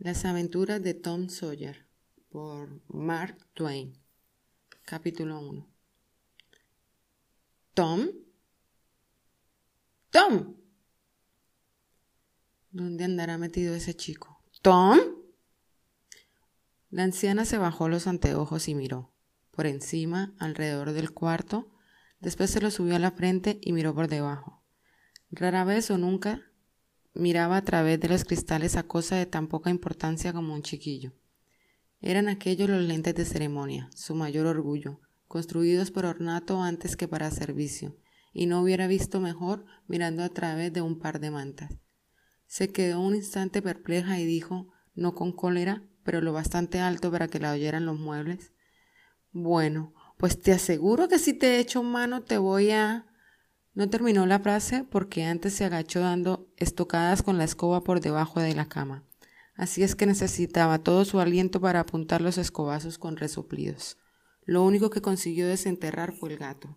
Las aventuras de Tom Sawyer por Mark Twain. Capítulo 1. ¿Tom? ¡Tom! ¿Dónde andará metido ese chico? ¿Tom? La anciana se bajó los anteojos y miró. Por encima, alrededor del cuarto, después se lo subió a la frente y miró por debajo. Rara vez o nunca miraba a través de los cristales a cosa de tan poca importancia como un chiquillo. Eran aquellos los lentes de ceremonia, su mayor orgullo, construidos por ornato antes que para servicio, y no hubiera visto mejor mirando a través de un par de mantas. Se quedó un instante perpleja y dijo, no con cólera, pero lo bastante alto para que la oyeran los muebles. Bueno, pues te aseguro que si te echo mano te voy a... No terminó la frase porque antes se agachó dando estocadas con la escoba por debajo de la cama. Así es que necesitaba todo su aliento para apuntar los escobazos con resoplidos. Lo único que consiguió desenterrar fue el gato.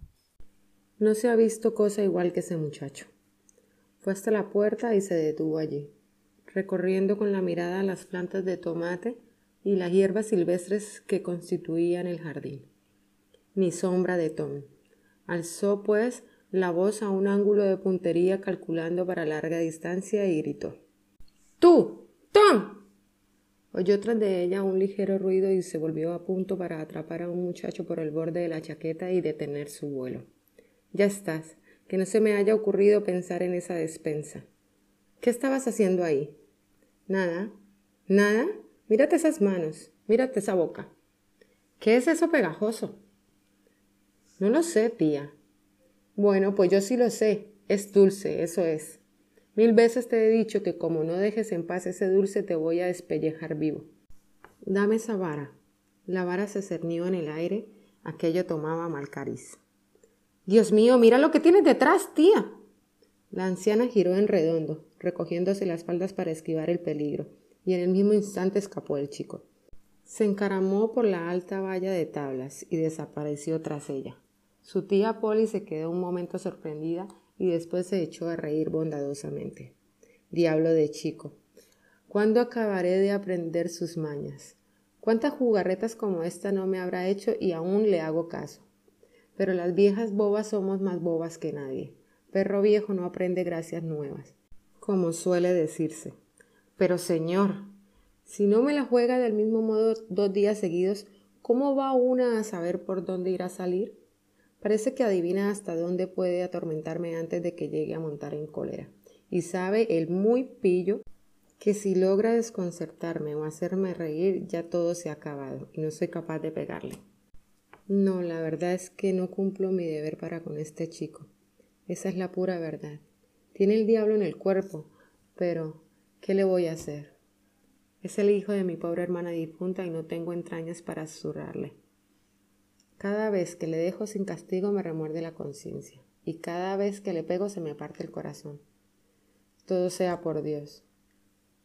No se ha visto cosa igual que ese muchacho. Fue hasta la puerta y se detuvo allí, recorriendo con la mirada las plantas de tomate y las hierbas silvestres que constituían el jardín. Ni sombra de Tom. Alzó, pues, la voz a un ángulo de puntería calculando para larga distancia y gritó. ¡Tú! ¡Tom! Oyó tras de ella un ligero ruido y se volvió a punto para atrapar a un muchacho por el borde de la chaqueta y detener su vuelo. Ya estás, que no se me haya ocurrido pensar en esa despensa. ¿Qué estabas haciendo ahí? Nada. ¿Nada? Mírate esas manos, mírate esa boca. ¿Qué es eso pegajoso? No lo sé, tía. Bueno, pues yo sí lo sé. Es dulce, eso es. Mil veces te he dicho que como no dejes en paz ese dulce te voy a despellejar vivo. Dame esa vara. La vara se cernió en el aire, aquello tomaba mal cariz. Dios mío, mira lo que tienes detrás, tía. La anciana giró en redondo, recogiéndose las faldas para esquivar el peligro, y en el mismo instante escapó el chico. Se encaramó por la alta valla de tablas y desapareció tras ella. Su tía Polly se quedó un momento sorprendida y después se echó a reír bondadosamente. Diablo de chico. ¿Cuándo acabaré de aprender sus mañas? ¿Cuántas jugarretas como esta no me habrá hecho y aún le hago caso? Pero las viejas bobas somos más bobas que nadie. Perro viejo no aprende gracias nuevas, como suele decirse. Pero señor, si no me la juega del mismo modo dos días seguidos, ¿cómo va una a saber por dónde irá a salir? Parece que adivina hasta dónde puede atormentarme antes de que llegue a montar en cólera. Y sabe el muy pillo que si logra desconcertarme o hacerme reír, ya todo se ha acabado y no soy capaz de pegarle. No, la verdad es que no cumplo mi deber para con este chico. Esa es la pura verdad. Tiene el diablo en el cuerpo, pero ¿qué le voy a hacer? Es el hijo de mi pobre hermana difunta y no tengo entrañas para susurrarle. Cada vez que le dejo sin castigo me remuerde la conciencia, y cada vez que le pego se me parte el corazón. Todo sea por Dios.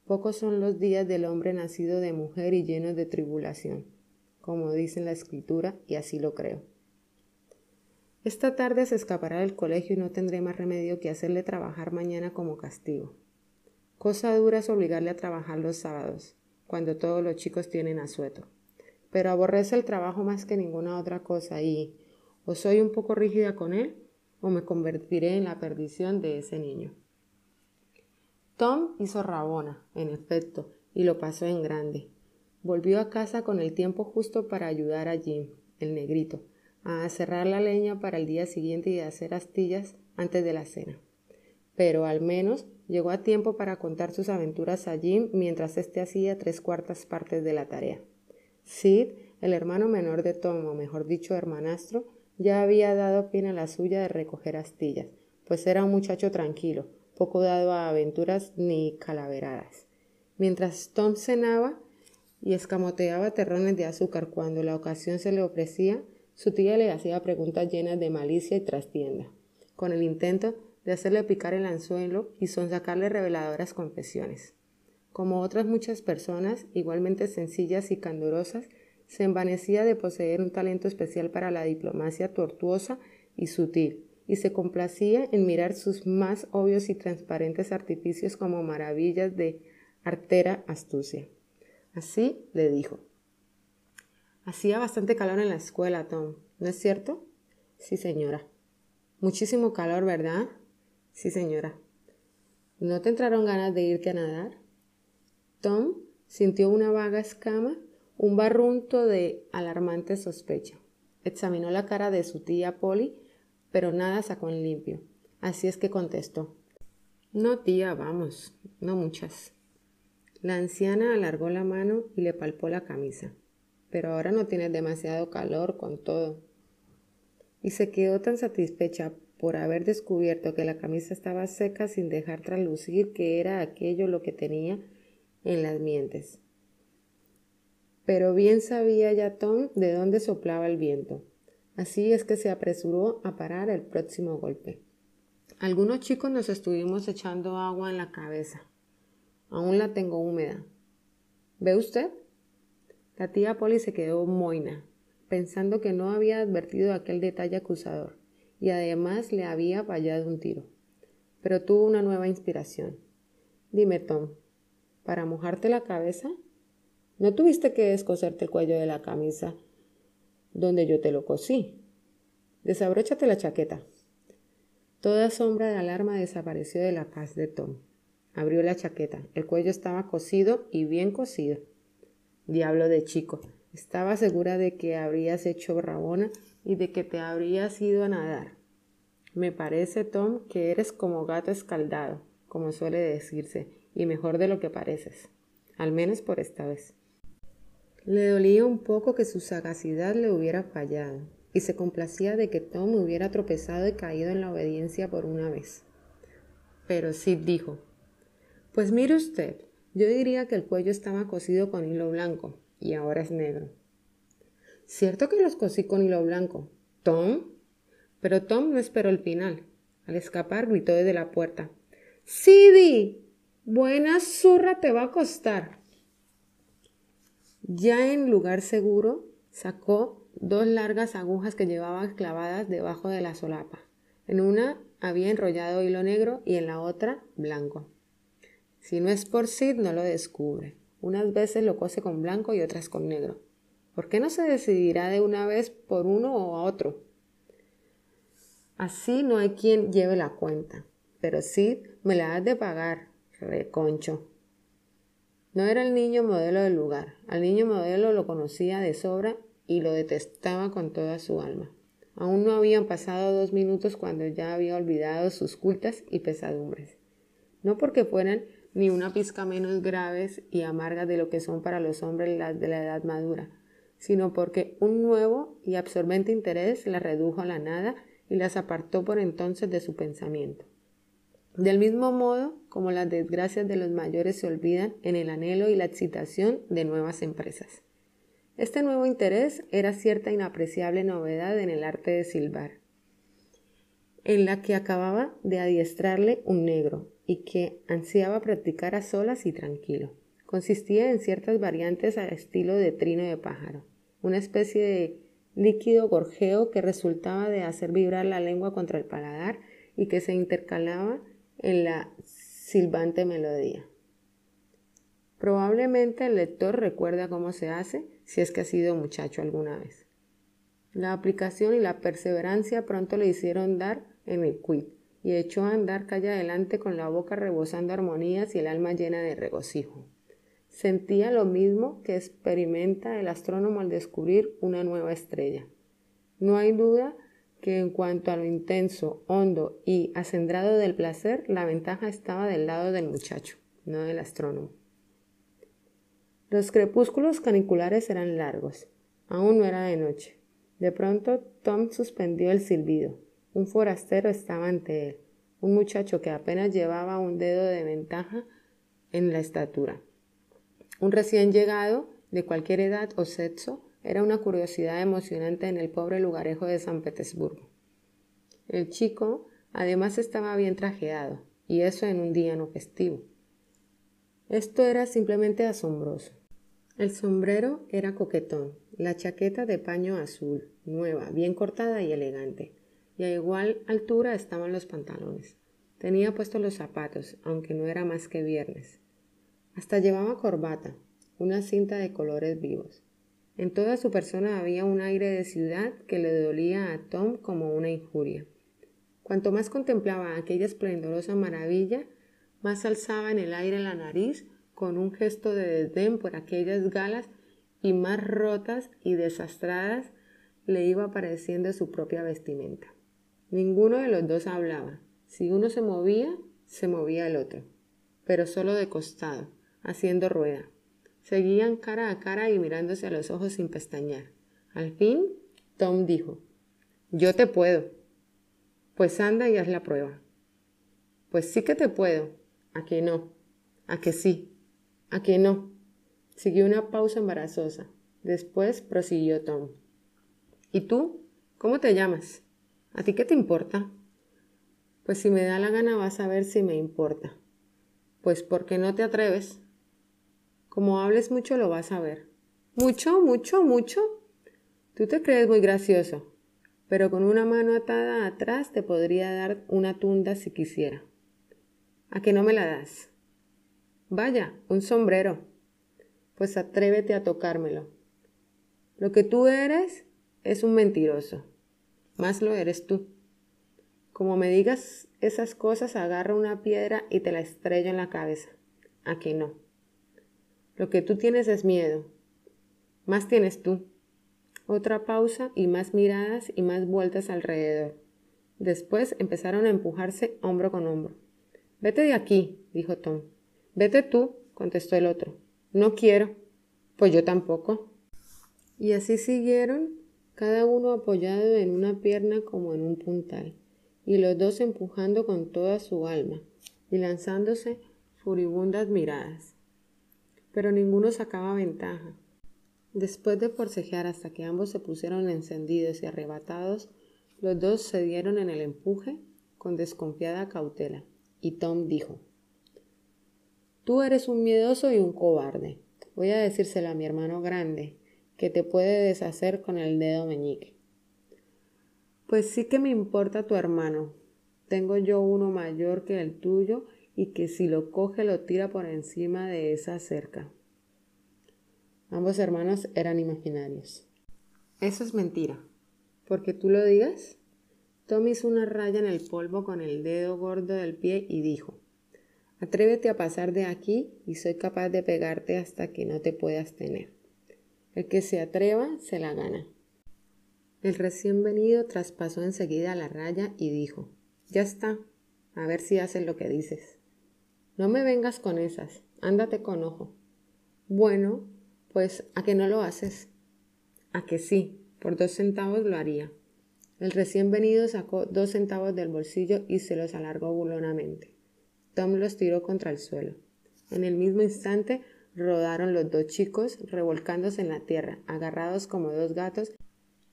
Pocos son los días del hombre nacido de mujer y lleno de tribulación, como dice en la escritura, y así lo creo. Esta tarde se escapará del colegio y no tendré más remedio que hacerle trabajar mañana como castigo. Cosa dura es obligarle a trabajar los sábados, cuando todos los chicos tienen asueto pero aborrece el trabajo más que ninguna otra cosa y o soy un poco rígida con él o me convertiré en la perdición de ese niño. Tom hizo rabona, en efecto, y lo pasó en grande. Volvió a casa con el tiempo justo para ayudar a Jim, el negrito, a cerrar la leña para el día siguiente y hacer astillas antes de la cena. Pero al menos llegó a tiempo para contar sus aventuras a Jim mientras éste hacía tres cuartas partes de la tarea. Sid, el hermano menor de Tom, o mejor dicho, hermanastro, ya había dado pie a la suya de recoger astillas, pues era un muchacho tranquilo, poco dado a aventuras ni calaveradas. Mientras Tom cenaba y escamoteaba terrones de azúcar cuando la ocasión se le ofrecía, su tía le hacía preguntas llenas de malicia y trastienda, con el intento de hacerle picar el anzuelo y sonsacarle reveladoras confesiones como otras muchas personas, igualmente sencillas y candorosas, se envanecía de poseer un talento especial para la diplomacia tortuosa y sutil, y se complacía en mirar sus más obvios y transparentes artificios como maravillas de artera astucia. Así le dijo. Hacía bastante calor en la escuela, Tom, ¿no es cierto? Sí, señora. Muchísimo calor, ¿verdad? Sí, señora. ¿No te entraron ganas de irte a nadar? Tom sintió una vaga escama, un barrunto de alarmante sospecha. Examinó la cara de su tía Polly, pero nada sacó en limpio. Así es que contestó. No, tía, vamos, no muchas. La anciana alargó la mano y le palpó la camisa. Pero ahora no tienes demasiado calor con todo. Y se quedó tan satisfecha por haber descubierto que la camisa estaba seca sin dejar traslucir que era aquello lo que tenía en las mientes. Pero bien sabía ya Tom de dónde soplaba el viento. Así es que se apresuró a parar el próximo golpe. Algunos chicos nos estuvimos echando agua en la cabeza. Aún la tengo húmeda. ¿Ve usted? La tía Polly se quedó moina, pensando que no había advertido aquel detalle acusador y además le había fallado un tiro. Pero tuvo una nueva inspiración. Dime, Tom, ¿para mojarte la cabeza? ¿No tuviste que descoserte el cuello de la camisa donde yo te lo cosí? Desabróchate la chaqueta. Toda sombra de alarma desapareció de la faz de Tom. Abrió la chaqueta. El cuello estaba cosido y bien cosido. Diablo de chico. Estaba segura de que habrías hecho rabona y de que te habrías ido a nadar. Me parece, Tom, que eres como gato escaldado, como suele decirse, y mejor de lo que pareces, al menos por esta vez. Le dolía un poco que su sagacidad le hubiera fallado, y se complacía de que Tom hubiera tropezado y caído en la obediencia por una vez. Pero Sid dijo, Pues mire usted, yo diría que el cuello estaba cosido con hilo blanco, y ahora es negro. Cierto que los cosí con hilo blanco. Tom. Pero Tom no esperó el final. Al escapar gritó desde la puerta. Sidi. Buena zurra te va a costar. Ya en lugar seguro, sacó dos largas agujas que llevaba clavadas debajo de la solapa. En una había enrollado hilo negro y en la otra blanco. Si no es por Sid, no lo descubre. Unas veces lo cose con blanco y otras con negro. ¿Por qué no se decidirá de una vez por uno o a otro? Así no hay quien lleve la cuenta. Pero sí, me la has de pagar, reconcho. No era el niño modelo del lugar. Al niño modelo lo conocía de sobra y lo detestaba con toda su alma. Aún no habían pasado dos minutos cuando ya había olvidado sus cultas y pesadumbres. No porque fueran ni una pizca menos graves y amargas de lo que son para los hombres las de la edad madura, sino porque un nuevo y absorbente interés las redujo a la nada y las apartó por entonces de su pensamiento. Del mismo modo como las desgracias de los mayores se olvidan en el anhelo y la excitación de nuevas empresas. Este nuevo interés era cierta inapreciable novedad en el arte de silbar, en la que acababa de adiestrarle un negro y que ansiaba practicar a solas y tranquilo consistía en ciertas variantes al estilo de trino de pájaro, una especie de líquido gorjeo que resultaba de hacer vibrar la lengua contra el paladar y que se intercalaba en la silbante melodía. Probablemente el lector recuerda cómo se hace si es que ha sido muchacho alguna vez. La aplicación y la perseverancia pronto le hicieron dar en el quid y echó a andar calle adelante con la boca rebosando armonías y el alma llena de regocijo. Sentía lo mismo que experimenta el astrónomo al descubrir una nueva estrella. No hay duda que en cuanto a lo intenso, hondo y acendrado del placer, la ventaja estaba del lado del muchacho, no del astrónomo. Los crepúsculos caniculares eran largos. Aún no era de noche. De pronto Tom suspendió el silbido. Un forastero estaba ante él, un muchacho que apenas llevaba un dedo de ventaja en la estatura. Un recién llegado, de cualquier edad o sexo, era una curiosidad emocionante en el pobre lugarejo de San Petersburgo. El chico además estaba bien trajeado, y eso en un día no festivo. Esto era simplemente asombroso. El sombrero era coquetón, la chaqueta de paño azul, nueva, bien cortada y elegante, y a igual altura estaban los pantalones. Tenía puestos los zapatos, aunque no era más que viernes. Hasta llevaba corbata, una cinta de colores vivos. En toda su persona había un aire de ciudad que le dolía a Tom como una injuria. Cuanto más contemplaba aquella esplendorosa maravilla, más alzaba en el aire la nariz con un gesto de desdén por aquellas galas y más rotas y desastradas le iba apareciendo su propia vestimenta. Ninguno de los dos hablaba. Si uno se movía, se movía el otro, pero solo de costado, haciendo rueda. Seguían cara a cara y mirándose a los ojos sin pestañear. Al fin, Tom dijo, Yo te puedo. Pues anda y haz la prueba. Pues sí que te puedo. ¿A que no? ¿A que sí? ¿A que no? Siguió una pausa embarazosa. Después prosiguió Tom. ¿Y tú? ¿Cómo te llamas? ¿A ti qué te importa? Pues si me da la gana vas a ver si me importa. Pues ¿por qué no te atreves? Como hables mucho lo vas a ver. ¿Mucho, mucho, mucho? Tú te crees muy gracioso, pero con una mano atada atrás te podría dar una tunda si quisiera. ¿A qué no me la das? Vaya, un sombrero. Pues atrévete a tocármelo. Lo que tú eres es un mentiroso. Más lo eres tú. Como me digas esas cosas, agarro una piedra y te la estrello en la cabeza. ¿A qué no? Lo que tú tienes es miedo. Más tienes tú. Otra pausa y más miradas y más vueltas alrededor. Después empezaron a empujarse hombro con hombro. Vete de aquí, dijo Tom. Vete tú, contestó el otro. No quiero. Pues yo tampoco. Y así siguieron, cada uno apoyado en una pierna como en un puntal, y los dos empujando con toda su alma, y lanzándose furibundas miradas pero ninguno sacaba ventaja. Después de forcejear hasta que ambos se pusieron encendidos y arrebatados, los dos se dieron en el empuje con desconfiada cautela, y Tom dijo Tú eres un miedoso y un cobarde. Voy a decírselo a mi hermano grande, que te puede deshacer con el dedo meñique. Pues sí que me importa tu hermano. Tengo yo uno mayor que el tuyo y que si lo coge lo tira por encima de esa cerca. Ambos hermanos eran imaginarios. Eso es mentira. ¿Porque tú lo digas? Tom hizo una raya en el polvo con el dedo gordo del pie y dijo, Atrévete a pasar de aquí y soy capaz de pegarte hasta que no te puedas tener. El que se atreva se la gana. El recién venido traspasó enseguida la raya y dijo, Ya está, a ver si haces lo que dices. No me vengas con esas, ándate con ojo. Bueno, pues ¿a que no lo haces? A que sí, por dos centavos lo haría. El recién venido sacó dos centavos del bolsillo y se los alargó burlonamente. Tom los tiró contra el suelo. En el mismo instante rodaron los dos chicos, revolcándose en la tierra, agarrados como dos gatos,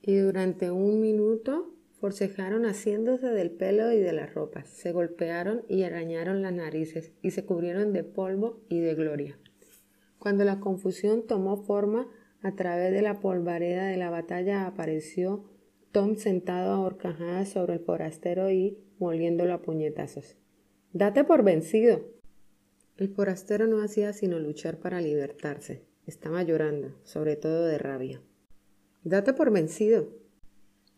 y durante un minuto Forcejaron haciéndose del pelo y de las ropas, se golpearon y arañaron las narices y se cubrieron de polvo y de gloria. Cuando la confusión tomó forma, a través de la polvareda de la batalla apareció Tom sentado a horcajadas sobre el forastero y moliéndolo a puñetazos. Date por vencido. El forastero no hacía sino luchar para libertarse. Estaba llorando, sobre todo de rabia. Date por vencido,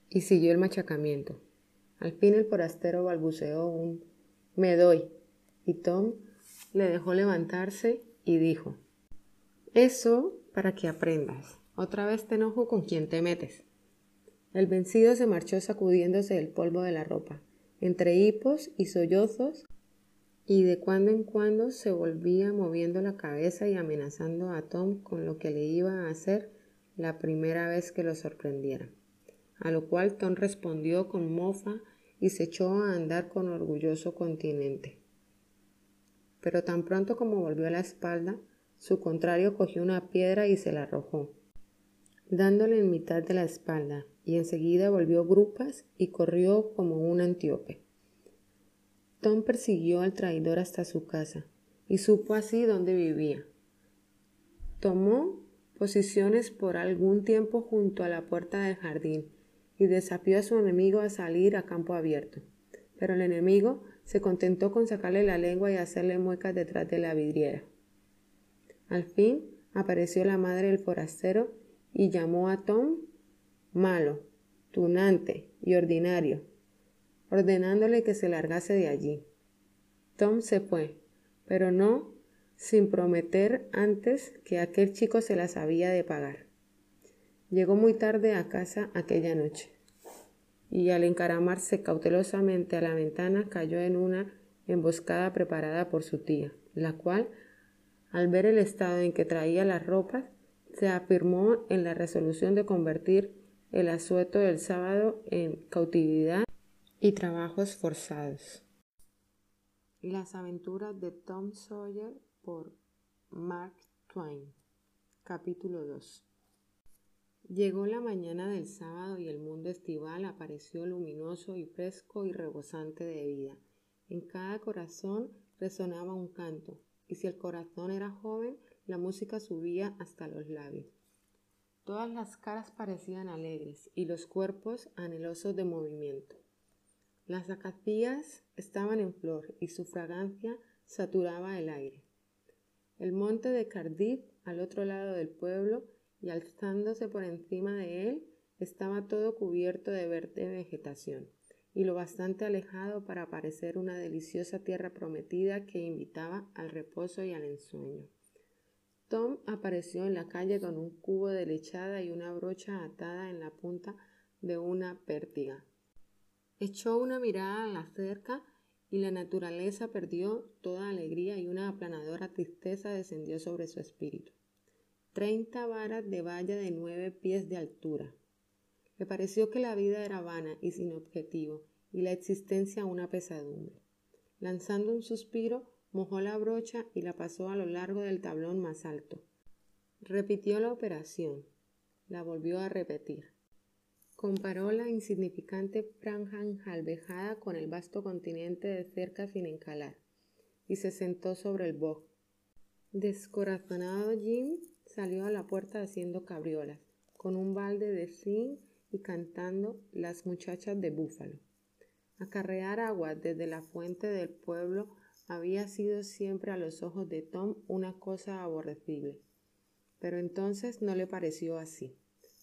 y siguió el machacamiento. Al fin el forastero balbuceó un me doy y Tom le dejó levantarse y dijo Eso para que aprendas. Otra vez te enojo con quien te metes. El vencido se marchó sacudiéndose el polvo de la ropa, entre hipos y sollozos, y de cuando en cuando se volvía moviendo la cabeza y amenazando a Tom con lo que le iba a hacer la primera vez que lo sorprendiera a lo cual Tom respondió con mofa y se echó a andar con orgulloso continente. Pero tan pronto como volvió a la espalda, su contrario cogió una piedra y se la arrojó, dándole en mitad de la espalda, y enseguida volvió grupas y corrió como un antíope. Tom persiguió al traidor hasta su casa y supo así dónde vivía. Tomó posiciones por algún tiempo junto a la puerta del jardín y desafió a su enemigo a salir a campo abierto. Pero el enemigo se contentó con sacarle la lengua y hacerle muecas detrás de la vidriera. Al fin apareció la madre del forastero y llamó a Tom malo, tunante y ordinario, ordenándole que se largase de allí. Tom se fue, pero no sin prometer antes que aquel chico se las había de pagar. Llegó muy tarde a casa aquella noche y al encaramarse cautelosamente a la ventana cayó en una emboscada preparada por su tía, la cual, al ver el estado en que traía las ropas, se afirmó en la resolución de convertir el asueto del sábado en cautividad y trabajos forzados. Las aventuras de Tom Sawyer por Mark Twain Capítulo 2 Llegó la mañana del sábado y el mundo estival apareció luminoso y fresco y rebosante de vida. En cada corazón resonaba un canto, y si el corazón era joven, la música subía hasta los labios. Todas las caras parecían alegres y los cuerpos anhelosos de movimiento. Las acacias estaban en flor y su fragancia saturaba el aire. El monte de Cardiff, al otro lado del pueblo, y alzándose por encima de él estaba todo cubierto de verde vegetación y lo bastante alejado para parecer una deliciosa tierra prometida que invitaba al reposo y al ensueño. Tom apareció en la calle con un cubo de lechada y una brocha atada en la punta de una pértiga. Echó una mirada a la cerca y la naturaleza perdió toda alegría y una aplanadora tristeza descendió sobre su espíritu treinta varas de valla de nueve pies de altura. Le pareció que la vida era vana y sin objetivo, y la existencia una pesadumbre. Lanzando un suspiro, mojó la brocha y la pasó a lo largo del tablón más alto. Repitió la operación. La volvió a repetir. Comparó la insignificante franja enjalbejada con el vasto continente de cerca sin encalar, y se sentó sobre el boj. Descorazonado Jim salió a la puerta haciendo cabriolas, con un balde de zinc y cantando Las muchachas de Búfalo. Acarrear agua desde la fuente del pueblo había sido siempre a los ojos de Tom una cosa aborrecible. Pero entonces no le pareció así.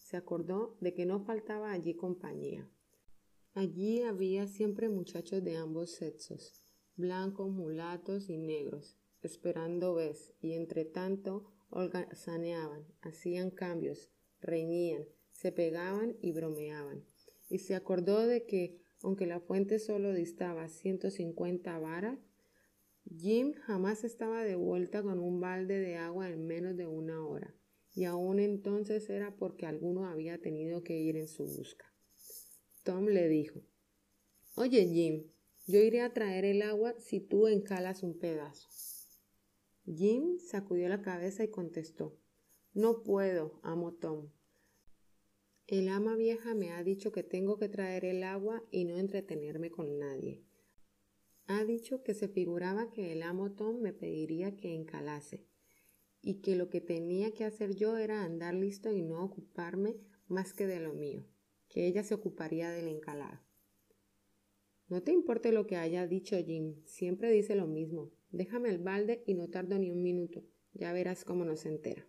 Se acordó de que no faltaba allí compañía. Allí había siempre muchachos de ambos sexos, blancos, mulatos y negros, esperando ves, y entre tanto holgazaneaban, hacían cambios, reñían, se pegaban y bromeaban. Y se acordó de que, aunque la fuente solo distaba 150 varas, Jim jamás estaba de vuelta con un balde de agua en menos de una hora, y aún entonces era porque alguno había tenido que ir en su busca. Tom le dijo, Oye Jim, yo iré a traer el agua si tú encalas un pedazo. Jim sacudió la cabeza y contestó, No puedo, amo Tom. El ama vieja me ha dicho que tengo que traer el agua y no entretenerme con nadie. Ha dicho que se figuraba que el amo Tom me pediría que encalase y que lo que tenía que hacer yo era andar listo y no ocuparme más que de lo mío, que ella se ocuparía del encalado. No te importe lo que haya dicho Jim, siempre dice lo mismo. Déjame el balde y no tardo ni un minuto. Ya verás cómo nos entera.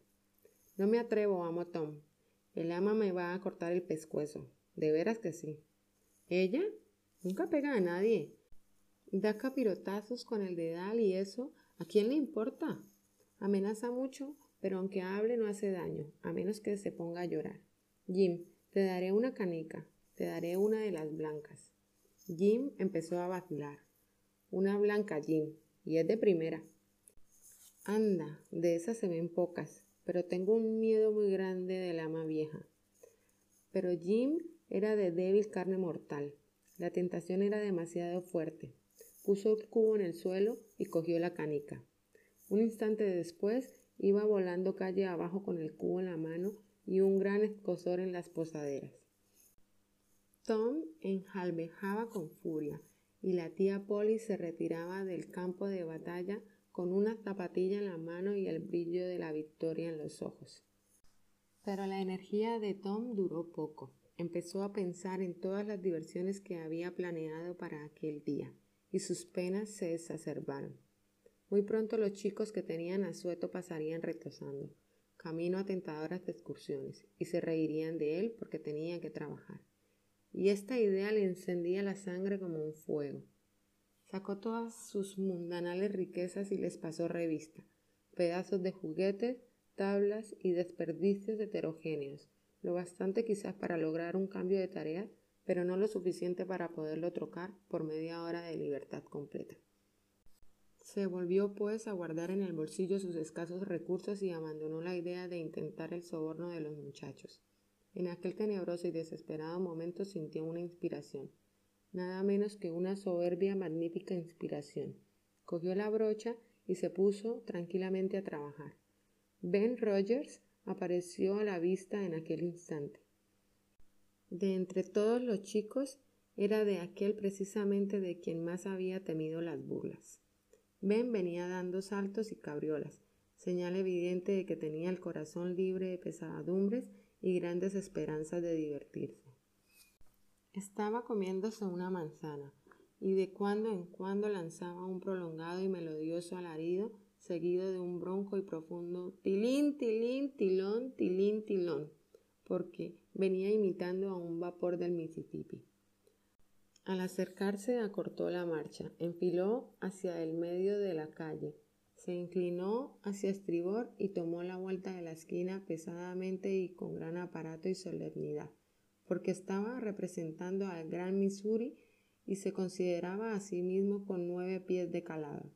No me atrevo, amo Tom. El ama me va a cortar el pescuezo. De veras que sí. ¿Ella? Nunca pega a nadie. Da capirotazos con el dedal y eso, ¿a quién le importa? Amenaza mucho, pero aunque hable no hace daño, a menos que se ponga a llorar. Jim, te daré una canica, te daré una de las blancas. Jim empezó a vacilar. Una blanca, Jim, y es de primera. Anda, de esas se ven pocas, pero tengo un miedo muy grande de la ama vieja. Pero Jim era de débil carne mortal. La tentación era demasiado fuerte. Puso el cubo en el suelo y cogió la canica. Un instante después iba volando calle abajo con el cubo en la mano y un gran escosor en las posaderas. Tom enjalbejaba con furia y la tía Polly se retiraba del campo de batalla con una zapatilla en la mano y el brillo de la victoria en los ojos. Pero la energía de Tom duró poco. Empezó a pensar en todas las diversiones que había planeado para aquel día, y sus penas se exacerbaron. Muy pronto los chicos que tenían asueto pasarían retosando. camino a tentadoras excursiones, y se reirían de él porque tenía que trabajar. Y esta idea le encendía la sangre como un fuego. Sacó todas sus mundanales riquezas y les pasó revista, pedazos de juguetes, tablas y desperdicios heterogéneos, lo bastante quizás para lograr un cambio de tarea, pero no lo suficiente para poderlo trocar por media hora de libertad completa. Se volvió pues a guardar en el bolsillo sus escasos recursos y abandonó la idea de intentar el soborno de los muchachos. En aquel tenebroso y desesperado momento sintió una inspiración, nada menos que una soberbia, magnífica inspiración. Cogió la brocha y se puso tranquilamente a trabajar. Ben Rogers apareció a la vista en aquel instante. De entre todos los chicos, era de aquel precisamente de quien más había temido las burlas. Ben venía dando saltos y cabriolas, señal evidente de que tenía el corazón libre de pesadumbres y grandes esperanzas de divertirse. Estaba comiéndose una manzana, y de cuando en cuando lanzaba un prolongado y melodioso alarido seguido de un bronco y profundo tilín, tilín, tilón, tilín, tilón, porque venía imitando a un vapor del Mississippi. Al acercarse acortó la marcha, enfiló hacia el medio de la calle, se inclinó hacia estribor y tomó la vuelta de la esquina pesadamente y con gran aparato y solemnidad, porque estaba representando al Gran Missouri y se consideraba a sí mismo con nueve pies de calado.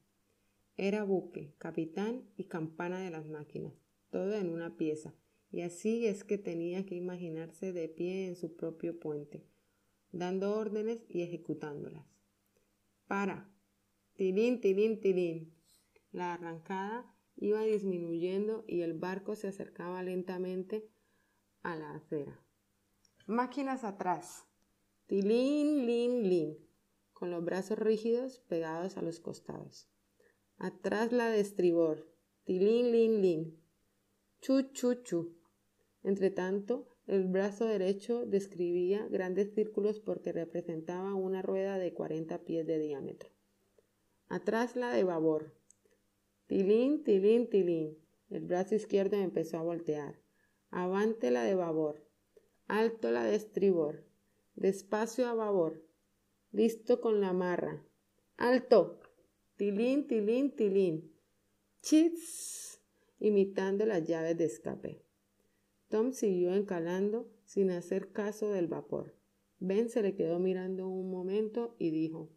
Era buque, capitán y campana de las máquinas, todo en una pieza, y así es que tenía que imaginarse de pie en su propio puente, dando órdenes y ejecutándolas. Para. Tilín, tilín, tilín. La arrancada iba disminuyendo y el barco se acercaba lentamente a la acera. Máquinas atrás. Tilín, lin, lin, con los brazos rígidos pegados a los costados. Atrás la de estribor. Tilín, lin, lin. Chu, chu, chu. Entre tanto, el brazo derecho describía grandes círculos porque representaba una rueda de cuarenta pies de diámetro. Atrás la de babor. Tilín, tilín, tilín. El brazo izquierdo empezó a voltear. Avante la de babor. Alto la de estribor. Despacio a babor. Listo con la marra. Alto. Tilín, tilín, tilín. Chits, imitando las llaves de escape. Tom siguió encalando sin hacer caso del vapor. Ben se le quedó mirando un momento y dijo,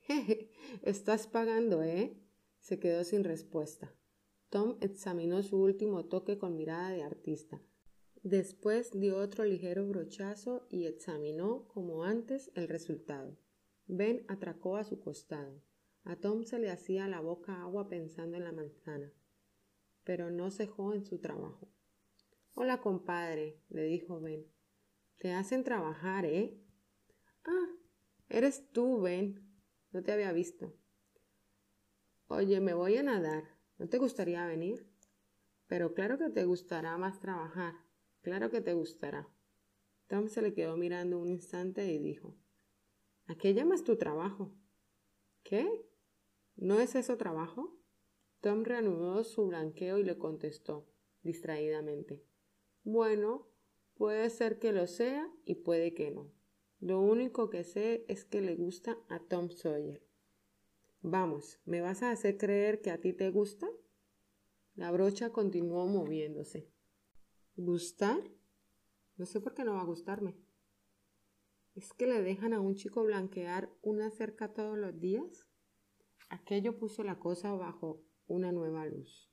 Jeje, estás pagando, ¿eh? Se quedó sin respuesta. Tom examinó su último toque con mirada de artista. Después dio otro ligero brochazo y examinó, como antes, el resultado. Ben atracó a su costado. A Tom se le hacía la boca agua pensando en la manzana, pero no cejó en su trabajo. Hola, compadre, le dijo Ben. Te hacen trabajar, ¿eh? Ah, eres tú, Ben. No te había visto. Oye, me voy a nadar. ¿No te gustaría venir? Pero claro que te gustará más trabajar. Claro que te gustará. Tom se le quedó mirando un instante y dijo, ¿A qué llamas tu trabajo? ¿Qué? ¿No es eso trabajo? Tom reanudó su blanqueo y le contestó, distraídamente. Bueno, puede ser que lo sea y puede que no. Lo único que sé es que le gusta a Tom Sawyer. Vamos, ¿me vas a hacer creer que a ti te gusta? La brocha continuó moviéndose. ¿Gustar? No sé por qué no va a gustarme. ¿Es que le dejan a un chico blanquear una cerca todos los días? Aquello puso la cosa bajo una nueva luz.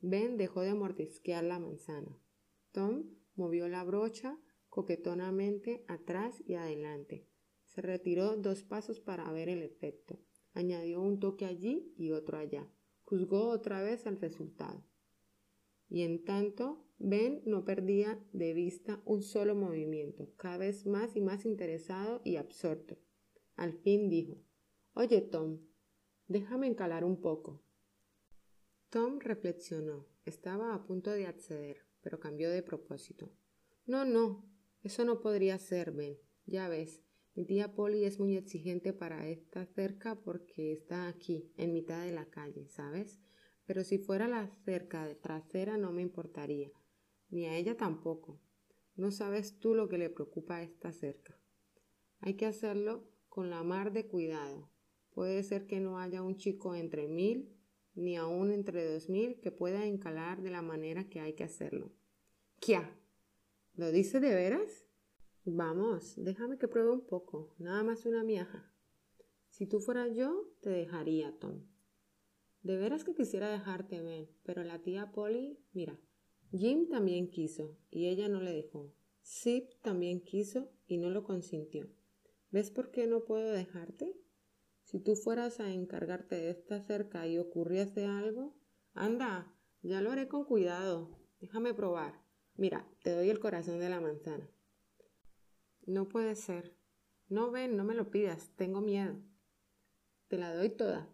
Ben dejó de mordisquear la manzana. Tom movió la brocha coquetonamente atrás y adelante. Se retiró dos pasos para ver el efecto. Añadió un toque allí y otro allá. Juzgó otra vez el resultado. Y en tanto, Ben no perdía de vista un solo movimiento, cada vez más y más interesado y absorto. Al fin dijo Oye, Tom, Déjame encalar un poco. Tom reflexionó. Estaba a punto de acceder, pero cambió de propósito. No, no, eso no podría ser, Ben. Ya ves, mi tía Polly es muy exigente para esta cerca porque está aquí, en mitad de la calle, ¿sabes? pero si fuera la cerca de trasera no me importaría, ni a ella tampoco. No sabes tú lo que le preocupa a esta cerca. Hay que hacerlo con la mar de cuidado. Puede ser que no haya un chico entre mil, ni aún entre dos mil, que pueda encalar de la manera que hay que hacerlo. ¡Kia! ¿Lo dice de veras? Vamos, déjame que pruebe un poco, nada más una miaja. Si tú fueras yo, te dejaría, Tom. De veras que quisiera dejarte, Ben, pero la tía Polly, mira, Jim también quiso y ella no le dejó. Sip también quiso y no lo consintió. ¿Ves por qué no puedo dejarte? Si tú fueras a encargarte de esta cerca y ocurriese algo, anda, ya lo haré con cuidado. Déjame probar. Mira, te doy el corazón de la manzana. No puede ser. No ven, no me lo pidas, tengo miedo. Te la doy toda.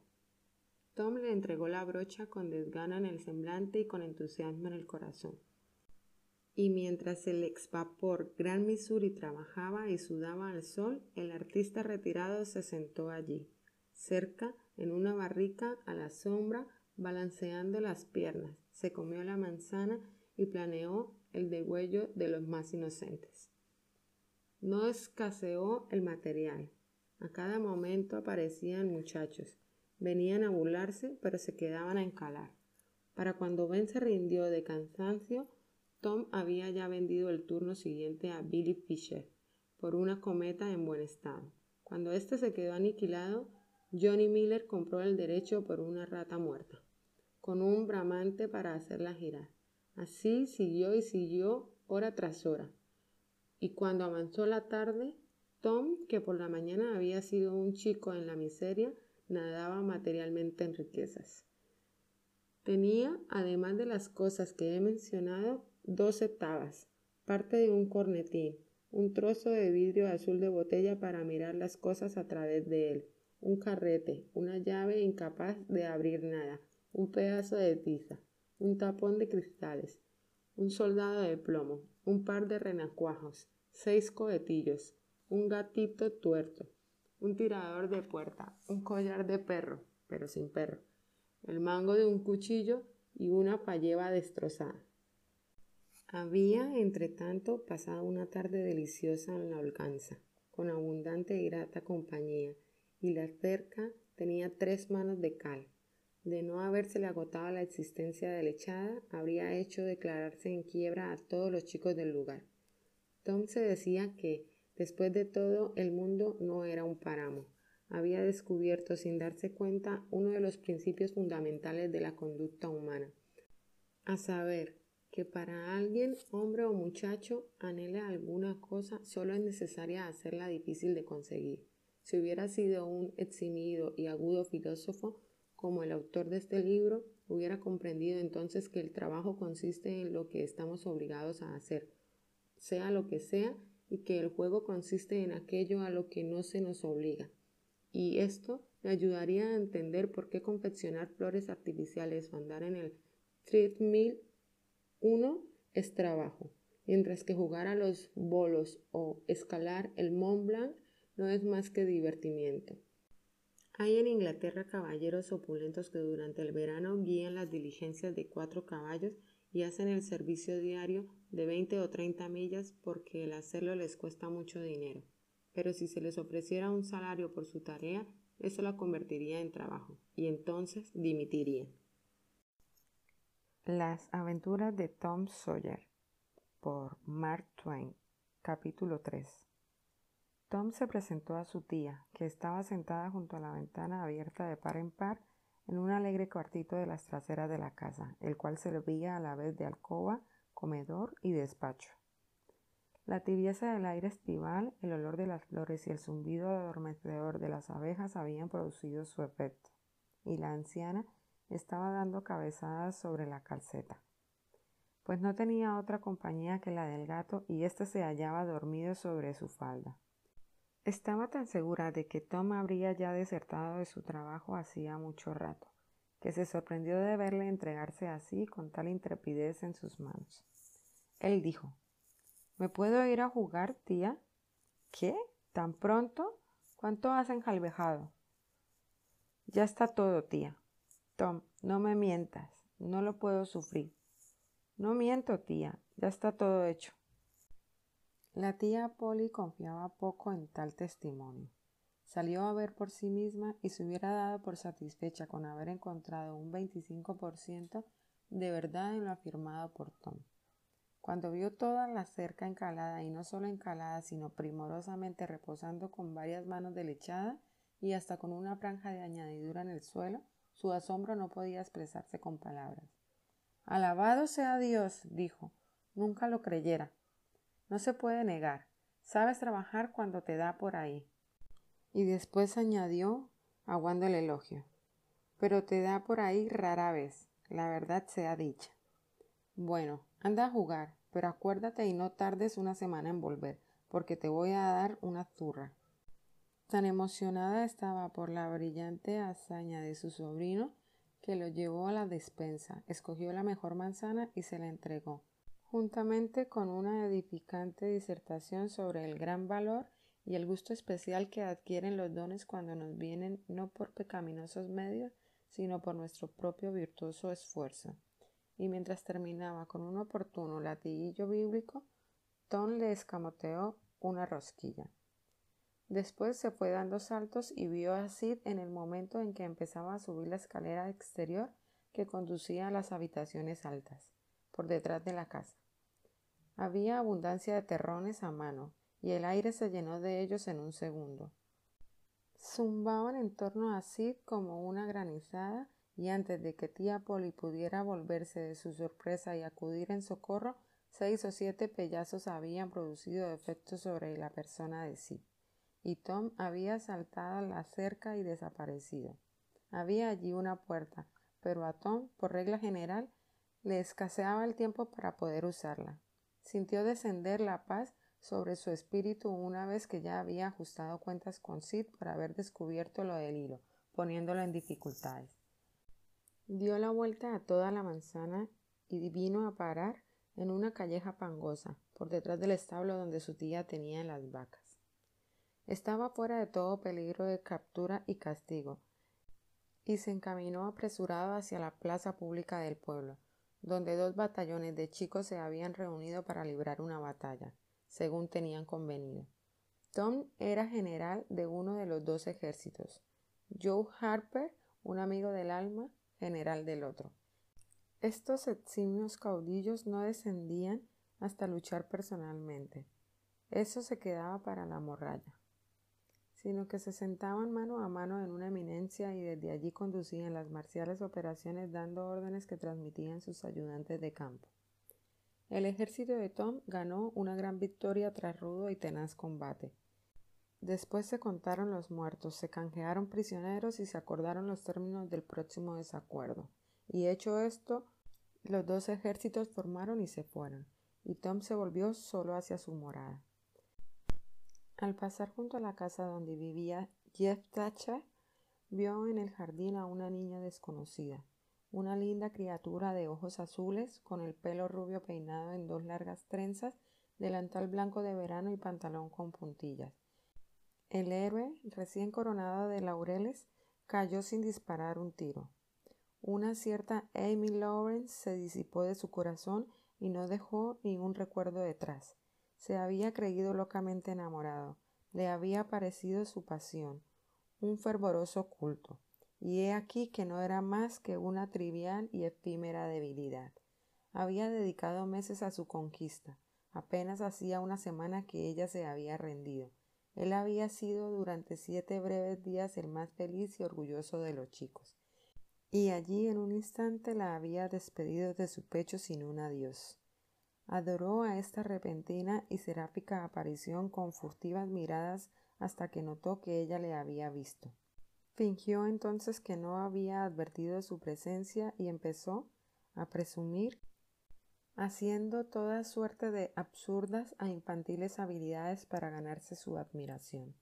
Tom le entregó la brocha con desgana en el semblante y con entusiasmo en el corazón. Y mientras el ex vapor Gran Missouri trabajaba y sudaba al sol, el artista retirado se sentó allí, cerca, en una barrica, a la sombra, balanceando las piernas, se comió la manzana y planeó el degüello de los más inocentes. No escaseó el material. A cada momento aparecían muchachos. Venían a burlarse, pero se quedaban a encalar. Para cuando Ben se rindió de cansancio, Tom había ya vendido el turno siguiente a Billy Fisher por una cometa en buen estado. Cuando éste se quedó aniquilado, Johnny Miller compró el derecho por una rata muerta, con un bramante para hacerla girar. Así siguió y siguió hora tras hora, y cuando avanzó la tarde, Tom, que por la mañana había sido un chico en la miseria, nadaba materialmente en riquezas. Tenía, además de las cosas que he mencionado, doce tabas, parte de un cornetín, un trozo de vidrio azul de botella para mirar las cosas a través de él, un carrete, una llave incapaz de abrir nada, un pedazo de tiza, un tapón de cristales, un soldado de plomo, un par de renacuajos, seis cohetillos, un gatito tuerto, un tirador de puerta, un collar de perro, pero sin perro, el mango de un cuchillo y una palleva destrozada. Había, entre tanto, pasado una tarde deliciosa en la holganza, con abundante y grata compañía, y la cerca tenía tres manos de cal, de no habérsele agotado la existencia de lechada, habría hecho declararse en quiebra a todos los chicos del lugar. Tom se decía que, después de todo, el mundo no era un páramo. Había descubierto sin darse cuenta uno de los principios fundamentales de la conducta humana, a saber, que para alguien, hombre o muchacho, anhela alguna cosa, solo es necesaria hacerla difícil de conseguir. Si hubiera sido un eximido y agudo filósofo, como el autor de este libro, hubiera comprendido entonces que el trabajo consiste en lo que estamos obligados a hacer, sea lo que sea, y que el juego consiste en aquello a lo que no se nos obliga. Y esto me ayudaría a entender por qué confeccionar flores artificiales o andar en el treadmill uno es trabajo, mientras que jugar a los bolos o escalar el Mont Blanc no es más que divertimiento. Hay en Inglaterra caballeros opulentos que durante el verano guían las diligencias de cuatro caballos y hacen el servicio diario de 20 o 30 millas porque el hacerlo les cuesta mucho dinero. Pero si se les ofreciera un salario por su tarea, eso la convertiría en trabajo y entonces dimitirían. Las aventuras de Tom Sawyer por Mark Twain Capítulo 3 Tom se presentó a su tía, que estaba sentada junto a la ventana abierta de par en par en un alegre cuartito de las traseras de la casa, el cual servía a la vez de alcoba, comedor y despacho. La tibieza del aire estival, el olor de las flores y el zumbido adormecedor de las abejas habían producido su efecto, y la anciana estaba dando cabezadas sobre la calceta, pues no tenía otra compañía que la del gato y éste se hallaba dormido sobre su falda. Estaba tan segura de que Tom habría ya desertado de su trabajo hacía mucho rato, que se sorprendió de verle entregarse así con tal intrepidez en sus manos. Él dijo ¿Me puedo ir a jugar, tía? ¿Qué? ¿Tan pronto? ¿Cuánto has enjalvejado? Ya está todo, tía. Tom, no me mientas, no lo puedo sufrir. No miento, tía, ya está todo hecho. La tía Polly confiaba poco en tal testimonio. Salió a ver por sí misma y se hubiera dado por satisfecha con haber encontrado un 25% de verdad en lo afirmado por Tom. Cuando vio toda la cerca encalada y no solo encalada, sino primorosamente reposando con varias manos de lechada y hasta con una franja de añadidura en el suelo, su asombro no podía expresarse con palabras. Alabado sea Dios, dijo. Nunca lo creyera. No se puede negar. Sabes trabajar cuando te da por ahí. Y después añadió, aguando el elogio. Pero te da por ahí rara vez, la verdad sea dicha. Bueno, anda a jugar, pero acuérdate y no tardes una semana en volver, porque te voy a dar una zurra. Tan emocionada estaba por la brillante hazaña de su sobrino que lo llevó a la despensa, escogió la mejor manzana y se la entregó juntamente con una edificante disertación sobre el gran valor y el gusto especial que adquieren los dones cuando nos vienen no por pecaminosos medios, sino por nuestro propio virtuoso esfuerzo. Y mientras terminaba con un oportuno latiguillo bíblico, Tom le escamoteó una rosquilla. Después se fue dando saltos y vio a Sid en el momento en que empezaba a subir la escalera exterior que conducía a las habitaciones altas por detrás de la casa. Había abundancia de terrones a mano, y el aire se llenó de ellos en un segundo. Zumbaban en torno a Sid como una granizada, y antes de que tía Polly pudiera volverse de su sorpresa y acudir en socorro, seis o siete pellazos habían producido efecto sobre la persona de Sid, y Tom había saltado a la cerca y desaparecido. Había allí una puerta, pero a Tom, por regla general, le escaseaba el tiempo para poder usarla. Sintió descender la paz sobre su espíritu una vez que ya había ajustado cuentas con Sid por haber descubierto lo del hilo, poniéndolo en dificultades. Dio la vuelta a toda la manzana y vino a parar en una calleja pangosa, por detrás del establo donde su tía tenía las vacas. Estaba fuera de todo peligro de captura y castigo, y se encaminó apresurado hacia la plaza pública del pueblo, donde dos batallones de chicos se habían reunido para librar una batalla, según tenían convenido. Tom era general de uno de los dos ejércitos, Joe Harper, un amigo del alma, general del otro. Estos eximios caudillos no descendían hasta luchar personalmente. Eso se quedaba para la morralla sino que se sentaban mano a mano en una eminencia y desde allí conducían las marciales operaciones dando órdenes que transmitían sus ayudantes de campo. El ejército de Tom ganó una gran victoria tras rudo y tenaz combate. Después se contaron los muertos, se canjearon prisioneros y se acordaron los términos del próximo desacuerdo. Y hecho esto, los dos ejércitos formaron y se fueron, y Tom se volvió solo hacia su morada. Al pasar junto a la casa donde vivía Jeff Thatcher, vio en el jardín a una niña desconocida, una linda criatura de ojos azules, con el pelo rubio peinado en dos largas trenzas, delantal blanco de verano y pantalón con puntillas. El héroe, recién coronado de laureles, cayó sin disparar un tiro. Una cierta Amy Lawrence se disipó de su corazón y no dejó ni un recuerdo detrás. Se había creído locamente enamorado, le había parecido su pasión, un fervoroso culto, y he aquí que no era más que una trivial y efímera debilidad. Había dedicado meses a su conquista, apenas hacía una semana que ella se había rendido. Él había sido durante siete breves días el más feliz y orgulloso de los chicos, y allí en un instante la había despedido de su pecho sin un adiós. Adoró a esta repentina y seráfica aparición con furtivas miradas hasta que notó que ella le había visto. Fingió entonces que no había advertido su presencia y empezó a presumir haciendo toda suerte de absurdas e infantiles habilidades para ganarse su admiración.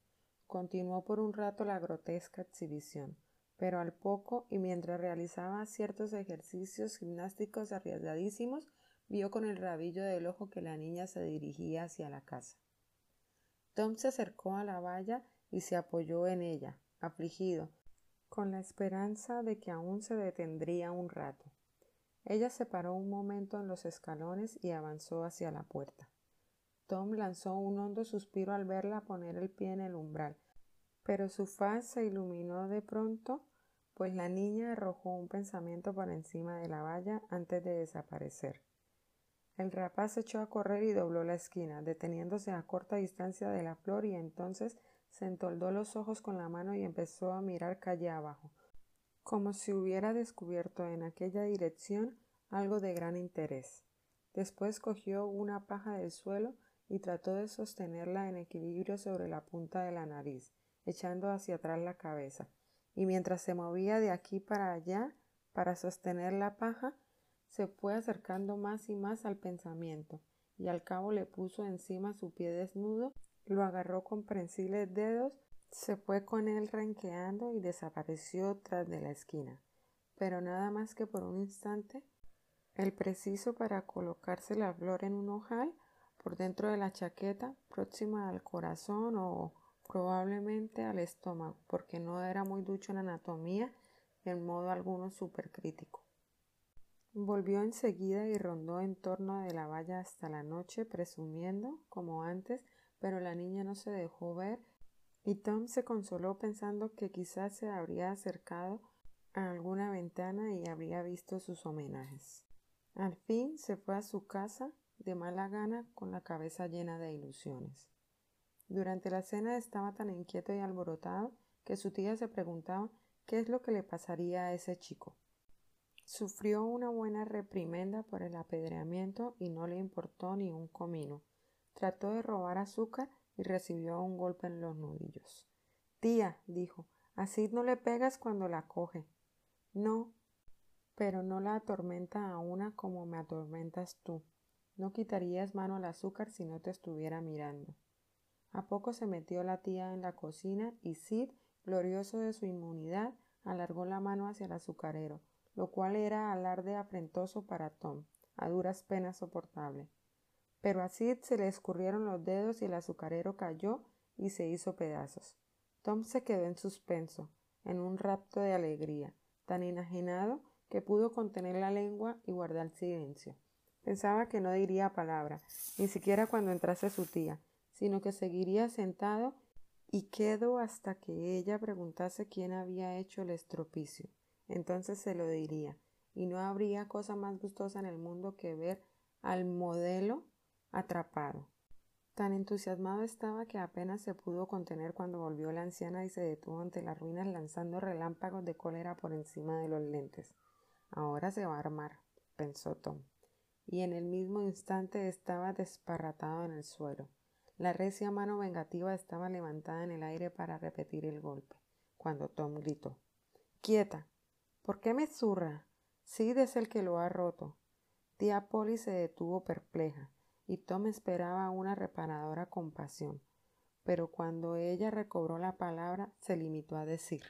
Continuó por un rato la grotesca exhibición, pero al poco y mientras realizaba ciertos ejercicios gimnásticos arriesgadísimos, vio con el rabillo del ojo que la niña se dirigía hacia la casa. Tom se acercó a la valla y se apoyó en ella, afligido, con la esperanza de que aún se detendría un rato. Ella se paró un momento en los escalones y avanzó hacia la puerta. Tom lanzó un hondo suspiro al verla poner el pie en el umbral, pero su faz se iluminó de pronto, pues la niña arrojó un pensamiento por encima de la valla antes de desaparecer. El rapaz echó a correr y dobló la esquina, deteniéndose a corta distancia de la flor y entonces se entoldó los ojos con la mano y empezó a mirar calle abajo, como si hubiera descubierto en aquella dirección algo de gran interés. Después cogió una paja del suelo y trató de sostenerla en equilibrio sobre la punta de la nariz, echando hacia atrás la cabeza, y mientras se movía de aquí para allá para sostener la paja, se fue acercando más y más al pensamiento, y al cabo le puso encima su pie desnudo, lo agarró con prensiles dedos, se fue con él renqueando y desapareció tras de la esquina. Pero nada más que por un instante, el preciso para colocarse la flor en un ojal por dentro de la chaqueta, próxima al corazón o probablemente al estómago, porque no era muy ducho en anatomía, en modo alguno supercrítico. Volvió enseguida y rondó en torno de la valla hasta la noche, presumiendo, como antes, pero la niña no se dejó ver y Tom se consoló pensando que quizás se habría acercado a alguna ventana y habría visto sus homenajes. Al fin se fue a su casa de mala gana con la cabeza llena de ilusiones. Durante la cena estaba tan inquieto y alborotado que su tía se preguntaba qué es lo que le pasaría a ese chico. Sufrió una buena reprimenda por el apedreamiento y no le importó ni un comino. Trató de robar azúcar y recibió un golpe en los nudillos. Tía, dijo, así no le pegas cuando la coge. No, pero no la atormenta a una como me atormentas tú. No quitarías mano al azúcar si no te estuviera mirando. A poco se metió la tía en la cocina y Sid, glorioso de su inmunidad, alargó la mano hacia el azucarero, lo cual era alarde afrentoso para Tom, a duras penas soportable. Pero a Sid se le escurrieron los dedos y el azucarero cayó y se hizo pedazos. Tom se quedó en suspenso, en un rapto de alegría, tan enajenado que pudo contener la lengua y guardar silencio. Pensaba que no diría palabra, ni siquiera cuando entrase su tía, sino que seguiría sentado y quedó hasta que ella preguntase quién había hecho el estropicio entonces se lo diría, y no habría cosa más gustosa en el mundo que ver al modelo atrapado. Tan entusiasmado estaba que apenas se pudo contener cuando volvió la anciana y se detuvo ante las ruinas lanzando relámpagos de cólera por encima de los lentes. Ahora se va a armar, pensó Tom, y en el mismo instante estaba desparratado en el suelo. La recia mano vengativa estaba levantada en el aire para repetir el golpe, cuando Tom gritó Quieta. ¿Por qué me zurra? Sid es el que lo ha roto. Tía Polly se detuvo perpleja, y Tom esperaba una reparadora compasión. Pero cuando ella recobró la palabra, se limitó a decir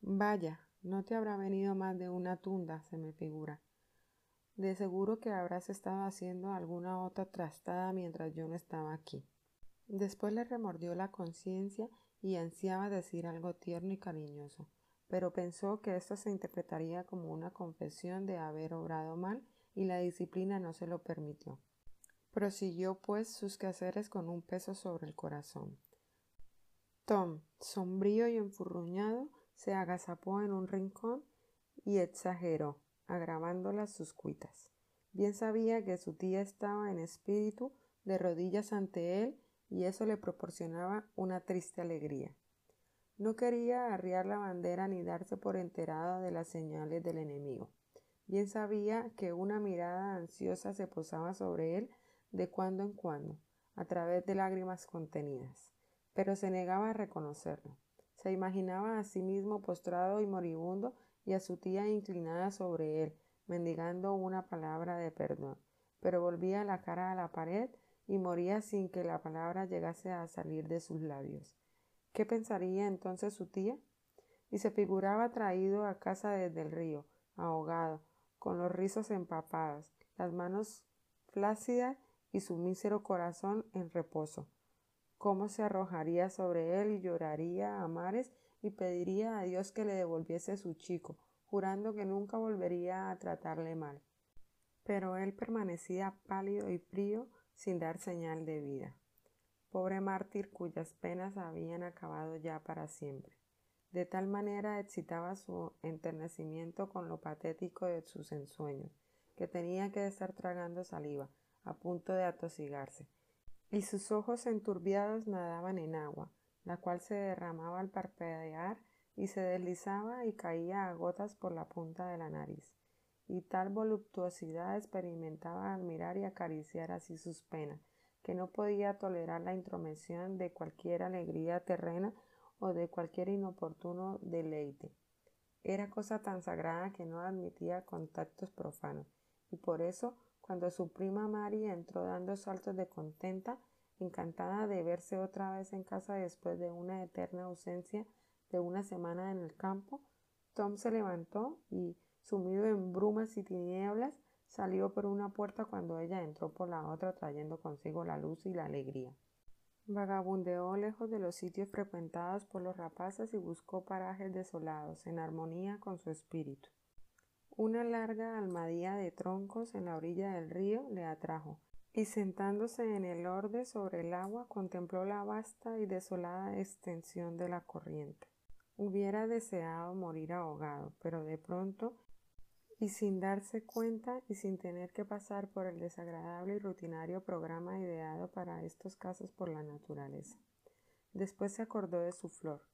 Vaya, no te habrá venido más de una tunda, se me figura. De seguro que habrás estado haciendo alguna otra trastada mientras yo no estaba aquí. Después le remordió la conciencia y ansiaba decir algo tierno y cariñoso pero pensó que esto se interpretaría como una confesión de haber obrado mal y la disciplina no se lo permitió. Prosiguió pues sus quehaceres con un peso sobre el corazón. Tom, sombrío y enfurruñado, se agazapó en un rincón y exageró, agravándolas sus cuitas. Bien sabía que su tía estaba en espíritu de rodillas ante él y eso le proporcionaba una triste alegría. No quería arriar la bandera ni darse por enterada de las señales del enemigo. Bien sabía que una mirada ansiosa se posaba sobre él de cuando en cuando, a través de lágrimas contenidas, pero se negaba a reconocerlo. Se imaginaba a sí mismo postrado y moribundo y a su tía inclinada sobre él, mendigando una palabra de perdón, pero volvía la cara a la pared y moría sin que la palabra llegase a salir de sus labios. ¿Qué pensaría entonces su tía? Y se figuraba traído a casa desde el río, ahogado, con los rizos empapados, las manos flácidas y su mísero corazón en reposo. Cómo se arrojaría sobre él y lloraría a mares y pediría a Dios que le devolviese su chico, jurando que nunca volvería a tratarle mal. Pero él permanecía pálido y frío sin dar señal de vida. Pobre mártir cuyas penas habían acabado ya para siempre. De tal manera excitaba su enternecimiento con lo patético de sus ensueños, que tenía que estar tragando saliva, a punto de atosigarse, y sus ojos enturbiados nadaban en agua, la cual se derramaba al parpadear y se deslizaba y caía a gotas por la punta de la nariz. Y tal voluptuosidad experimentaba al mirar y acariciar así sus penas, que no podía tolerar la intromisión de cualquier alegría terrena o de cualquier inoportuno deleite. Era cosa tan sagrada que no admitía contactos profanos, y por eso cuando su prima Mary entró dando saltos de contenta, encantada de verse otra vez en casa después de una eterna ausencia de una semana en el campo, Tom se levantó y, sumido en brumas y tinieblas, salió por una puerta cuando ella entró por la otra trayendo consigo la luz y la alegría. Vagabundeó lejos de los sitios frecuentados por los rapaces y buscó parajes desolados, en armonía con su espíritu. Una larga almadía de troncos en la orilla del río le atrajo, y sentándose en el orde sobre el agua contempló la vasta y desolada extensión de la corriente. Hubiera deseado morir ahogado, pero de pronto, y sin darse cuenta y sin tener que pasar por el desagradable y rutinario programa ideado para estos casos por la naturaleza. Después se acordó de su flor.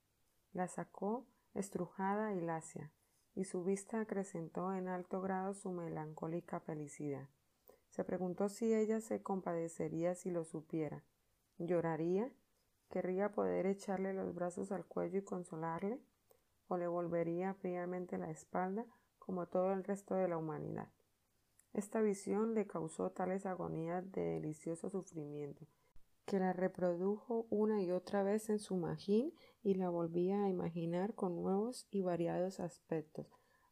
La sacó estrujada y lacia, y su vista acrecentó en alto grado su melancólica felicidad. Se preguntó si ella se compadecería si lo supiera. ¿Lloraría? ¿Querría poder echarle los brazos al cuello y consolarle? ¿O le volvería fríamente la espalda como todo el resto de la humanidad? Esta visión le causó tales agonías de delicioso sufrimiento que la reprodujo una y otra vez en su magín y la volvía a imaginar con nuevos y variados aspectos,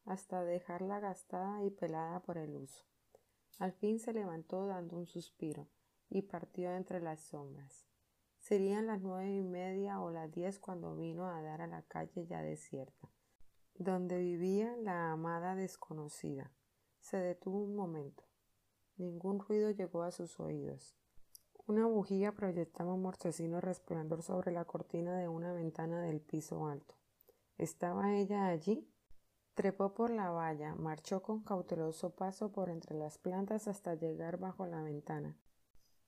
hasta dejarla gastada y pelada por el uso. Al fin se levantó dando un suspiro y partió entre las sombras. Serían las nueve y media o las diez cuando vino a dar a la calle ya desierta, donde vivía la amada desconocida. Se detuvo un momento. Ningún ruido llegó a sus oídos. Una bujía proyectaba un mortecino resplandor sobre la cortina de una ventana del piso alto. ¿Estaba ella allí? Trepó por la valla, marchó con cauteloso paso por entre las plantas hasta llegar bajo la ventana.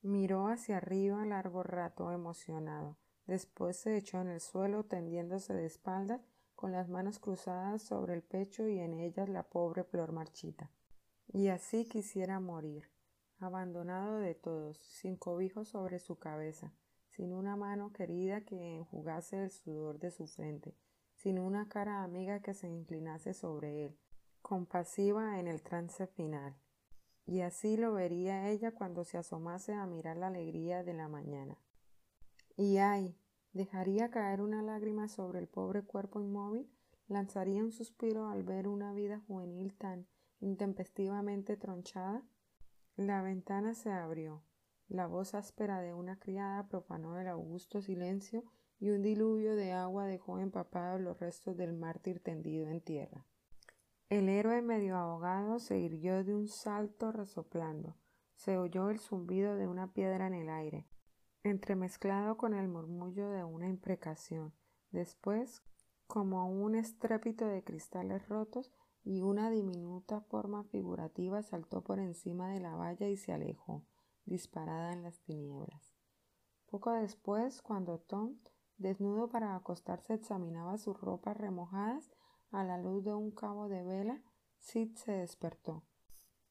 Miró hacia arriba largo rato emocionado. Después se echó en el suelo tendiéndose de espaldas con las manos cruzadas sobre el pecho y en ellas la pobre flor marchita. Y así quisiera morir abandonado de todos, sin cobijo sobre su cabeza, sin una mano querida que enjugase el sudor de su frente, sin una cara amiga que se inclinase sobre él, compasiva en el trance final. Y así lo vería ella cuando se asomase a mirar la alegría de la mañana. Y ay, dejaría caer una lágrima sobre el pobre cuerpo inmóvil, lanzaría un suspiro al ver una vida juvenil tan intempestivamente tronchada, la ventana se abrió. La voz áspera de una criada profanó el augusto silencio y un diluvio de agua dejó empapados los restos del mártir tendido en tierra. El héroe medio ahogado se irguió de un salto resoplando. Se oyó el zumbido de una piedra en el aire, entremezclado con el murmullo de una imprecación. Después, como un estrépito de cristales rotos, y una diminuta forma figurativa saltó por encima de la valla y se alejó, disparada en las tinieblas. Poco después, cuando Tom, desnudo para acostarse, examinaba sus ropas remojadas a la luz de un cabo de vela, Sid se despertó.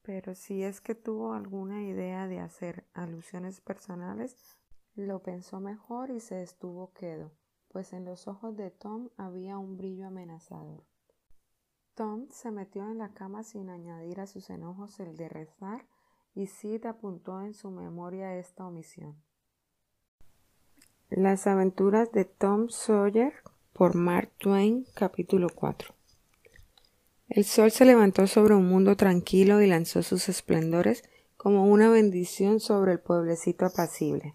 Pero si es que tuvo alguna idea de hacer alusiones personales, lo pensó mejor y se estuvo quedo, pues en los ojos de Tom había un brillo amenazador. Tom se metió en la cama sin añadir a sus enojos el de rezar y Sid apuntó en su memoria esta omisión. Las aventuras de Tom Sawyer por Mark Twain capítulo 4 El sol se levantó sobre un mundo tranquilo y lanzó sus esplendores como una bendición sobre el pueblecito apacible.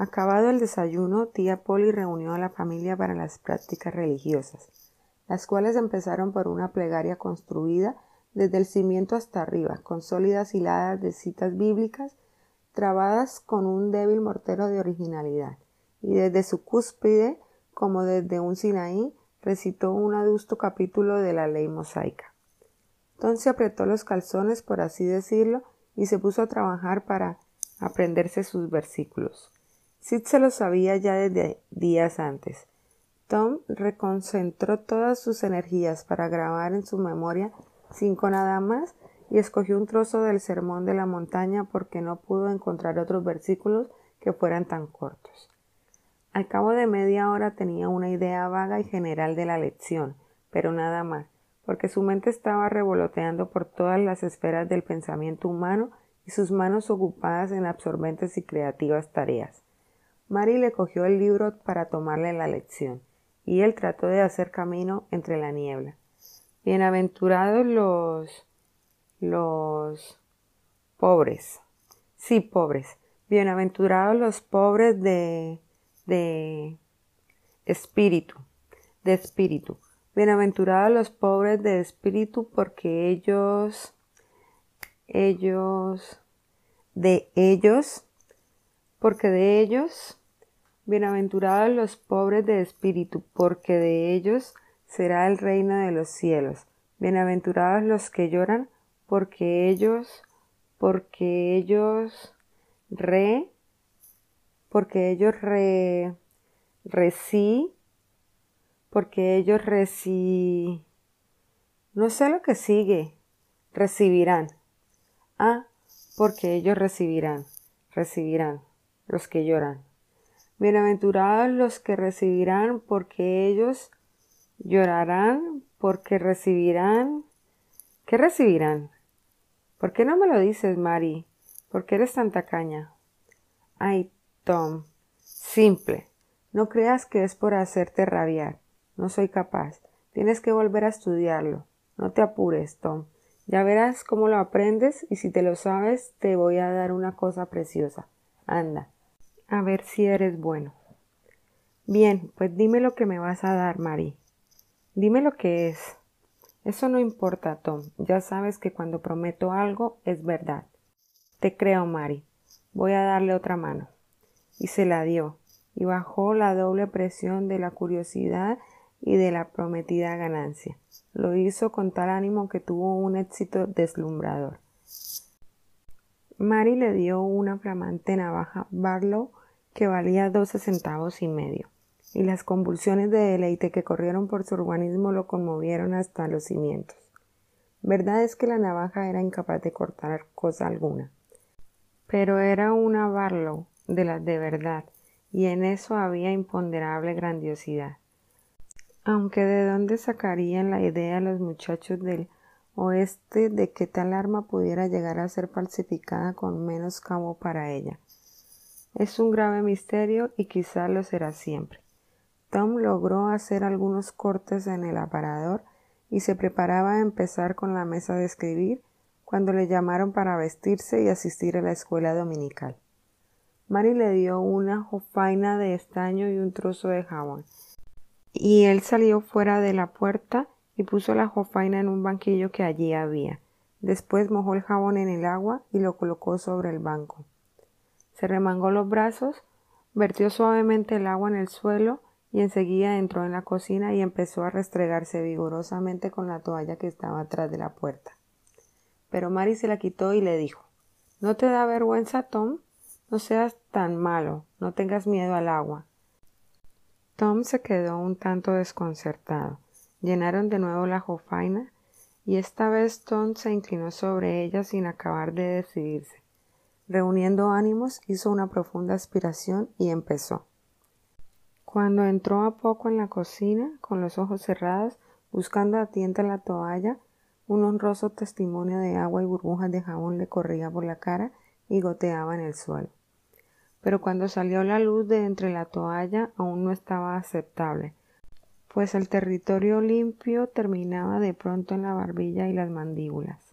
Acabado el desayuno, tía Polly reunió a la familia para las prácticas religiosas, las cuales empezaron por una plegaria construida desde el cimiento hasta arriba, con sólidas hiladas de citas bíblicas trabadas con un débil mortero de originalidad, y desde su cúspide, como desde un Sinaí, recitó un adusto capítulo de la ley mosaica. Entonces apretó los calzones, por así decirlo, y se puso a trabajar para aprenderse sus versículos. Sid se lo sabía ya desde días antes. Tom reconcentró todas sus energías para grabar en su memoria cinco nada más y escogió un trozo del sermón de la montaña porque no pudo encontrar otros versículos que fueran tan cortos. Al cabo de media hora tenía una idea vaga y general de la lección, pero nada más, porque su mente estaba revoloteando por todas las esferas del pensamiento humano y sus manos ocupadas en absorbentes y creativas tareas. Mary le cogió el libro para tomarle la lección, y él trató de hacer camino entre la niebla. Bienaventurados los los pobres. Sí, pobres. Bienaventurados los pobres de de espíritu, de espíritu. Bienaventurados los pobres de espíritu porque ellos ellos de ellos porque de ellos Bienaventurados los pobres de espíritu, porque de ellos será el reino de los cielos. Bienaventurados los que lloran, porque ellos, porque ellos re, porque ellos re, reci, porque ellos reci, no sé lo que sigue, recibirán. Ah, porque ellos recibirán, recibirán, los que lloran. Bienaventurados los que recibirán, porque ellos llorarán, porque recibirán. ¿Qué recibirán? ¿Por qué no me lo dices, Mari? ¿Por qué eres tan tacaña? Ay, Tom, simple. No creas que es por hacerte rabiar. No soy capaz. Tienes que volver a estudiarlo. No te apures, Tom. Ya verás cómo lo aprendes y si te lo sabes te voy a dar una cosa preciosa. Anda, a ver si eres bueno. Bien, pues dime lo que me vas a dar, Mari. Dime lo que es. Eso no importa, Tom. Ya sabes que cuando prometo algo es verdad. Te creo, Mari. Voy a darle otra mano. Y se la dio, y bajó la doble presión de la curiosidad y de la prometida ganancia. Lo hizo con tal ánimo que tuvo un éxito deslumbrador. Mary le dio una flamante navaja Barlow que valía doce centavos y medio, y las convulsiones de deleite que corrieron por su organismo lo conmovieron hasta los cimientos. Verdad es que la navaja era incapaz de cortar cosa alguna, pero era una Barlow de las de verdad, y en eso había imponderable grandiosidad. Aunque de dónde sacarían la idea los muchachos del oeste de que tal arma pudiera llegar a ser falsificada con menos cabo para ella. Es un grave misterio y quizá lo será siempre. Tom logró hacer algunos cortes en el aparador y se preparaba a empezar con la mesa de escribir cuando le llamaron para vestirse y asistir a la escuela dominical. Mary le dio una jofaina de estaño y un trozo de jabón, y él salió fuera de la puerta y puso la jofaina en un banquillo que allí había. Después mojó el jabón en el agua y lo colocó sobre el banco. Se remangó los brazos, vertió suavemente el agua en el suelo y enseguida entró en la cocina y empezó a restregarse vigorosamente con la toalla que estaba atrás de la puerta. Pero Mary se la quitó y le dijo ¿No te da vergüenza, Tom? No seas tan malo, no tengas miedo al agua. Tom se quedó un tanto desconcertado. Llenaron de nuevo la jofaina y esta vez Tom se inclinó sobre ella sin acabar de decidirse. Reuniendo ánimos, hizo una profunda aspiración y empezó. Cuando entró a poco en la cocina, con los ojos cerrados, buscando a tienta la toalla, un honroso testimonio de agua y burbujas de jabón le corría por la cara y goteaba en el suelo. Pero cuando salió la luz de entre la toalla aún no estaba aceptable, pues el territorio limpio terminaba de pronto en la barbilla y las mandíbulas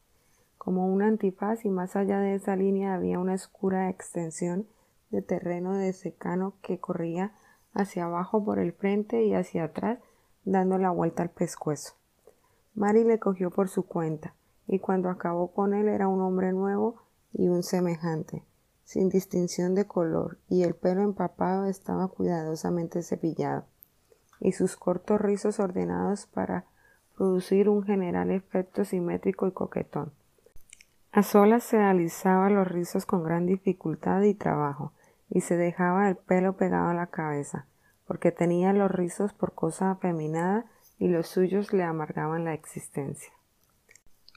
como un antifaz y más allá de esa línea había una oscura extensión de terreno de secano que corría hacia abajo por el frente y hacia atrás, dando la vuelta al pescuezo. Mari le cogió por su cuenta, y cuando acabó con él era un hombre nuevo y un semejante, sin distinción de color, y el pelo empapado estaba cuidadosamente cepillado, y sus cortos rizos ordenados para producir un general efecto simétrico y coquetón. A solas se alisaba los rizos con gran dificultad y trabajo, y se dejaba el pelo pegado a la cabeza, porque tenía los rizos por cosa afeminada y los suyos le amargaban la existencia.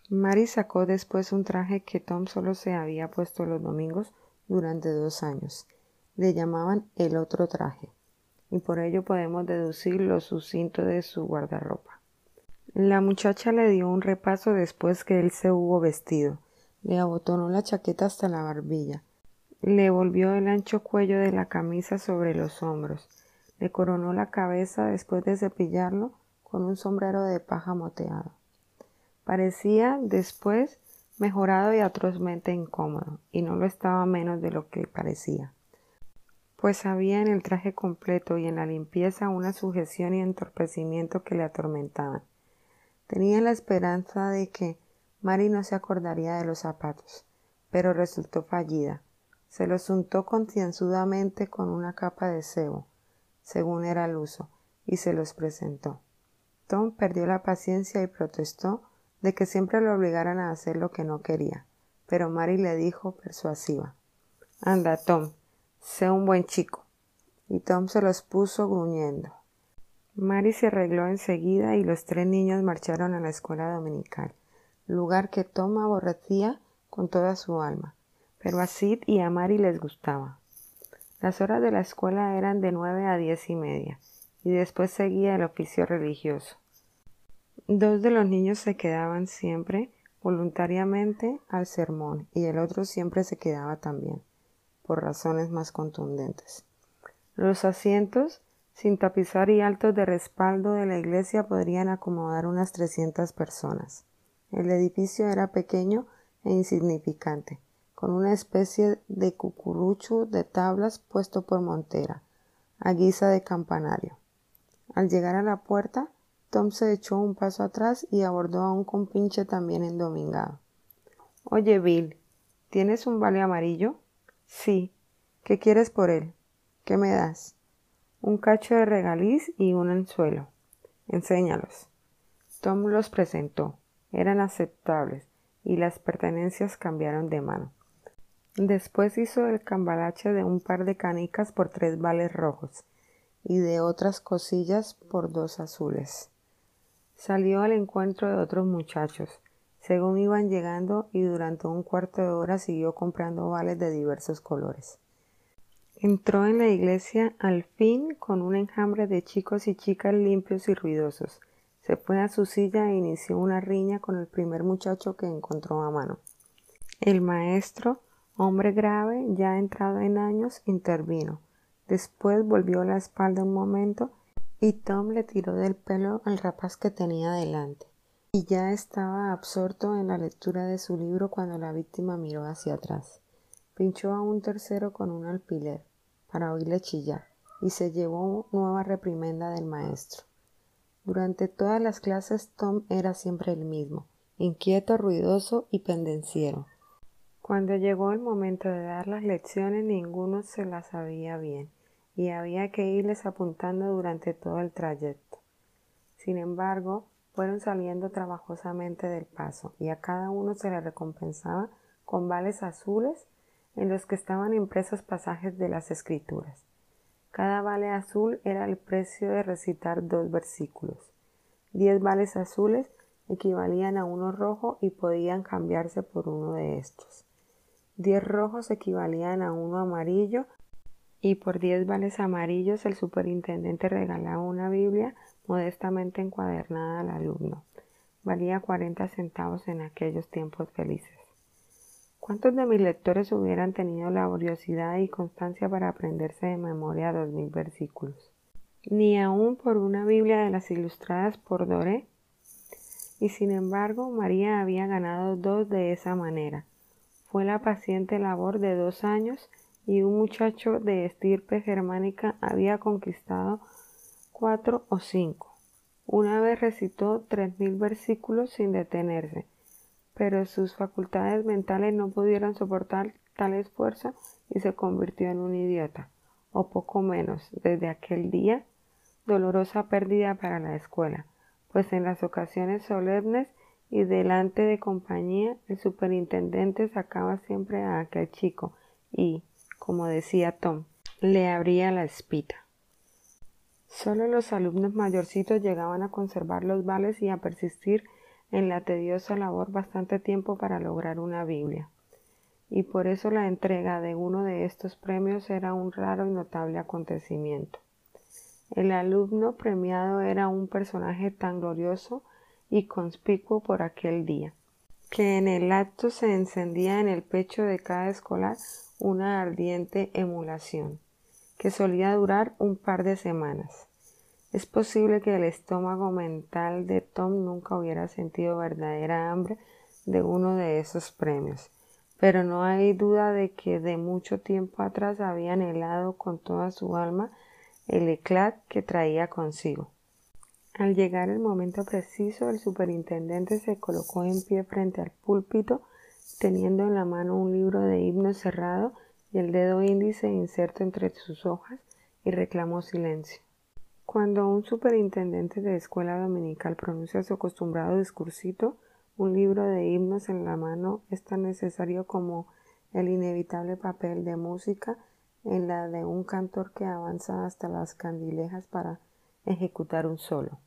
Mary sacó después un traje que Tom solo se había puesto los domingos durante dos años. Le llamaban el otro traje, y por ello podemos deducir lo sucinto de su guardarropa. La muchacha le dio un repaso después que él se hubo vestido, le abotonó la chaqueta hasta la barbilla, le volvió el ancho cuello de la camisa sobre los hombros, le coronó la cabeza después de cepillarlo con un sombrero de paja moteado. Parecía, después, mejorado y atrozmente incómodo, y no lo estaba menos de lo que parecía, pues había en el traje completo y en la limpieza una sujeción y entorpecimiento que le atormentaban. Tenía la esperanza de que Mary no se acordaría de los zapatos, pero resultó fallida. Se los untó concienzudamente con una capa de cebo, según era el uso, y se los presentó. Tom perdió la paciencia y protestó de que siempre lo obligaran a hacer lo que no quería, pero Mary le dijo persuasiva Anda, Tom, sé un buen chico. Y Tom se los puso gruñendo. Mary se arregló enseguida y los tres niños marcharon a la escuela dominical lugar que Tom aborrecía con toda su alma, pero a Sid y a Mary les gustaba. Las horas de la escuela eran de nueve a diez y media, y después seguía el oficio religioso. Dos de los niños se quedaban siempre voluntariamente al sermón y el otro siempre se quedaba también, por razones más contundentes. Los asientos, sin tapizar y altos de respaldo de la iglesia, podrían acomodar unas trescientas personas. El edificio era pequeño e insignificante, con una especie de cucurucho de tablas puesto por montera, a guisa de campanario. Al llegar a la puerta, Tom se echó un paso atrás y abordó a un compinche también endomingado. Oye, Bill, ¿tienes un vale amarillo? Sí. ¿Qué quieres por él? ¿Qué me das? Un cacho de regaliz y un anzuelo. Enséñalos. Tom los presentó eran aceptables y las pertenencias cambiaron de mano. Después hizo el cambalache de un par de canicas por tres vales rojos y de otras cosillas por dos azules. Salió al encuentro de otros muchachos, según iban llegando y durante un cuarto de hora siguió comprando vales de diversos colores. Entró en la iglesia al fin con un enjambre de chicos y chicas limpios y ruidosos, se fue a su silla e inició una riña con el primer muchacho que encontró a mano. El maestro, hombre grave, ya entrado en años, intervino. Después volvió la espalda un momento y Tom le tiró del pelo al rapaz que tenía delante. Y ya estaba absorto en la lectura de su libro cuando la víctima miró hacia atrás. Pinchó a un tercero con un alfiler para oírle chillar y se llevó nueva reprimenda del maestro. Durante todas las clases Tom era siempre el mismo, inquieto, ruidoso y pendenciero. Cuando llegó el momento de dar las lecciones ninguno se las sabía bien y había que irles apuntando durante todo el trayecto. Sin embargo, fueron saliendo trabajosamente del paso y a cada uno se le recompensaba con vales azules en los que estaban impresos pasajes de las escrituras. Cada vale azul era el precio de recitar dos versículos. Diez vales azules equivalían a uno rojo y podían cambiarse por uno de estos. Diez rojos equivalían a uno amarillo y por diez vales amarillos el superintendente regalaba una Biblia modestamente encuadernada al alumno. Valía cuarenta centavos en aquellos tiempos felices. ¿Cuántos de mis lectores hubieran tenido la laboriosidad y constancia para aprenderse de memoria dos mil versículos? Ni aun por una Biblia de las ilustradas por Doré. Y sin embargo, María había ganado dos de esa manera. Fue la paciente labor de dos años y un muchacho de estirpe germánica había conquistado cuatro o cinco. Una vez recitó tres mil versículos sin detenerse, pero sus facultades mentales no pudieron soportar tal esfuerzo y se convirtió en un idiota, o poco menos, desde aquel día, dolorosa pérdida para la escuela, pues en las ocasiones solemnes y delante de compañía el superintendente sacaba siempre a aquel chico y, como decía Tom, le abría la espita. Solo los alumnos mayorcitos llegaban a conservar los vales y a persistir en la tediosa labor bastante tiempo para lograr una Biblia. Y por eso la entrega de uno de estos premios era un raro y notable acontecimiento. El alumno premiado era un personaje tan glorioso y conspicuo por aquel día, que en el acto se encendía en el pecho de cada escolar una ardiente emulación, que solía durar un par de semanas. Es posible que el estómago mental de Tom nunca hubiera sentido verdadera hambre de uno de esos premios, pero no hay duda de que de mucho tiempo atrás había anhelado con toda su alma el eclat que traía consigo. Al llegar el momento preciso, el superintendente se colocó en pie frente al púlpito, teniendo en la mano un libro de himnos cerrado y el dedo índice inserto entre sus hojas, y reclamó silencio. Cuando un superintendente de escuela dominical pronuncia su acostumbrado discursito, un libro de himnos en la mano es tan necesario como el inevitable papel de música en la de un cantor que avanza hasta las candilejas para ejecutar un solo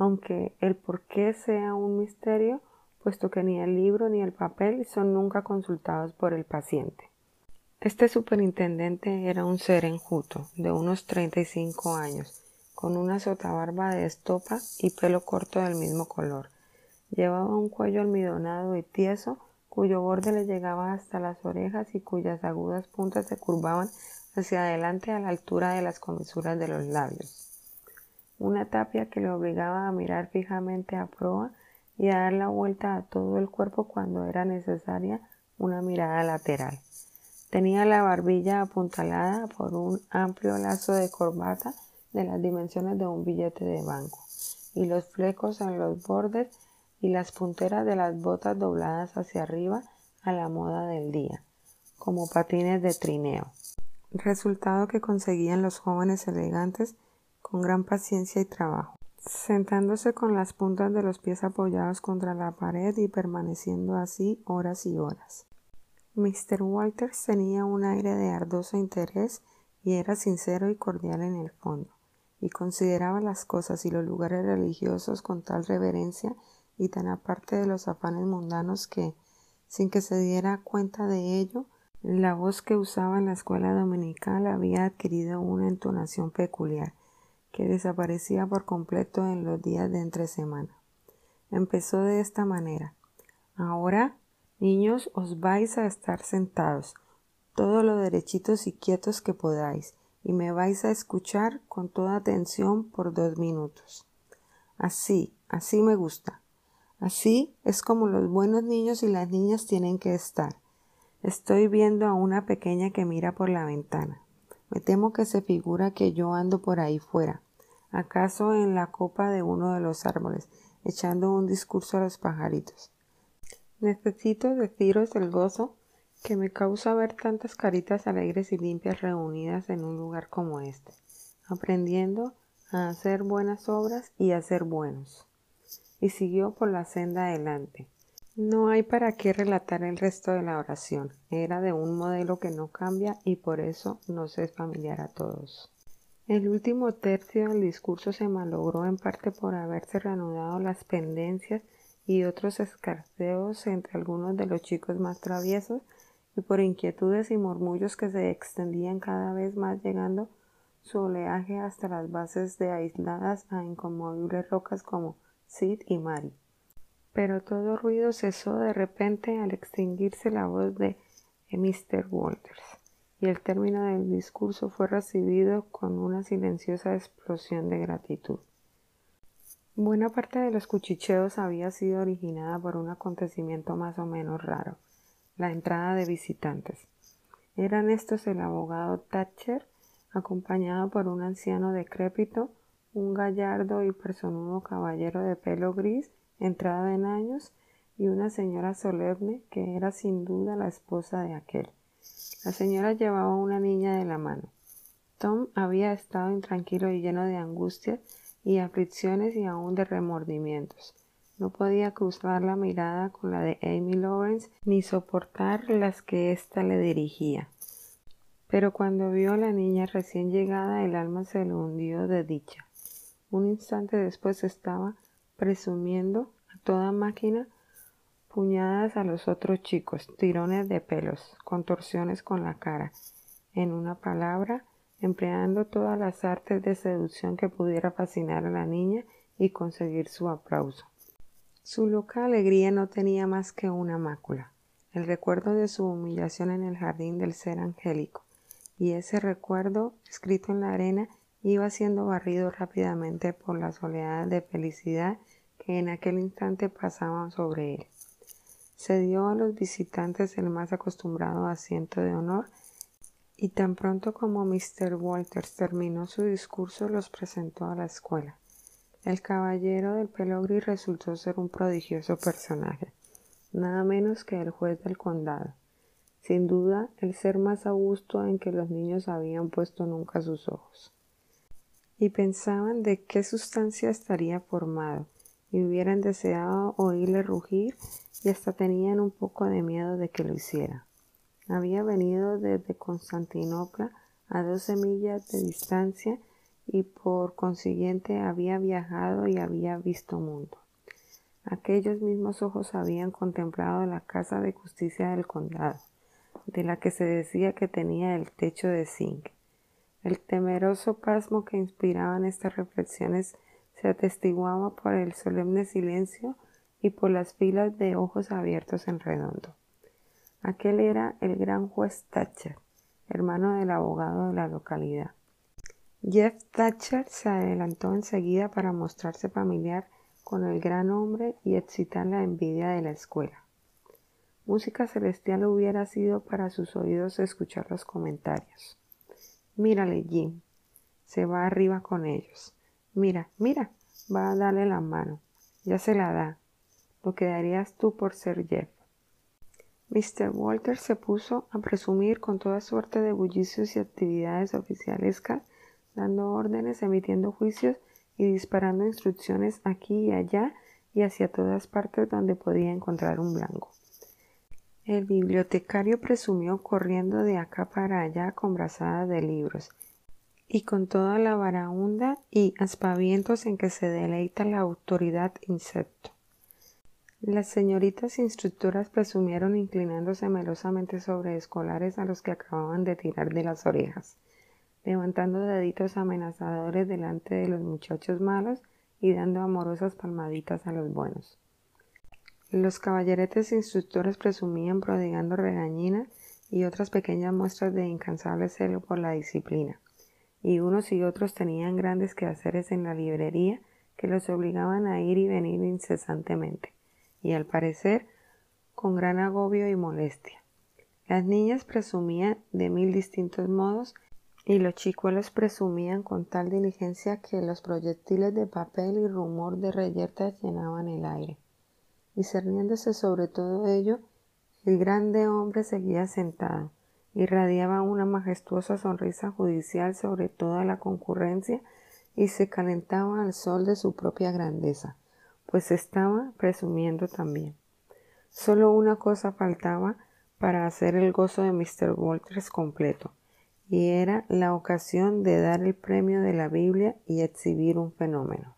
aunque el por qué sea un misterio, puesto que ni el libro ni el papel son nunca consultados por el paciente. Este superintendente era un ser enjuto, de unos 35 años, con una sotabarba de estopa y pelo corto del mismo color. Llevaba un cuello almidonado y tieso, cuyo borde le llegaba hasta las orejas y cuyas agudas puntas se curvaban hacia adelante a la altura de las comisuras de los labios una tapia que le obligaba a mirar fijamente a proa y a dar la vuelta a todo el cuerpo cuando era necesaria una mirada lateral. Tenía la barbilla apuntalada por un amplio lazo de corbata de las dimensiones de un billete de banco, y los flecos en los bordes y las punteras de las botas dobladas hacia arriba a la moda del día, como patines de trineo. Resultado que conseguían los jóvenes elegantes con gran paciencia y trabajo, sentándose con las puntas de los pies apoyados contra la pared y permaneciendo así horas y horas. Mr. Walters tenía un aire de ardoso interés y era sincero y cordial en el fondo, y consideraba las cosas y los lugares religiosos con tal reverencia y tan aparte de los afanes mundanos que, sin que se diera cuenta de ello, la voz que usaba en la escuela dominical había adquirido una entonación peculiar, que desaparecía por completo en los días de entre semana. Empezó de esta manera. Ahora, niños, os vais a estar sentados, todo lo derechitos y quietos que podáis, y me vais a escuchar con toda atención por dos minutos. Así, así me gusta. Así es como los buenos niños y las niñas tienen que estar. Estoy viendo a una pequeña que mira por la ventana. Me temo que se figura que yo ando por ahí fuera, acaso en la copa de uno de los árboles, echando un discurso a los pajaritos. Necesito deciros el gozo que me causa ver tantas caritas alegres y limpias reunidas en un lugar como este, aprendiendo a hacer buenas obras y a ser buenos. Y siguió por la senda adelante. No hay para qué relatar el resto de la oración. Era de un modelo que no cambia y por eso nos es familiar a todos. El último tercio del discurso se malogró en parte por haberse reanudado las pendencias y otros escarceos entre algunos de los chicos más traviesos y por inquietudes y murmullos que se extendían cada vez más llegando su oleaje hasta las bases de aisladas a inconmovibles rocas como Sid y Mary. Pero todo ruido cesó de repente al extinguirse la voz de Mr. Walters, y el término del discurso fue recibido con una silenciosa explosión de gratitud. Buena parte de los cuchicheos había sido originada por un acontecimiento más o menos raro, la entrada de visitantes. Eran estos el abogado Thatcher, acompañado por un anciano decrépito, un gallardo y personudo caballero de pelo gris, entrado en años, y una señora solemne que era sin duda la esposa de aquel. La señora llevaba una niña de la mano. Tom había estado intranquilo y lleno de angustias y aflicciones y aún de remordimientos. No podía cruzar la mirada con la de Amy Lawrence ni soportar las que ésta le dirigía. Pero cuando vio a la niña recién llegada el alma se le hundió de dicha. Un instante después estaba presumiendo a toda máquina puñadas a los otros chicos, tirones de pelos, contorsiones con la cara, en una palabra, empleando todas las artes de seducción que pudiera fascinar a la niña y conseguir su aplauso. Su loca alegría no tenía más que una mácula, el recuerdo de su humillación en el jardín del ser angélico, y ese recuerdo, escrito en la arena, iba siendo barrido rápidamente por las oleadas de felicidad que en aquel instante pasaban sobre él se dio a los visitantes el más acostumbrado asiento de honor y tan pronto como Mr. Walters terminó su discurso los presentó a la escuela. El caballero del pelo gris resultó ser un prodigioso personaje, nada menos que el juez del condado, sin duda el ser más augusto en que los niños habían puesto nunca sus ojos. Y pensaban de qué sustancia estaría formado, y hubieran deseado oírle rugir y hasta tenían un poco de miedo de que lo hiciera. Había venido desde Constantinopla a doce millas de distancia y por consiguiente había viajado y había visto mundo. Aquellos mismos ojos habían contemplado la casa de justicia del condado, de la que se decía que tenía el techo de zinc. El temeroso pasmo que inspiraban estas reflexiones se atestiguaba por el solemne silencio y por las filas de ojos abiertos en redondo. Aquel era el gran juez Thatcher, hermano del abogado de la localidad. Jeff Thatcher se adelantó enseguida para mostrarse familiar con el gran hombre y excitar la envidia de la escuela. Música celestial hubiera sido para sus oídos escuchar los comentarios. Mírale, Jim. Se va arriba con ellos. Mira, mira, va a darle la mano. Ya se la da lo que darías tú por ser Jeff. Mr. Walter se puso a presumir con toda suerte de bullicios y actividades oficialescas, dando órdenes, emitiendo juicios y disparando instrucciones aquí y allá y hacia todas partes donde podía encontrar un blanco. El bibliotecario presumió corriendo de acá para allá con brazadas de libros y con toda la varaunda y aspavientos en que se deleita la autoridad insecto. Las señoritas instructoras presumieron inclinándose melosamente sobre escolares a los que acababan de tirar de las orejas, levantando deditos amenazadores delante de los muchachos malos y dando amorosas palmaditas a los buenos. Los caballeretes instructores presumían prodigando regañinas y otras pequeñas muestras de incansable celo por la disciplina, y unos y otros tenían grandes quehaceres en la librería que los obligaban a ir y venir incesantemente y al parecer con gran agobio y molestia. Las niñas presumían de mil distintos modos y los chicuelos presumían con tal diligencia que los proyectiles de papel y rumor de reyertas llenaban el aire. Y cerniéndose sobre todo ello, el grande hombre seguía sentado, irradiaba una majestuosa sonrisa judicial sobre toda la concurrencia y se calentaba al sol de su propia grandeza pues estaba presumiendo también. Solo una cosa faltaba para hacer el gozo de Mr. Walters completo, y era la ocasión de dar el premio de la Biblia y exhibir un fenómeno.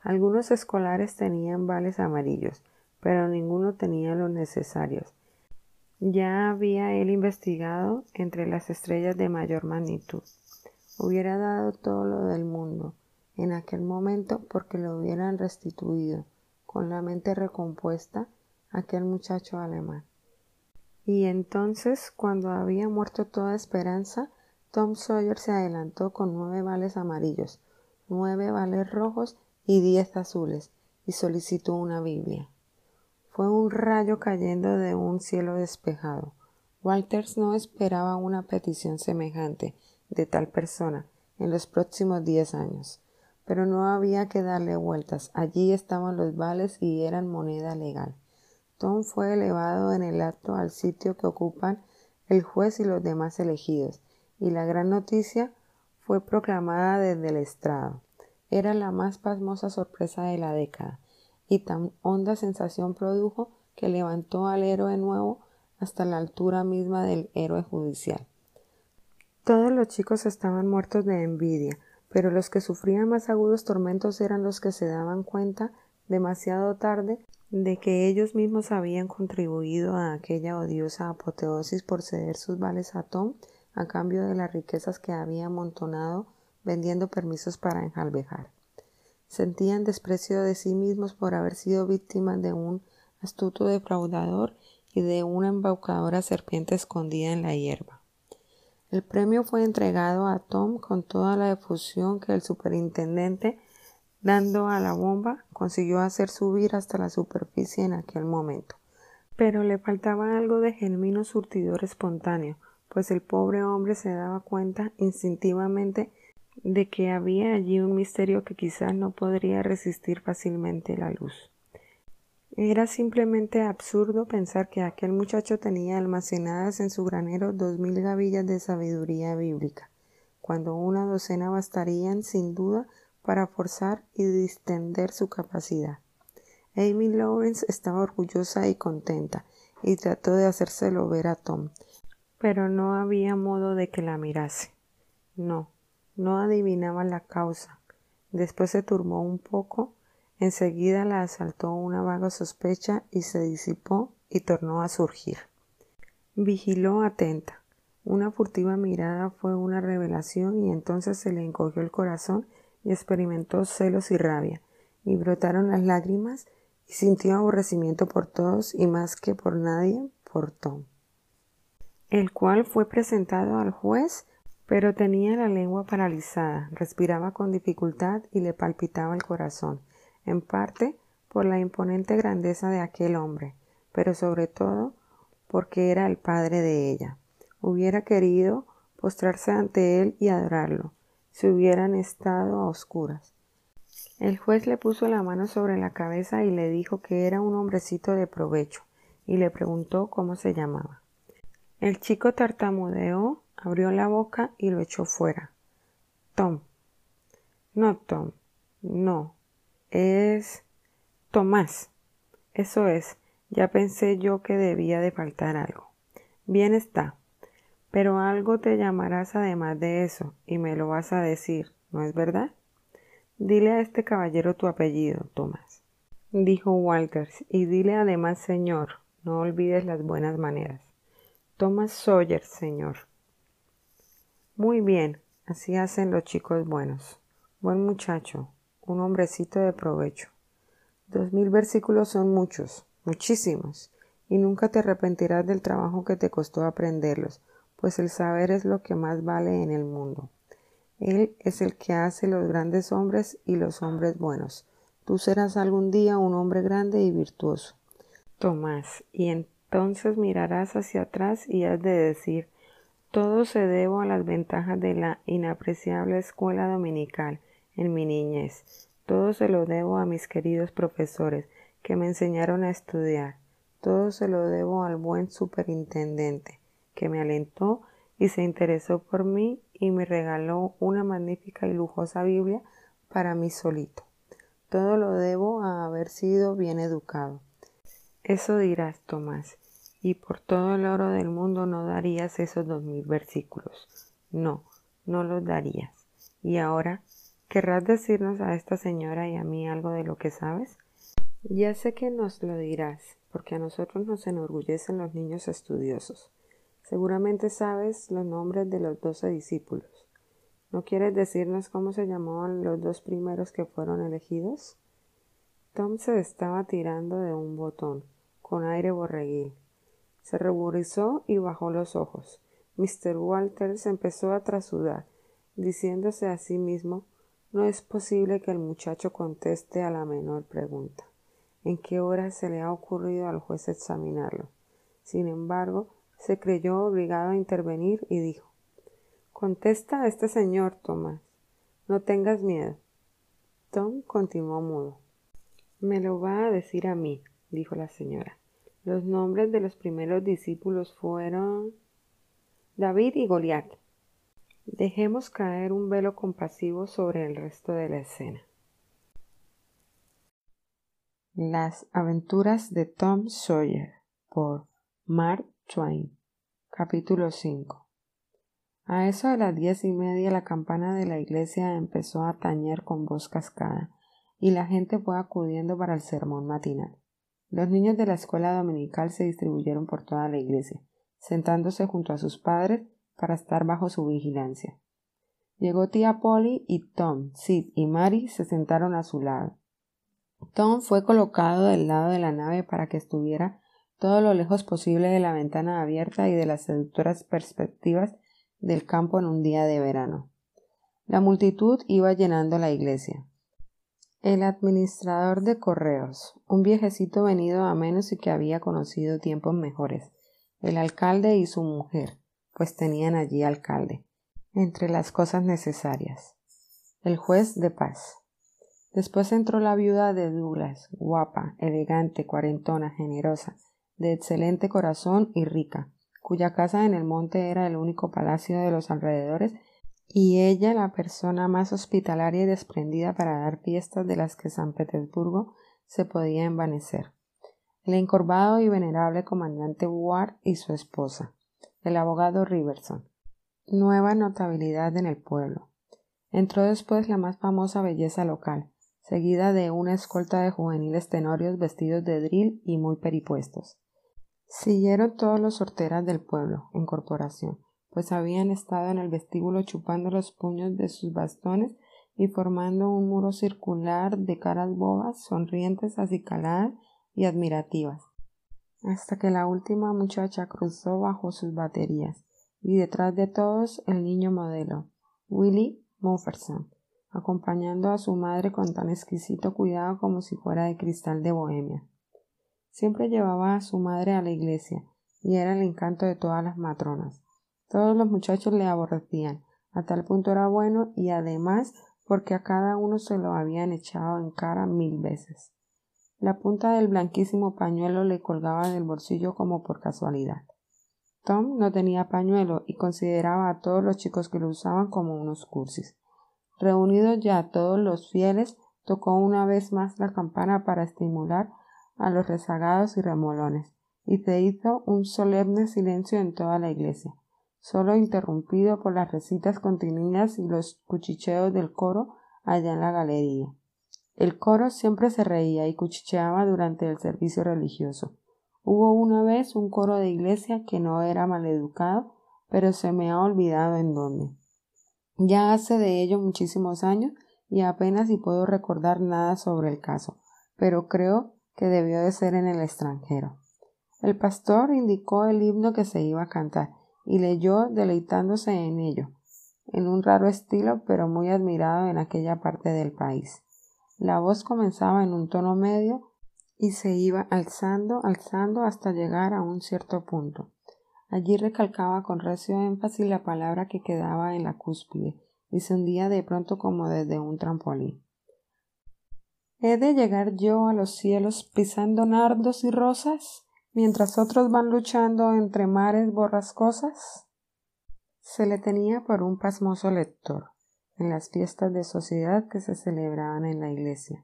Algunos escolares tenían vales amarillos, pero ninguno tenía los necesarios. Ya había él investigado entre las estrellas de mayor magnitud. Hubiera dado todo lo del mundo, en aquel momento porque lo hubieran restituido con la mente recompuesta aquel muchacho alemán. Y entonces, cuando había muerto toda esperanza, Tom Sawyer se adelantó con nueve vales amarillos, nueve vales rojos y diez azules, y solicitó una Biblia. Fue un rayo cayendo de un cielo despejado, Walters no esperaba una petición semejante de tal persona en los próximos diez años. Pero no había que darle vueltas. Allí estaban los vales y eran moneda legal. Tom fue elevado en el acto al sitio que ocupan el juez y los demás elegidos, y la gran noticia fue proclamada desde el estrado. Era la más pasmosa sorpresa de la década, y tan honda sensación produjo que levantó al héroe nuevo hasta la altura misma del héroe judicial. Todos los chicos estaban muertos de envidia, pero los que sufrían más agudos tormentos eran los que se daban cuenta demasiado tarde de que ellos mismos habían contribuido a aquella odiosa apoteosis por ceder sus vales a Tom a cambio de las riquezas que había amontonado vendiendo permisos para enjalbejar. Sentían desprecio de sí mismos por haber sido víctimas de un astuto defraudador y de una embaucadora serpiente escondida en la hierba. El premio fue entregado a Tom con toda la efusión que el superintendente, dando a la bomba, consiguió hacer subir hasta la superficie en aquel momento. Pero le faltaba algo de genuino surtidor espontáneo, pues el pobre hombre se daba cuenta instintivamente de que había allí un misterio que quizás no podría resistir fácilmente la luz. Era simplemente absurdo pensar que aquel muchacho tenía almacenadas en su granero dos mil gavillas de sabiduría bíblica, cuando una docena bastarían sin duda para forzar y distender su capacidad. Amy Lawrence estaba orgullosa y contenta, y trató de hacérselo ver a Tom, pero no había modo de que la mirase. No, no adivinaba la causa. Después se turbó un poco Enseguida la asaltó una vaga sospecha y se disipó y tornó a surgir. Vigiló atenta. Una furtiva mirada fue una revelación y entonces se le encogió el corazón y experimentó celos y rabia, y brotaron las lágrimas y sintió aborrecimiento por todos y más que por nadie, por Tom, el cual fue presentado al juez, pero tenía la lengua paralizada, respiraba con dificultad y le palpitaba el corazón en parte por la imponente grandeza de aquel hombre, pero sobre todo porque era el padre de ella. Hubiera querido postrarse ante él y adorarlo, si hubieran estado a oscuras. El juez le puso la mano sobre la cabeza y le dijo que era un hombrecito de provecho, y le preguntó cómo se llamaba. El chico tartamudeó, abrió la boca y lo echó fuera. Tom. No, Tom. No es Tomás. Eso es, ya pensé yo que debía de faltar algo. Bien está. Pero algo te llamarás además de eso, y me lo vas a decir, ¿no es verdad? Dile a este caballero tu apellido, Tomás, dijo Walters, y dile además señor, no olvides las buenas maneras. Thomas Sawyer, señor. Muy bien, así hacen los chicos buenos. Buen muchacho, un hombrecito de provecho. Dos mil versículos son muchos, muchísimos, y nunca te arrepentirás del trabajo que te costó aprenderlos, pues el saber es lo que más vale en el mundo. Él es el que hace los grandes hombres y los hombres buenos. Tú serás algún día un hombre grande y virtuoso. Tomás, y entonces mirarás hacia atrás y has de decir todo se debo a las ventajas de la inapreciable escuela dominical en mi niñez. Todo se lo debo a mis queridos profesores que me enseñaron a estudiar. Todo se lo debo al buen superintendente que me alentó y se interesó por mí y me regaló una magnífica y lujosa Biblia para mí solito. Todo lo debo a haber sido bien educado. Eso dirás, Tomás, y por todo el oro del mundo no darías esos dos mil versículos. No, no los darías. Y ahora ¿Querrás decirnos a esta señora y a mí algo de lo que sabes? Ya sé que nos lo dirás, porque a nosotros nos enorgullecen los niños estudiosos. Seguramente sabes los nombres de los doce discípulos. ¿No quieres decirnos cómo se llamaban los dos primeros que fueron elegidos? Tom se estaba tirando de un botón, con aire borreguil. Se ruborizó y bajó los ojos. Mr. Walters empezó a trasudar, diciéndose a sí mismo no es posible que el muchacho conteste a la menor pregunta. ¿En qué hora se le ha ocurrido al juez examinarlo? Sin embargo, se creyó obligado a intervenir y dijo Contesta a este señor, Tomás. No tengas miedo. Tom continuó mudo. Me lo va a decir a mí, dijo la señora. Los nombres de los primeros discípulos fueron David y Goliat. Dejemos caer un velo compasivo sobre el resto de la escena. Las aventuras de Tom Sawyer por Mark Twain Capítulo 5 A eso de las diez y media la campana de la iglesia empezó a tañer con voz cascada y la gente fue acudiendo para el sermón matinal. Los niños de la escuela dominical se distribuyeron por toda la iglesia, sentándose junto a sus padres para estar bajo su vigilancia. Llegó tía Polly y Tom, Sid y Mary se sentaron a su lado. Tom fue colocado del lado de la nave para que estuviera todo lo lejos posible de la ventana abierta y de las seductoras perspectivas del campo en un día de verano. La multitud iba llenando la iglesia. El administrador de correos, un viejecito venido a menos y que había conocido tiempos mejores, el alcalde y su mujer, pues tenían allí alcalde, entre las cosas necesarias. El juez de paz. Después entró la viuda de Douglas, guapa, elegante, cuarentona, generosa, de excelente corazón y rica, cuya casa en el monte era el único palacio de los alrededores y ella la persona más hospitalaria y desprendida para dar fiestas de las que San Petersburgo se podía envanecer. El encorvado y venerable comandante Ward y su esposa, el abogado Riverson, nueva notabilidad en el pueblo. Entró después la más famosa belleza local, seguida de una escolta de juveniles tenorios vestidos de drill y muy peripuestos. Siguieron todos los sorteras del pueblo, en corporación, pues habían estado en el vestíbulo chupando los puños de sus bastones y formando un muro circular de caras bobas, sonrientes, acicaladas y admirativas hasta que la última muchacha cruzó bajo sus baterías, y detrás de todos el niño modelo, Willie Mumferson, acompañando a su madre con tan exquisito cuidado como si fuera de cristal de Bohemia. Siempre llevaba a su madre a la iglesia, y era el encanto de todas las matronas. Todos los muchachos le aborrecían, a tal punto era bueno, y además porque a cada uno se lo habían echado en cara mil veces. La punta del blanquísimo pañuelo le colgaba del bolsillo como por casualidad. Tom no tenía pañuelo y consideraba a todos los chicos que lo usaban como unos cursis. Reunidos ya todos los fieles, tocó una vez más la campana para estimular a los rezagados y remolones, y se hizo un solemne silencio en toda la iglesia, solo interrumpido por las recitas continuas y los cuchicheos del coro allá en la galería. El coro siempre se reía y cuchicheaba durante el servicio religioso. Hubo una vez un coro de iglesia que no era maleducado, pero se me ha olvidado en dónde. Ya hace de ello muchísimos años y apenas si puedo recordar nada sobre el caso, pero creo que debió de ser en el extranjero. El pastor indicó el himno que se iba a cantar y leyó deleitándose en ello, en un raro estilo, pero muy admirado en aquella parte del país. La voz comenzaba en un tono medio y se iba alzando, alzando hasta llegar a un cierto punto. Allí recalcaba con recio énfasis la palabra que quedaba en la cúspide y se hundía de pronto como desde un trampolín. ¿He de llegar yo a los cielos pisando nardos y rosas, mientras otros van luchando entre mares borrascosas? Se le tenía por un pasmoso lector en las fiestas de sociedad que se celebraban en la iglesia.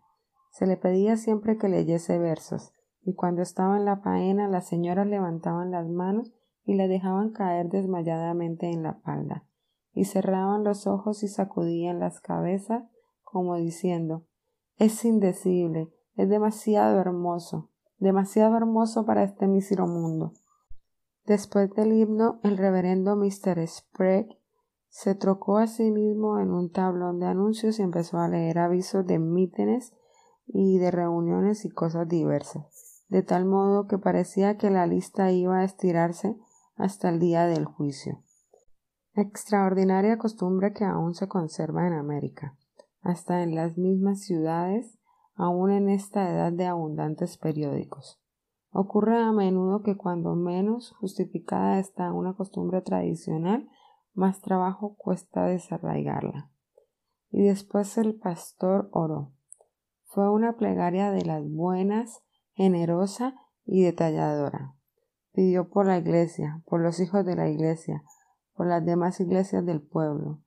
Se le pedía siempre que leyese versos, y cuando estaba en la faena las señoras levantaban las manos y la dejaban caer desmayadamente en la falda, y cerraban los ojos y sacudían las cabezas como diciendo es indecible, es demasiado hermoso, demasiado hermoso para este mísero mundo. Después del himno, el reverendo Mr. Sprague se trocó a sí mismo en un tablón de anuncios y empezó a leer avisos de mítines y de reuniones y cosas diversas, de tal modo que parecía que la lista iba a estirarse hasta el día del juicio. Extraordinaria costumbre que aún se conserva en América, hasta en las mismas ciudades, aún en esta edad de abundantes periódicos. Ocurre a menudo que cuando menos justificada está una costumbre tradicional, más trabajo cuesta desarraigarla. Y después el pastor oró. Fue una plegaria de las buenas, generosa y detalladora. Pidió por la iglesia, por los hijos de la iglesia, por las demás iglesias del pueblo,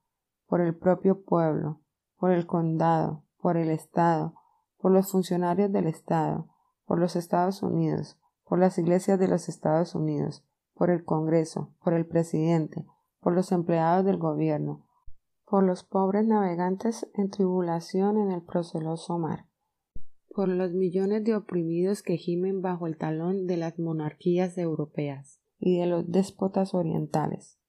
por el propio pueblo, por el condado, por el Estado, por los funcionarios del Estado, por los Estados Unidos, por las iglesias de los Estados Unidos, por el Congreso, por el presidente, por los empleados del gobierno, por los pobres navegantes en tribulación en el proceloso mar, por los millones de oprimidos que gimen bajo el talón de las monarquías europeas y de los déspotas orientales,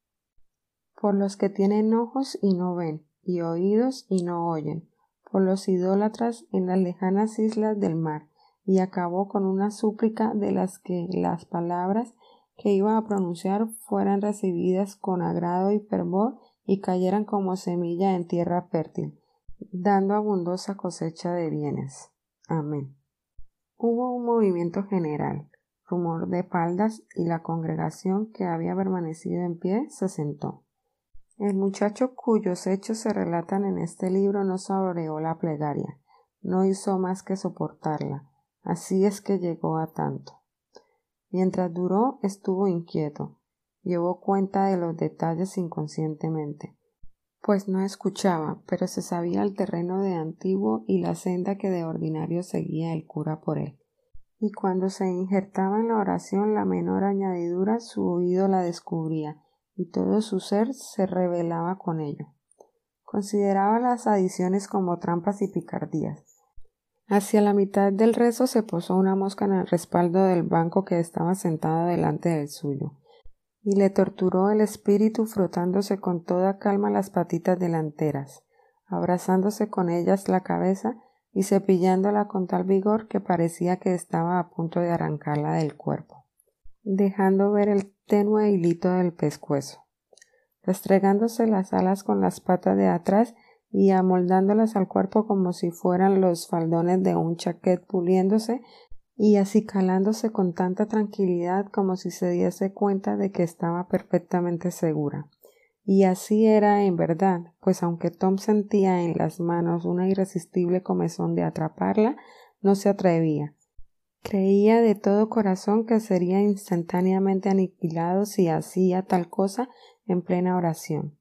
por los que tienen ojos y no ven, y oídos y no oyen, por los idólatras en las lejanas islas del mar, y acabó con una súplica de las que las palabras que iba a pronunciar fueran recibidas con agrado y fervor y cayeran como semilla en tierra fértil, dando abundosa cosecha de bienes. Amén. Hubo un movimiento general, rumor de faldas y la congregación que había permanecido en pie se sentó. El muchacho cuyos hechos se relatan en este libro no saboreó la plegaria, no hizo más que soportarla, así es que llegó a tanto. Mientras duró estuvo inquieto, llevó cuenta de los detalles inconscientemente, pues no escuchaba, pero se sabía el terreno de antiguo y la senda que de ordinario seguía el cura por él. Y cuando se injertaba en la oración la menor añadidura, su oído la descubría, y todo su ser se revelaba con ello. Consideraba las adiciones como trampas y picardías. Hacia la mitad del rezo se posó una mosca en el respaldo del banco que estaba sentado delante del suyo y le torturó el espíritu frotándose con toda calma las patitas delanteras, abrazándose con ellas la cabeza y cepillándola con tal vigor que parecía que estaba a punto de arrancarla del cuerpo, dejando ver el tenue hilito del pescuezo, restregándose las alas con las patas de atrás y amoldándolas al cuerpo como si fueran los faldones de un chaquet puliéndose y así calándose con tanta tranquilidad como si se diese cuenta de que estaba perfectamente segura. Y así era en verdad, pues aunque Tom sentía en las manos una irresistible comezón de atraparla, no se atrevía. Creía de todo corazón que sería instantáneamente aniquilado si hacía tal cosa en plena oración.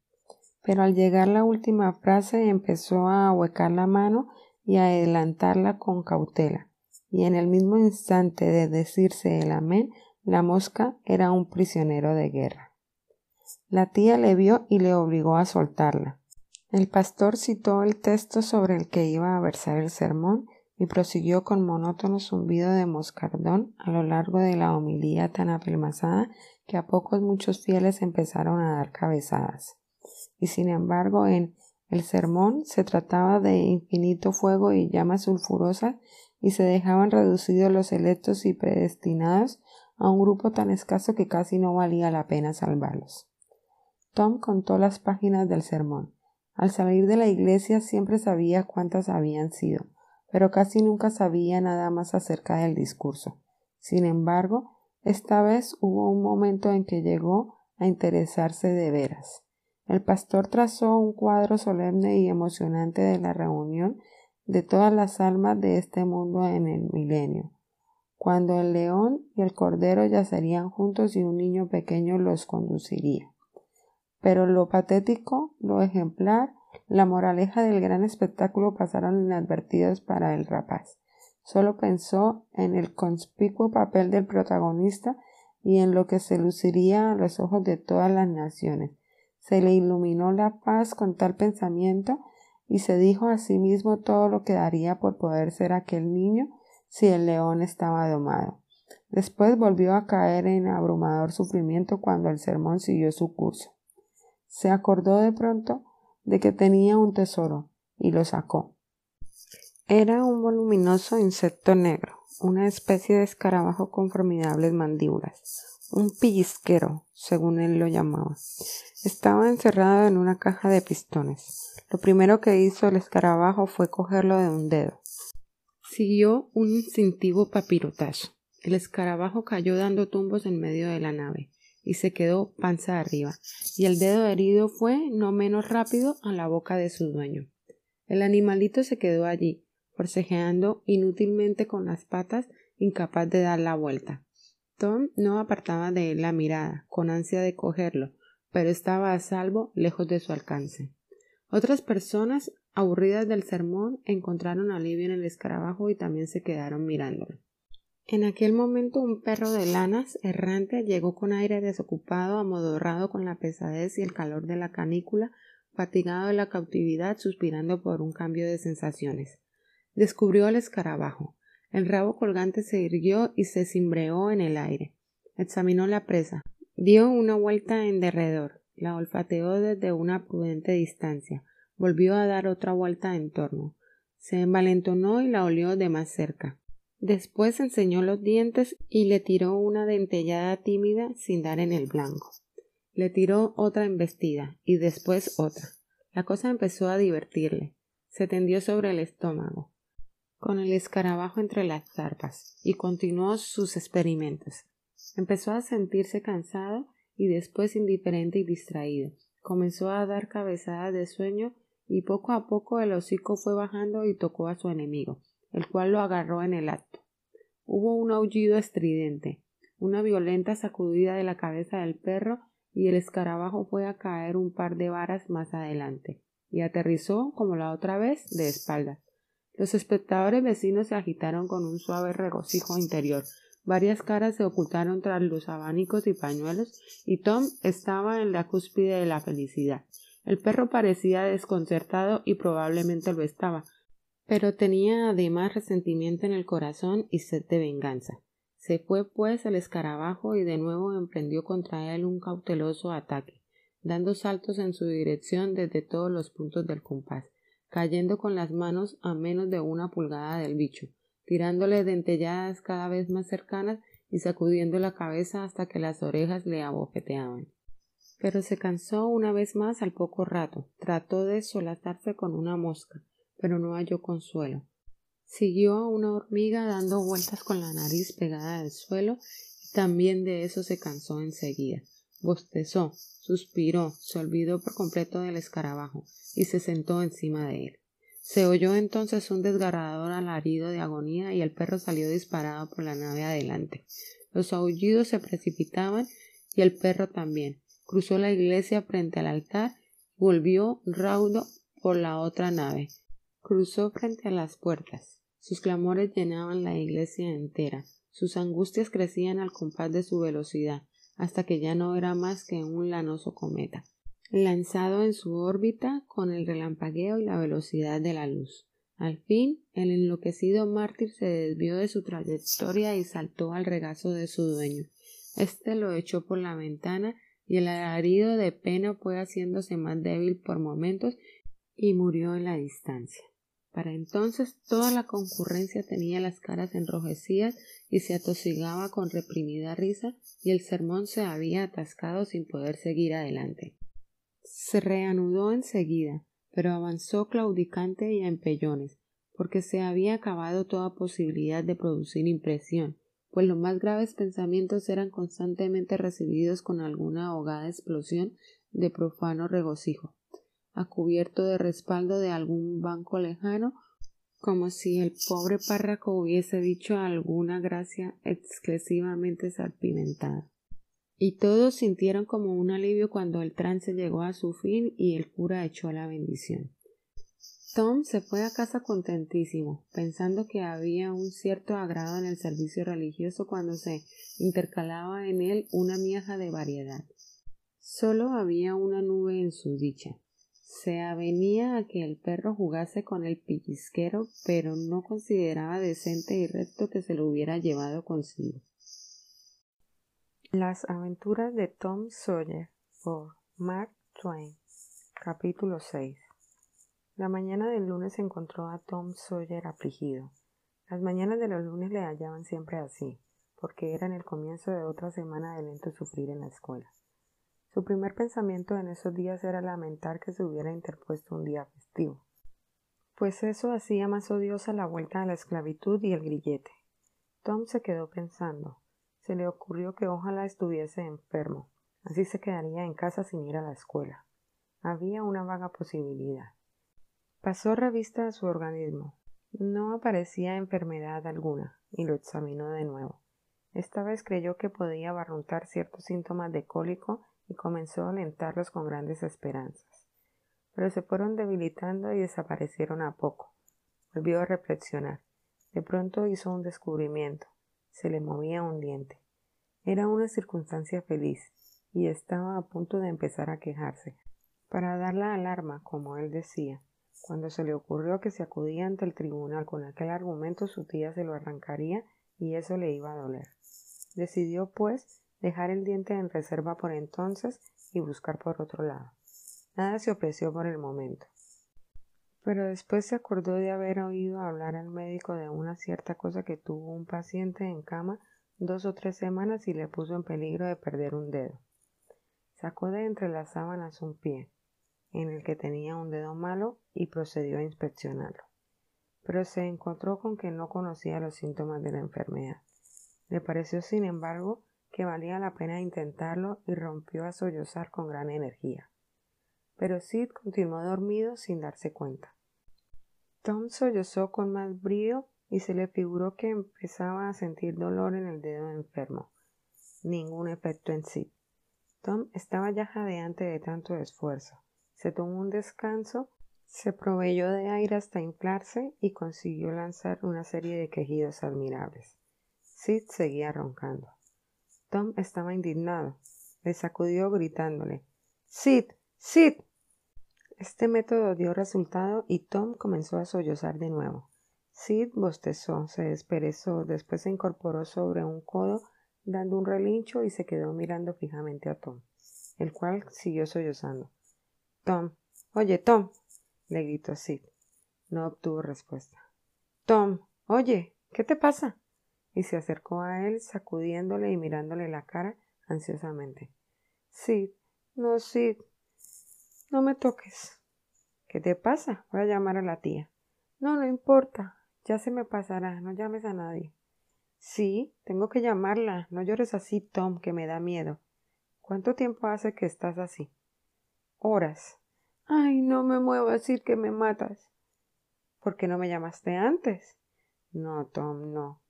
Pero al llegar la última frase empezó a ahuecar la mano y a adelantarla con cautela y en el mismo instante de decirse el amén, la mosca era un prisionero de guerra. La tía le vio y le obligó a soltarla. El pastor citó el texto sobre el que iba a versar el sermón y prosiguió con monótono zumbido de moscardón a lo largo de la homilía tan apelmazada que a pocos muchos fieles empezaron a dar cabezadas. Y sin embargo en el sermón se trataba de infinito fuego y llamas sulfurosas y se dejaban reducidos los electos y predestinados a un grupo tan escaso que casi no valía la pena salvarlos. Tom contó las páginas del sermón. Al salir de la iglesia siempre sabía cuántas habían sido, pero casi nunca sabía nada más acerca del discurso. Sin embargo, esta vez hubo un momento en que llegó a interesarse de veras. El pastor trazó un cuadro solemne y emocionante de la reunión de todas las almas de este mundo en el milenio, cuando el león y el cordero yacerían juntos y un niño pequeño los conduciría. Pero lo patético, lo ejemplar, la moraleja del gran espectáculo pasaron inadvertidos para el rapaz. Solo pensó en el conspicuo papel del protagonista y en lo que se luciría a los ojos de todas las naciones. Se le iluminó la paz con tal pensamiento y se dijo a sí mismo todo lo que daría por poder ser aquel niño si el león estaba domado. Después volvió a caer en abrumador sufrimiento cuando el sermón siguió su curso. Se acordó de pronto de que tenía un tesoro y lo sacó. Era un voluminoso insecto negro, una especie de escarabajo con formidables mandíbulas, un pellizquero, según él lo llamaba. Estaba encerrado en una caja de pistones. Lo primero que hizo el escarabajo fue cogerlo de un dedo. Siguió un instintivo papirotazo. El escarabajo cayó dando tumbos en medio de la nave y se quedó panza arriba, y el dedo herido fue no menos rápido a la boca de su dueño. El animalito se quedó allí, forcejeando inútilmente con las patas, incapaz de dar la vuelta. Tom no apartaba de él la mirada, con ansia de cogerlo, pero estaba a salvo lejos de su alcance. Otras personas, aburridas del sermón, encontraron alivio en el escarabajo y también se quedaron mirándolo. En aquel momento un perro de lanas errante llegó con aire desocupado, amodorrado con la pesadez y el calor de la canícula, fatigado de la cautividad, suspirando por un cambio de sensaciones. Descubrió al escarabajo. El rabo colgante se irguió y se cimbreó en el aire. Examinó la presa. Dio una vuelta en derredor. La olfateó desde una prudente distancia. Volvió a dar otra vuelta en torno. Se envalentonó y la olió de más cerca. Después enseñó los dientes y le tiró una dentellada tímida sin dar en el blanco. Le tiró otra embestida y después otra. La cosa empezó a divertirle. Se tendió sobre el estómago, con el escarabajo entre las zarpas, y continuó sus experimentos. Empezó a sentirse cansado y después indiferente y distraído. Comenzó a dar cabezadas de sueño y poco a poco el hocico fue bajando y tocó a su enemigo, el cual lo agarró en el acto. Hubo un aullido estridente, una violenta sacudida de la cabeza del perro y el escarabajo fue a caer un par de varas más adelante, y aterrizó, como la otra vez, de espaldas. Los espectadores vecinos se agitaron con un suave regocijo interior. Varias caras se ocultaron tras los abanicos y pañuelos, y Tom estaba en la cúspide de la felicidad. El perro parecía desconcertado y probablemente lo estaba, pero tenía además resentimiento en el corazón y sed de venganza. Se fue pues el escarabajo y de nuevo emprendió contra él un cauteloso ataque, dando saltos en su dirección desde todos los puntos del compás, cayendo con las manos a menos de una pulgada del bicho, tirándole dentelladas cada vez más cercanas y sacudiendo la cabeza hasta que las orejas le abofeteaban. Pero se cansó una vez más al poco rato, trató de solazarse con una mosca, pero no halló consuelo. Siguió a una hormiga dando vueltas con la nariz pegada al suelo y también de eso se cansó enseguida. Bostezó, suspiró, se olvidó por completo del escarabajo y se sentó encima de él. Se oyó entonces un desgarrador alarido de agonía y el perro salió disparado por la nave adelante. Los aullidos se precipitaban y el perro también. Cruzó la iglesia frente al altar y volvió raudo por la otra nave. Cruzó frente a las puertas. Sus clamores llenaban la iglesia entera, sus angustias crecían al compás de su velocidad, hasta que ya no era más que un lanoso cometa, lanzado en su órbita con el relampagueo y la velocidad de la luz. Al fin, el enloquecido mártir se desvió de su trayectoria y saltó al regazo de su dueño. Este lo echó por la ventana y el alarido de pena fue haciéndose más débil por momentos y murió en la distancia. Para entonces toda la concurrencia tenía las caras enrojecidas y se atosigaba con reprimida risa y el sermón se había atascado sin poder seguir adelante. Se reanudó enseguida, pero avanzó claudicante y a empellones, porque se había acabado toda posibilidad de producir impresión, pues los más graves pensamientos eran constantemente recibidos con alguna ahogada explosión de profano regocijo a cubierto de respaldo de algún banco lejano, como si el pobre párraco hubiese dicho alguna gracia excesivamente salpimentada. Y todos sintieron como un alivio cuando el trance llegó a su fin y el cura echó la bendición. Tom se fue a casa contentísimo, pensando que había un cierto agrado en el servicio religioso cuando se intercalaba en él una miaja de variedad. Solo había una nube en su dicha se avenía a que el perro jugase con el pellizquero, pero no consideraba decente y recto que se lo hubiera llevado consigo. Las aventuras de Tom Sawyer por Mark Twain Capítulo 6 La mañana del lunes encontró a Tom Sawyer afligido. Las mañanas de los lunes le hallaban siempre así, porque eran el comienzo de otra semana de lento sufrir en la escuela. Su primer pensamiento en esos días era lamentar que se hubiera interpuesto un día festivo, pues eso hacía más odiosa la vuelta a la esclavitud y el grillete. Tom se quedó pensando. Se le ocurrió que ojalá estuviese enfermo. Así se quedaría en casa sin ir a la escuela. Había una vaga posibilidad. Pasó revista a su organismo. No aparecía enfermedad alguna, y lo examinó de nuevo. Esta vez creyó que podía barruntar ciertos síntomas de cólico y comenzó a alentarlos con grandes esperanzas. Pero se fueron debilitando y desaparecieron a poco. Volvió a reflexionar. De pronto hizo un descubrimiento. Se le movía un diente. Era una circunstancia feliz, y estaba a punto de empezar a quejarse. Para dar la alarma, como él decía, cuando se le ocurrió que si acudía ante el tribunal con aquel argumento su tía se lo arrancaría y eso le iba a doler. Decidió, pues, dejar el diente en reserva por entonces y buscar por otro lado. Nada se ofreció por el momento. Pero después se acordó de haber oído hablar al médico de una cierta cosa que tuvo un paciente en cama dos o tres semanas y le puso en peligro de perder un dedo. Sacó de entre las sábanas un pie, en el que tenía un dedo malo, y procedió a inspeccionarlo. Pero se encontró con que no conocía los síntomas de la enfermedad. Le pareció, sin embargo, que valía la pena intentarlo y rompió a sollozar con gran energía. Pero Sid continuó dormido sin darse cuenta. Tom sollozó con más brío y se le figuró que empezaba a sentir dolor en el dedo enfermo. Ningún efecto en Sid. Tom estaba ya jadeante de tanto esfuerzo. Se tomó un descanso, se proveyó de aire hasta inflarse y consiguió lanzar una serie de quejidos admirables. Sid seguía roncando. Tom estaba indignado. Le sacudió gritándole Sid. Sid. Este método dio resultado y Tom comenzó a sollozar de nuevo. Sid bostezó, se desperezó, después se incorporó sobre un codo dando un relincho y se quedó mirando fijamente a Tom, el cual siguió sollozando. Tom, oye, Tom, le gritó Sid. No obtuvo respuesta. Tom, oye, ¿qué te pasa? Y se acercó a él, sacudiéndole y mirándole la cara ansiosamente. Sid, no, Sid, no me toques. ¿Qué te pasa? Voy a llamar a la tía. No, no importa. Ya se me pasará. No llames a nadie. Sí, tengo que llamarla. No llores así, Tom, que me da miedo. ¿Cuánto tiempo hace que estás así? Horas. Ay, no me muevo a decir que me matas. ¿Por qué no me llamaste antes? No, Tom, no.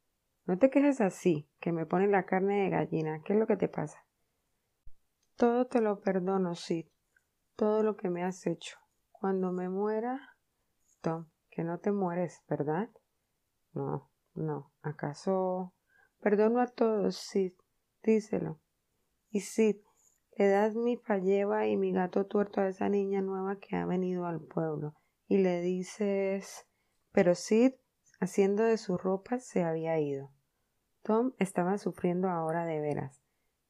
No te quejes así, que me pone la carne de gallina. ¿Qué es lo que te pasa? Todo te lo perdono, Sid. Todo lo que me has hecho. Cuando me muera. Tom, que no te mueres, ¿verdad? No, no, ¿acaso? Perdono a todos, Sid, díselo. Y Sid, le das mi palleva y mi gato tuerto a esa niña nueva que ha venido al pueblo. Y le dices. Pero Sid, haciendo de su ropa, se había ido. Tom estaba sufriendo ahora de veras.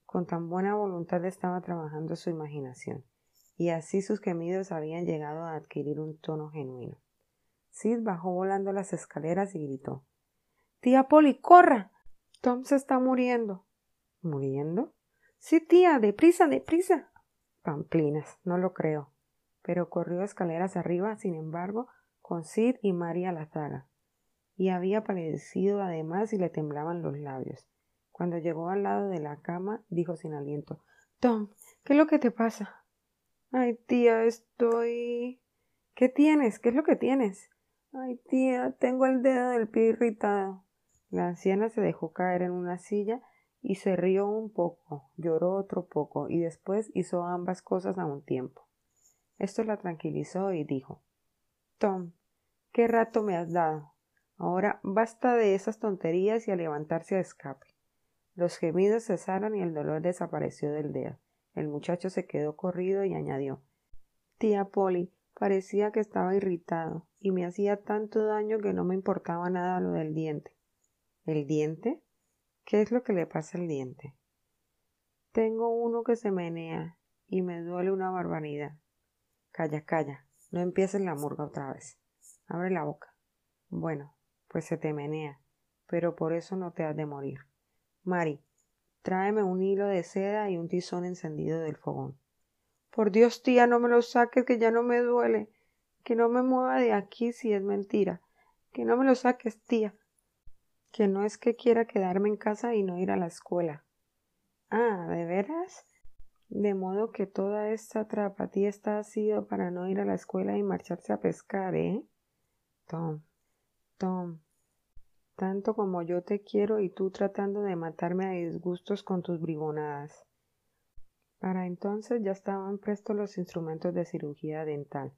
Con tan buena voluntad estaba trabajando su imaginación, y así sus gemidos habían llegado a adquirir un tono genuino. Sid bajó volando las escaleras y gritó Tía Polly, corra. Tom se está muriendo. ¿Muriendo? Sí, tía, deprisa, deprisa. Pamplinas, no lo creo. Pero corrió escaleras arriba, sin embargo, con Sid y María la zaga. Y había palidecido además y le temblaban los labios. Cuando llegó al lado de la cama, dijo sin aliento Tom, ¿qué es lo que te pasa? Ay, tía, estoy. ¿Qué tienes? ¿Qué es lo que tienes? Ay, tía, tengo el dedo del pie irritado. La anciana se dejó caer en una silla y se rió un poco, lloró otro poco y después hizo ambas cosas a un tiempo. Esto la tranquilizó y dijo Tom, qué rato me has dado. Ahora basta de esas tonterías y a levantarse a escape. Los gemidos cesaron y el dolor desapareció del dedo. El muchacho se quedó corrido y añadió Tía Polly, parecía que estaba irritado y me hacía tanto daño que no me importaba nada lo del diente. ¿El diente? ¿Qué es lo que le pasa al diente? Tengo uno que se menea y me duele una barbaridad. Calla, calla, no empieces la murga otra vez. Abre la boca. Bueno, pues se te menea, pero por eso no te has de morir. Mari, tráeme un hilo de seda y un tizón encendido del fogón. Por Dios, tía, no me lo saques, que ya no me duele. Que no me mueva de aquí si es mentira. Que no me lo saques, tía. Que no es que quiera quedarme en casa y no ir a la escuela. Ah, ¿de veras? De modo que toda esta trapatía está ha sido para no ir a la escuela y marcharse a pescar, ¿eh? Tom, Tom, tanto como yo te quiero y tú tratando de matarme a disgustos con tus bribonadas. Para entonces ya estaban prestos los instrumentos de cirugía dental.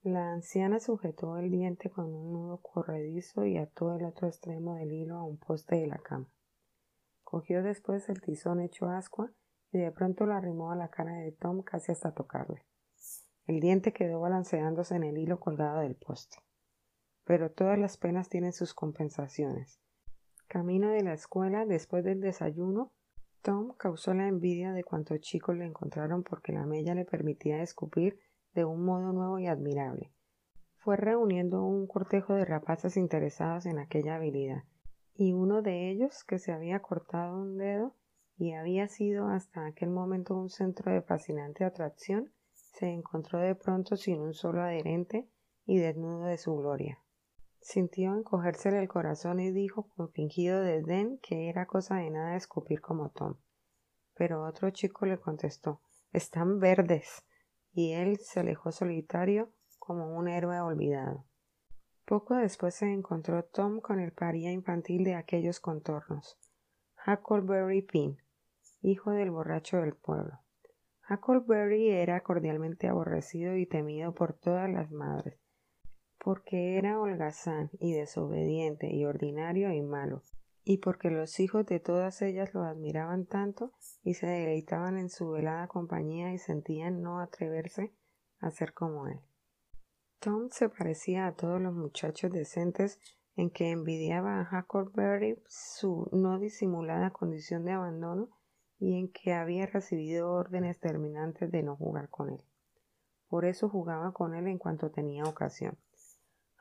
La anciana sujetó el diente con un nudo corredizo y ató el otro extremo del hilo a un poste de la cama. Cogió después el tizón hecho ascua y de pronto lo arrimó a la cara de Tom casi hasta tocarle. El diente quedó balanceándose en el hilo colgado del poste. Pero todas las penas tienen sus compensaciones. Camino de la escuela, después del desayuno, Tom causó la envidia de cuantos chicos le encontraron porque la mella le permitía escupir de un modo nuevo y admirable. Fue reuniendo un cortejo de rapaces interesados en aquella habilidad, y uno de ellos, que se había cortado un dedo y había sido hasta aquel momento un centro de fascinante atracción, se encontró de pronto sin un solo adherente y desnudo de su gloria. Sintió encogérsele el corazón y dijo con fingido desdén que era cosa de nada escupir como Tom. Pero otro chico le contestó Están verdes. y él se alejó solitario como un héroe olvidado. Poco después se encontró Tom con el paría infantil de aquellos contornos, Huckleberry Pin, hijo del borracho del pueblo. Huckleberry era cordialmente aborrecido y temido por todas las madres, porque era holgazán y desobediente y ordinario y malo, y porque los hijos de todas ellas lo admiraban tanto y se deleitaban en su velada compañía y sentían no atreverse a ser como él. Tom se parecía a todos los muchachos decentes en que envidiaba a Huckleberry su no disimulada condición de abandono y en que había recibido órdenes terminantes de no jugar con él. Por eso jugaba con él en cuanto tenía ocasión.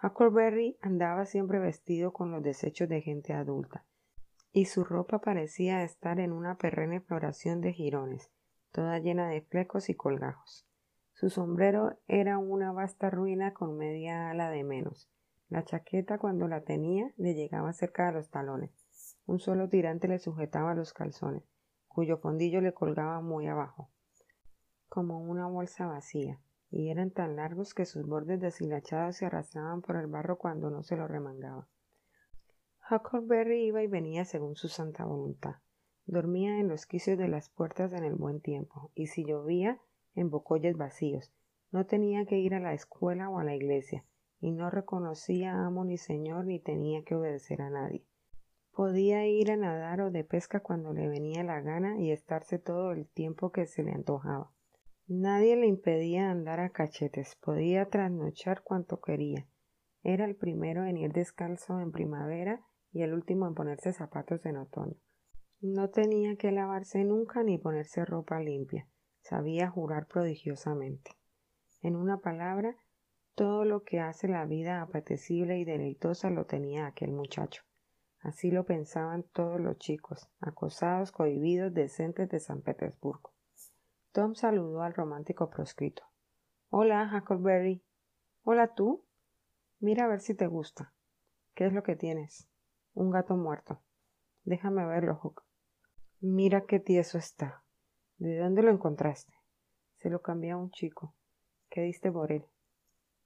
Huckleberry andaba siempre vestido con los desechos de gente adulta, y su ropa parecía estar en una perrene floración de jirones, toda llena de flecos y colgajos. Su sombrero era una vasta ruina con media ala de menos. La chaqueta, cuando la tenía, le llegaba cerca de los talones. Un solo tirante le sujetaba los calzones, cuyo fondillo le colgaba muy abajo, como una bolsa vacía y eran tan largos que sus bordes deshilachados se arrastraban por el barro cuando no se lo remangaba. Huckleberry iba y venía según su santa voluntad. Dormía en los quicios de las puertas en el buen tiempo, y si llovía, en bocolles vacíos. No tenía que ir a la escuela o a la iglesia, y no reconocía amo ni señor ni tenía que obedecer a nadie. Podía ir a nadar o de pesca cuando le venía la gana y estarse todo el tiempo que se le antojaba. Nadie le impedía andar a cachetes, podía trasnochar cuanto quería. Era el primero en ir descalzo en primavera y el último en ponerse zapatos en otoño. No tenía que lavarse nunca ni ponerse ropa limpia. Sabía jurar prodigiosamente. En una palabra, todo lo que hace la vida apetecible y deleitosa lo tenía aquel muchacho. Así lo pensaban todos los chicos, acosados, cohibidos, decentes de San Petersburgo. Tom saludó al romántico proscrito. Hola, Huckleberry. Hola tú. Mira a ver si te gusta. ¿Qué es lo que tienes? Un gato muerto. Déjame verlo, Huck. Mira qué tieso está. ¿De dónde lo encontraste? Se lo cambié a un chico. ¿Qué diste por él?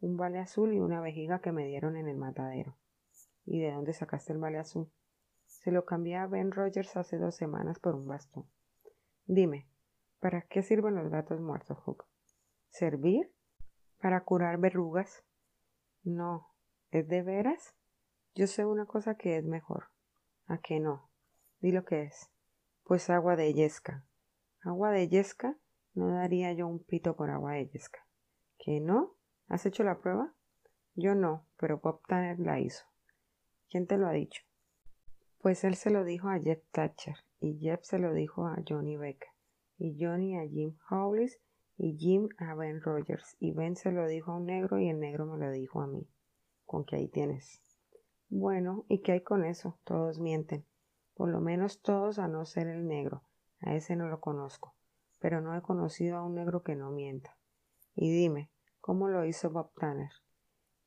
Un vale azul y una vejiga que me dieron en el matadero. ¿Y de dónde sacaste el vale azul? Se lo cambié a Ben Rogers hace dos semanas por un bastón. Dime, ¿Para qué sirven los gatos muertos, Hook? ¿Servir? ¿Para curar verrugas? No. ¿Es de veras? Yo sé una cosa que es mejor. ¿A qué no? Di lo que es. Pues agua de yesca. ¿Agua de yesca? No daría yo un pito por agua de yesca. ¿Qué no? ¿Has hecho la prueba? Yo no, pero Bob Tanner la hizo. ¿Quién te lo ha dicho? Pues él se lo dijo a Jeff Thatcher y Jeff se lo dijo a Johnny Becker y Johnny a Jim Howlis y Jim a Ben Rogers y Ben se lo dijo a un negro y el negro me lo dijo a mí. Con que ahí tienes. Bueno, ¿y qué hay con eso? Todos mienten. Por lo menos todos a no ser el negro. A ese no lo conozco. Pero no he conocido a un negro que no mienta. Y dime, ¿cómo lo hizo Bob Tanner?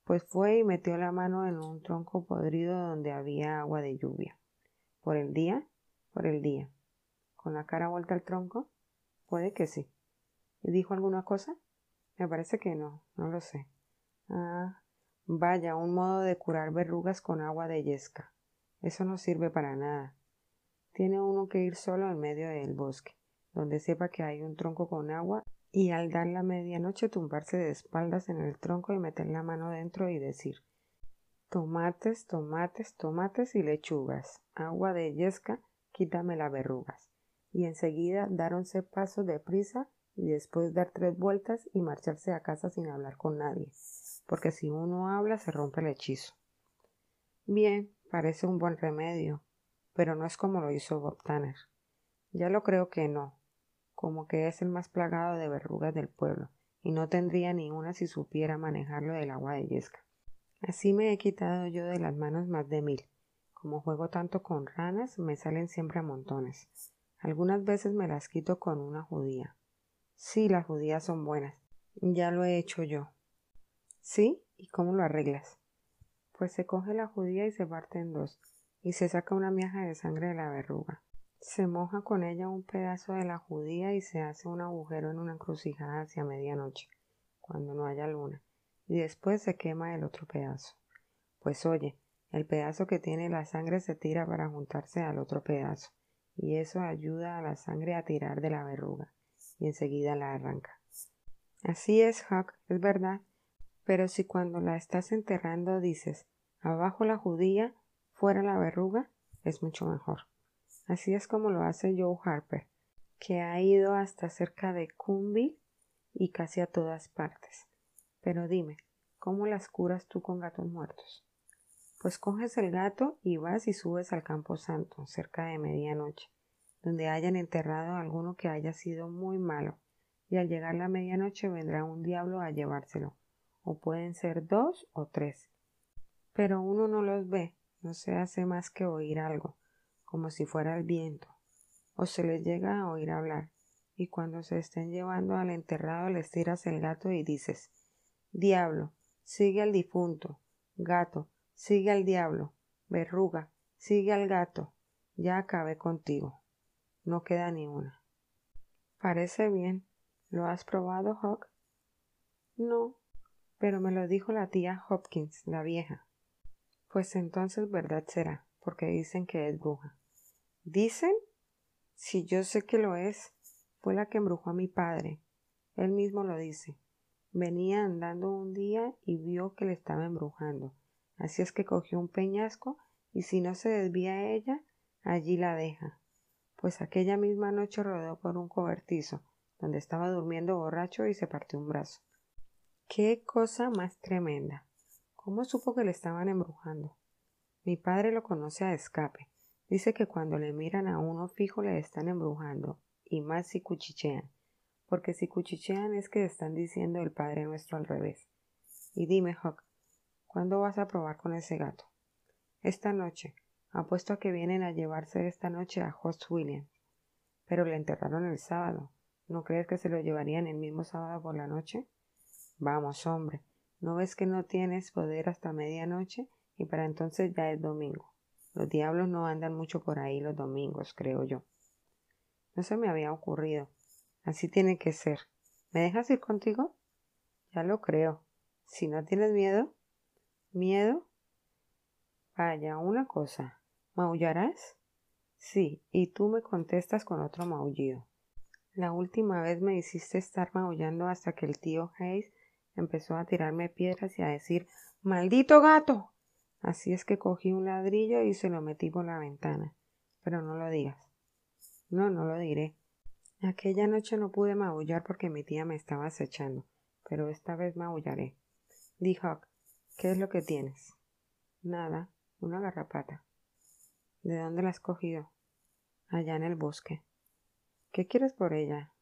Pues fue y metió la mano en un tronco podrido donde había agua de lluvia. ¿Por el día? Por el día. ¿Con la cara vuelta al tronco? Puede que sí. ¿Y dijo alguna cosa? Me parece que no, no lo sé. Ah, vaya, un modo de curar verrugas con agua de yesca. Eso no sirve para nada. Tiene uno que ir solo en medio del bosque, donde sepa que hay un tronco con agua, y al dar la medianoche tumbarse de espaldas en el tronco y meter la mano dentro y decir tomates, tomates, tomates y lechugas, agua de yesca, quítame las verrugas. Y enseguida dar pasos de prisa y después dar tres vueltas y marcharse a casa sin hablar con nadie, porque si uno habla se rompe el hechizo. Bien, parece un buen remedio, pero no es como lo hizo Bob Tanner. Ya lo creo que no, como que es el más plagado de verrugas del pueblo, y no tendría ni una si supiera manejarlo del agua de yesca. Así me he quitado yo de las manos más de mil. Como juego tanto con ranas, me salen siempre a montones. Algunas veces me las quito con una judía. Sí, las judías son buenas. Ya lo he hecho yo. ¿Sí? ¿Y cómo lo arreglas? Pues se coge la judía y se parte en dos, y se saca una miaja de sangre de la verruga. Se moja con ella un pedazo de la judía y se hace un agujero en una encrucijada hacia medianoche, cuando no haya luna, y después se quema el otro pedazo. Pues oye, el pedazo que tiene la sangre se tira para juntarse al otro pedazo, y eso ayuda a la sangre a tirar de la verruga y enseguida la arranca. Así es, Huck, es verdad. Pero si cuando la estás enterrando dices abajo la judía, fuera la verruga, es mucho mejor. Así es como lo hace Joe Harper, que ha ido hasta cerca de Cumby y casi a todas partes. Pero dime, ¿cómo las curas tú con gatos muertos? Pues coges el gato y vas y subes al campo santo, cerca de medianoche donde hayan enterrado a alguno que haya sido muy malo, y al llegar la medianoche vendrá un diablo a llevárselo, o pueden ser dos o tres. Pero uno no los ve, no se hace más que oír algo, como si fuera el viento, o se les llega a oír hablar, y cuando se estén llevando al enterrado les tiras el gato y dices Diablo, sigue al difunto, gato, sigue al diablo, verruga, sigue al gato, ya acabé contigo. No queda ni una. Parece bien. ¿Lo has probado, Hawk? No, pero me lo dijo la tía Hopkins, la vieja. Pues entonces verdad será, porque dicen que es bruja. ¿Dicen? Si yo sé que lo es, fue la que embrujó a mi padre. Él mismo lo dice. Venía andando un día y vio que le estaba embrujando. Así es que cogió un peñasco y si no se desvía ella, allí la deja pues aquella misma noche rodó por un cobertizo, donde estaba durmiendo borracho y se partió un brazo. ¡Qué cosa más tremenda! ¿Cómo supo que le estaban embrujando? Mi padre lo conoce a escape. Dice que cuando le miran a uno fijo le están embrujando, y más si cuchichean, porque si cuchichean es que están diciendo el Padre Nuestro al revés. Y dime, Huck, ¿cuándo vas a probar con ese gato? Esta noche, Apuesto a que vienen a llevarse esta noche a Host William. Pero le enterraron el sábado. ¿No crees que se lo llevarían el mismo sábado por la noche? Vamos, hombre. ¿No ves que no tienes poder hasta medianoche? Y para entonces ya es domingo. Los diablos no andan mucho por ahí los domingos, creo yo. No se me había ocurrido. Así tiene que ser. ¿Me dejas ir contigo? Ya lo creo. Si no tienes miedo. ¿Miedo? Vaya, una cosa. ¿Maullarás? Sí, y tú me contestas con otro maullido. La última vez me hiciste estar maullando hasta que el tío Hayes empezó a tirarme piedras y a decir ¡Maldito gato! Así es que cogí un ladrillo y se lo metí por la ventana. Pero no lo digas. No, no lo diré. Aquella noche no pude maullar porque mi tía me estaba acechando, pero esta vez maullaré. Dijo, ¿qué es lo que tienes? Nada, una garrapata. ¿De dónde la has cogido? Allá en el bosque. ¿Qué quieres por ella?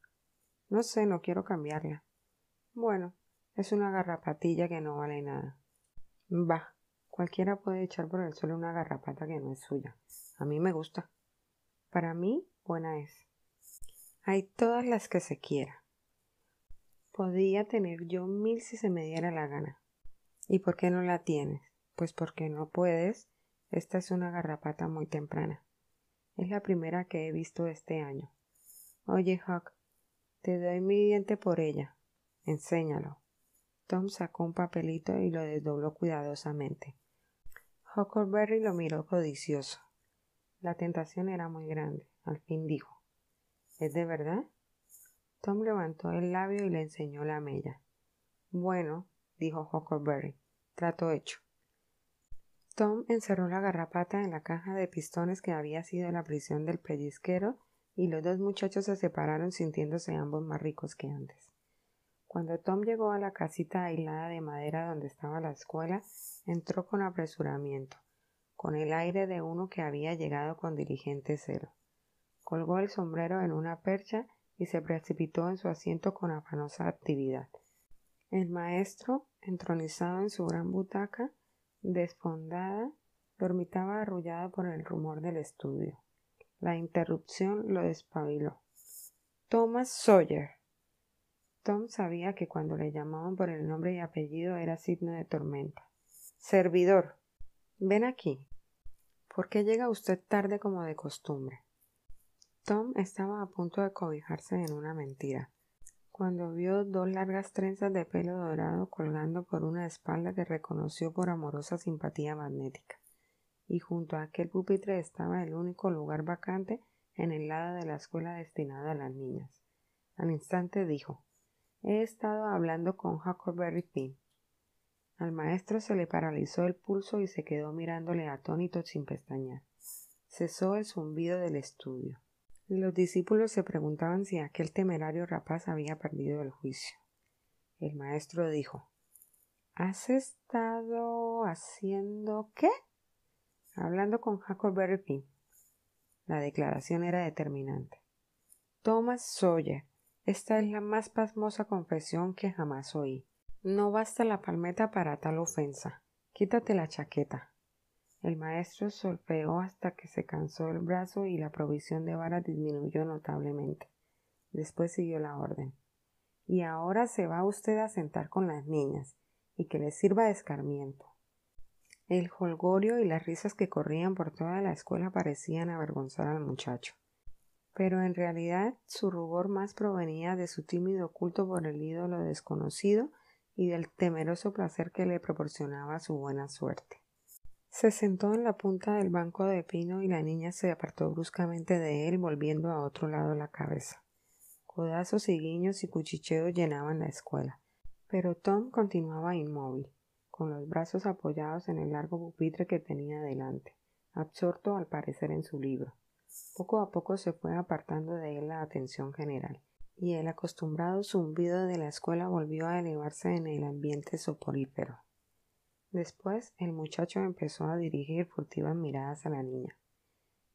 No sé, no quiero cambiarla. Bueno, es una garrapatilla que no vale nada. Bah, cualquiera puede echar por el suelo una garrapata que no es suya. A mí me gusta. Para mí, buena es. Hay todas las que se quiera. Podría tener yo mil si se me diera la gana. ¿Y por qué no la tienes? Pues porque no puedes. Esta es una garrapata muy temprana. Es la primera que he visto este año. Oye, Huck, te doy mi diente por ella. Enséñalo. Tom sacó un papelito y lo desdobló cuidadosamente. Huckleberry lo miró codicioso. La tentación era muy grande. Al fin dijo: ¿Es de verdad? Tom levantó el labio y le enseñó la mella. Bueno, dijo Huckleberry, trato hecho. Tom encerró la garrapata en la caja de pistones que había sido la prisión del pellizquero y los dos muchachos se separaron sintiéndose ambos más ricos que antes. Cuando Tom llegó a la casita aislada de madera donde estaba la escuela, entró con apresuramiento, con el aire de uno que había llegado con diligente celo. Colgó el sombrero en una percha y se precipitó en su asiento con afanosa actividad. El maestro, entronizado en su gran butaca, desfondada, dormitaba arrullado por el rumor del estudio. La interrupción lo despabiló. Thomas Sawyer. Tom sabía que cuando le llamaban por el nombre y apellido era signo de tormenta. Servidor. Ven aquí. ¿Por qué llega usted tarde como de costumbre? Tom estaba a punto de cobijarse en una mentira, cuando vio dos largas trenzas de pelo dorado colgando por una espalda que reconoció por amorosa simpatía magnética y junto a aquel pupitre estaba el único lugar vacante en el lado de la escuela destinado a las niñas. Al instante dijo He estado hablando con Huckleberry Finn. Al maestro se le paralizó el pulso y se quedó mirándole atónito sin pestañear. Cesó el zumbido del estudio. Los discípulos se preguntaban si aquel temerario rapaz había perdido el juicio. El maestro dijo ¿Has estado haciendo qué? hablando con Huckleberry Finn. La declaración era determinante. Thomas Sawyer, esta es la más pasmosa confesión que jamás oí. No basta la palmeta para tal ofensa. Quítate la chaqueta. El maestro solfeó hasta que se cansó el brazo y la provisión de varas disminuyó notablemente. Después siguió la orden. Y ahora se va usted a sentar con las niñas, y que les sirva de escarmiento. El jolgorio y las risas que corrían por toda la escuela parecían avergonzar al muchacho. Pero en realidad su rubor más provenía de su tímido culto por el ídolo desconocido y del temeroso placer que le proporcionaba su buena suerte. Se sentó en la punta del banco de pino y la niña se apartó bruscamente de él, volviendo a otro lado la cabeza. Codazos y guiños y cuchicheos llenaban la escuela, pero Tom continuaba inmóvil con los brazos apoyados en el largo pupitre que tenía delante, absorto al parecer en su libro. Poco a poco se fue apartando de él la atención general, y el acostumbrado zumbido de la escuela volvió a elevarse en el ambiente soporífero. Después el muchacho empezó a dirigir furtivas miradas a la niña.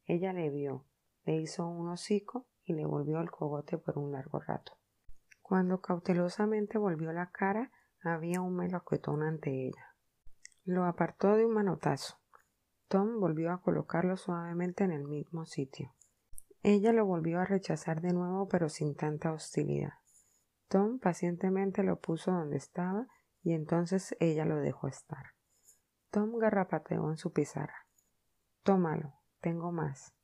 Ella le vio, le hizo un hocico y le volvió el cogote por un largo rato. Cuando cautelosamente volvió la cara, había un melocotón ante ella. Lo apartó de un manotazo. Tom volvió a colocarlo suavemente en el mismo sitio. Ella lo volvió a rechazar de nuevo, pero sin tanta hostilidad. Tom pacientemente lo puso donde estaba y entonces ella lo dejó estar. Tom garrapateó en su pizarra. Tómalo, tengo más.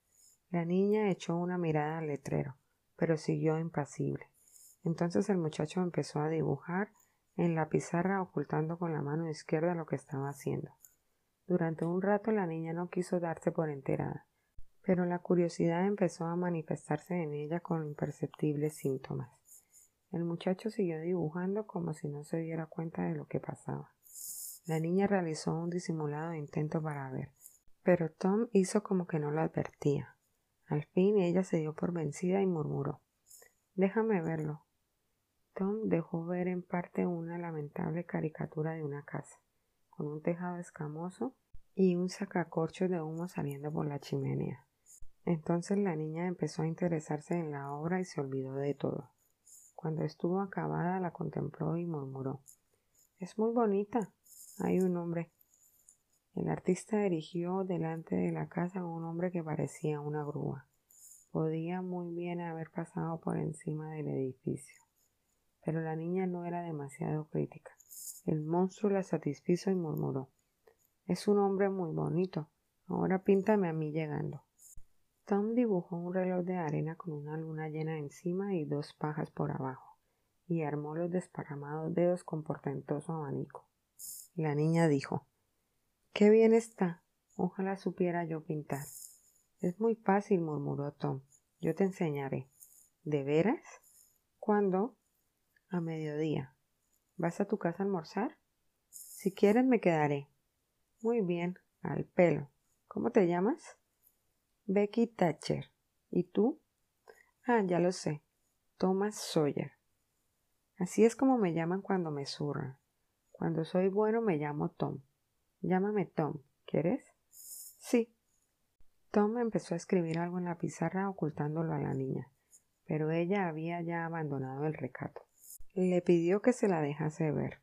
La niña echó una mirada al letrero, pero siguió impasible. Entonces el muchacho empezó a dibujar en la pizarra ocultando con la mano izquierda lo que estaba haciendo. Durante un rato la niña no quiso darse por enterada, pero la curiosidad empezó a manifestarse en ella con imperceptibles síntomas. El muchacho siguió dibujando como si no se diera cuenta de lo que pasaba. La niña realizó un disimulado intento para ver, pero Tom hizo como que no lo advertía. Al fin ella se dio por vencida y murmuró Déjame verlo. Tom dejó ver en parte una lamentable caricatura de una casa, con un tejado escamoso y un sacacorchos de humo saliendo por la chimenea. Entonces la niña empezó a interesarse en la obra y se olvidó de todo. Cuando estuvo acabada la contempló y murmuró Es muy bonita. Hay un hombre. El artista erigió delante de la casa un hombre que parecía una grúa. Podía muy bien haber pasado por encima del edificio pero la niña no era demasiado crítica. El monstruo la satisfizo y murmuró Es un hombre muy bonito. Ahora píntame a mí llegando. Tom dibujó un reloj de arena con una luna llena encima y dos pajas por abajo, y armó los desparramados dedos con portentoso abanico. La niña dijo Qué bien está. Ojalá supiera yo pintar. Es muy fácil, murmuró Tom. Yo te enseñaré. ¿De veras? ¿Cuándo? A mediodía. ¿Vas a tu casa a almorzar? Si quieres me quedaré. Muy bien, al pelo. ¿Cómo te llamas? Becky Thatcher. ¿Y tú? Ah, ya lo sé. Thomas Sawyer. Así es como me llaman cuando me zurran. Cuando soy bueno me llamo Tom. Llámame Tom. ¿Quieres? Sí. Tom empezó a escribir algo en la pizarra ocultándolo a la niña, pero ella había ya abandonado el recato. Le pidió que se la dejase ver.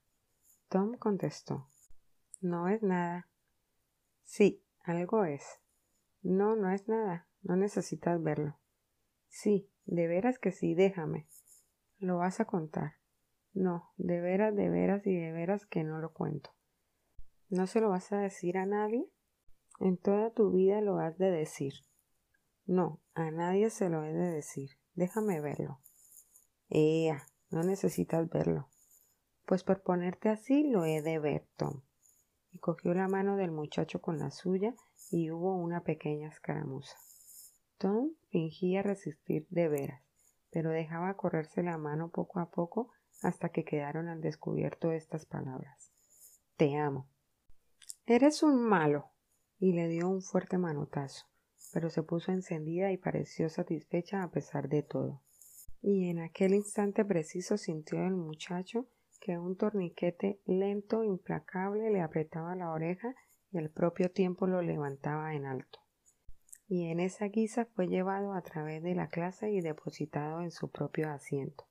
Tom contestó. No es nada. Sí, algo es. No, no es nada. No necesitas verlo. Sí, de veras que sí, déjame. ¿Lo vas a contar? No, de veras, de veras y de veras que no lo cuento. ¿No se lo vas a decir a nadie? En toda tu vida lo has de decir. No, a nadie se lo he de decir. Déjame verlo. Ea, no necesitas verlo. Pues por ponerte así lo he de ver, Tom. Y cogió la mano del muchacho con la suya y hubo una pequeña escaramuza. Tom fingía resistir de veras, pero dejaba correrse la mano poco a poco hasta que quedaron al descubierto estas palabras. Te amo. Eres un malo. y le dio un fuerte manotazo, pero se puso encendida y pareció satisfecha a pesar de todo. Y en aquel instante preciso sintió el muchacho que un torniquete lento, implacable, le apretaba la oreja y al propio tiempo lo levantaba en alto. Y en esa guisa fue llevado a través de la clase y depositado en su propio asiento,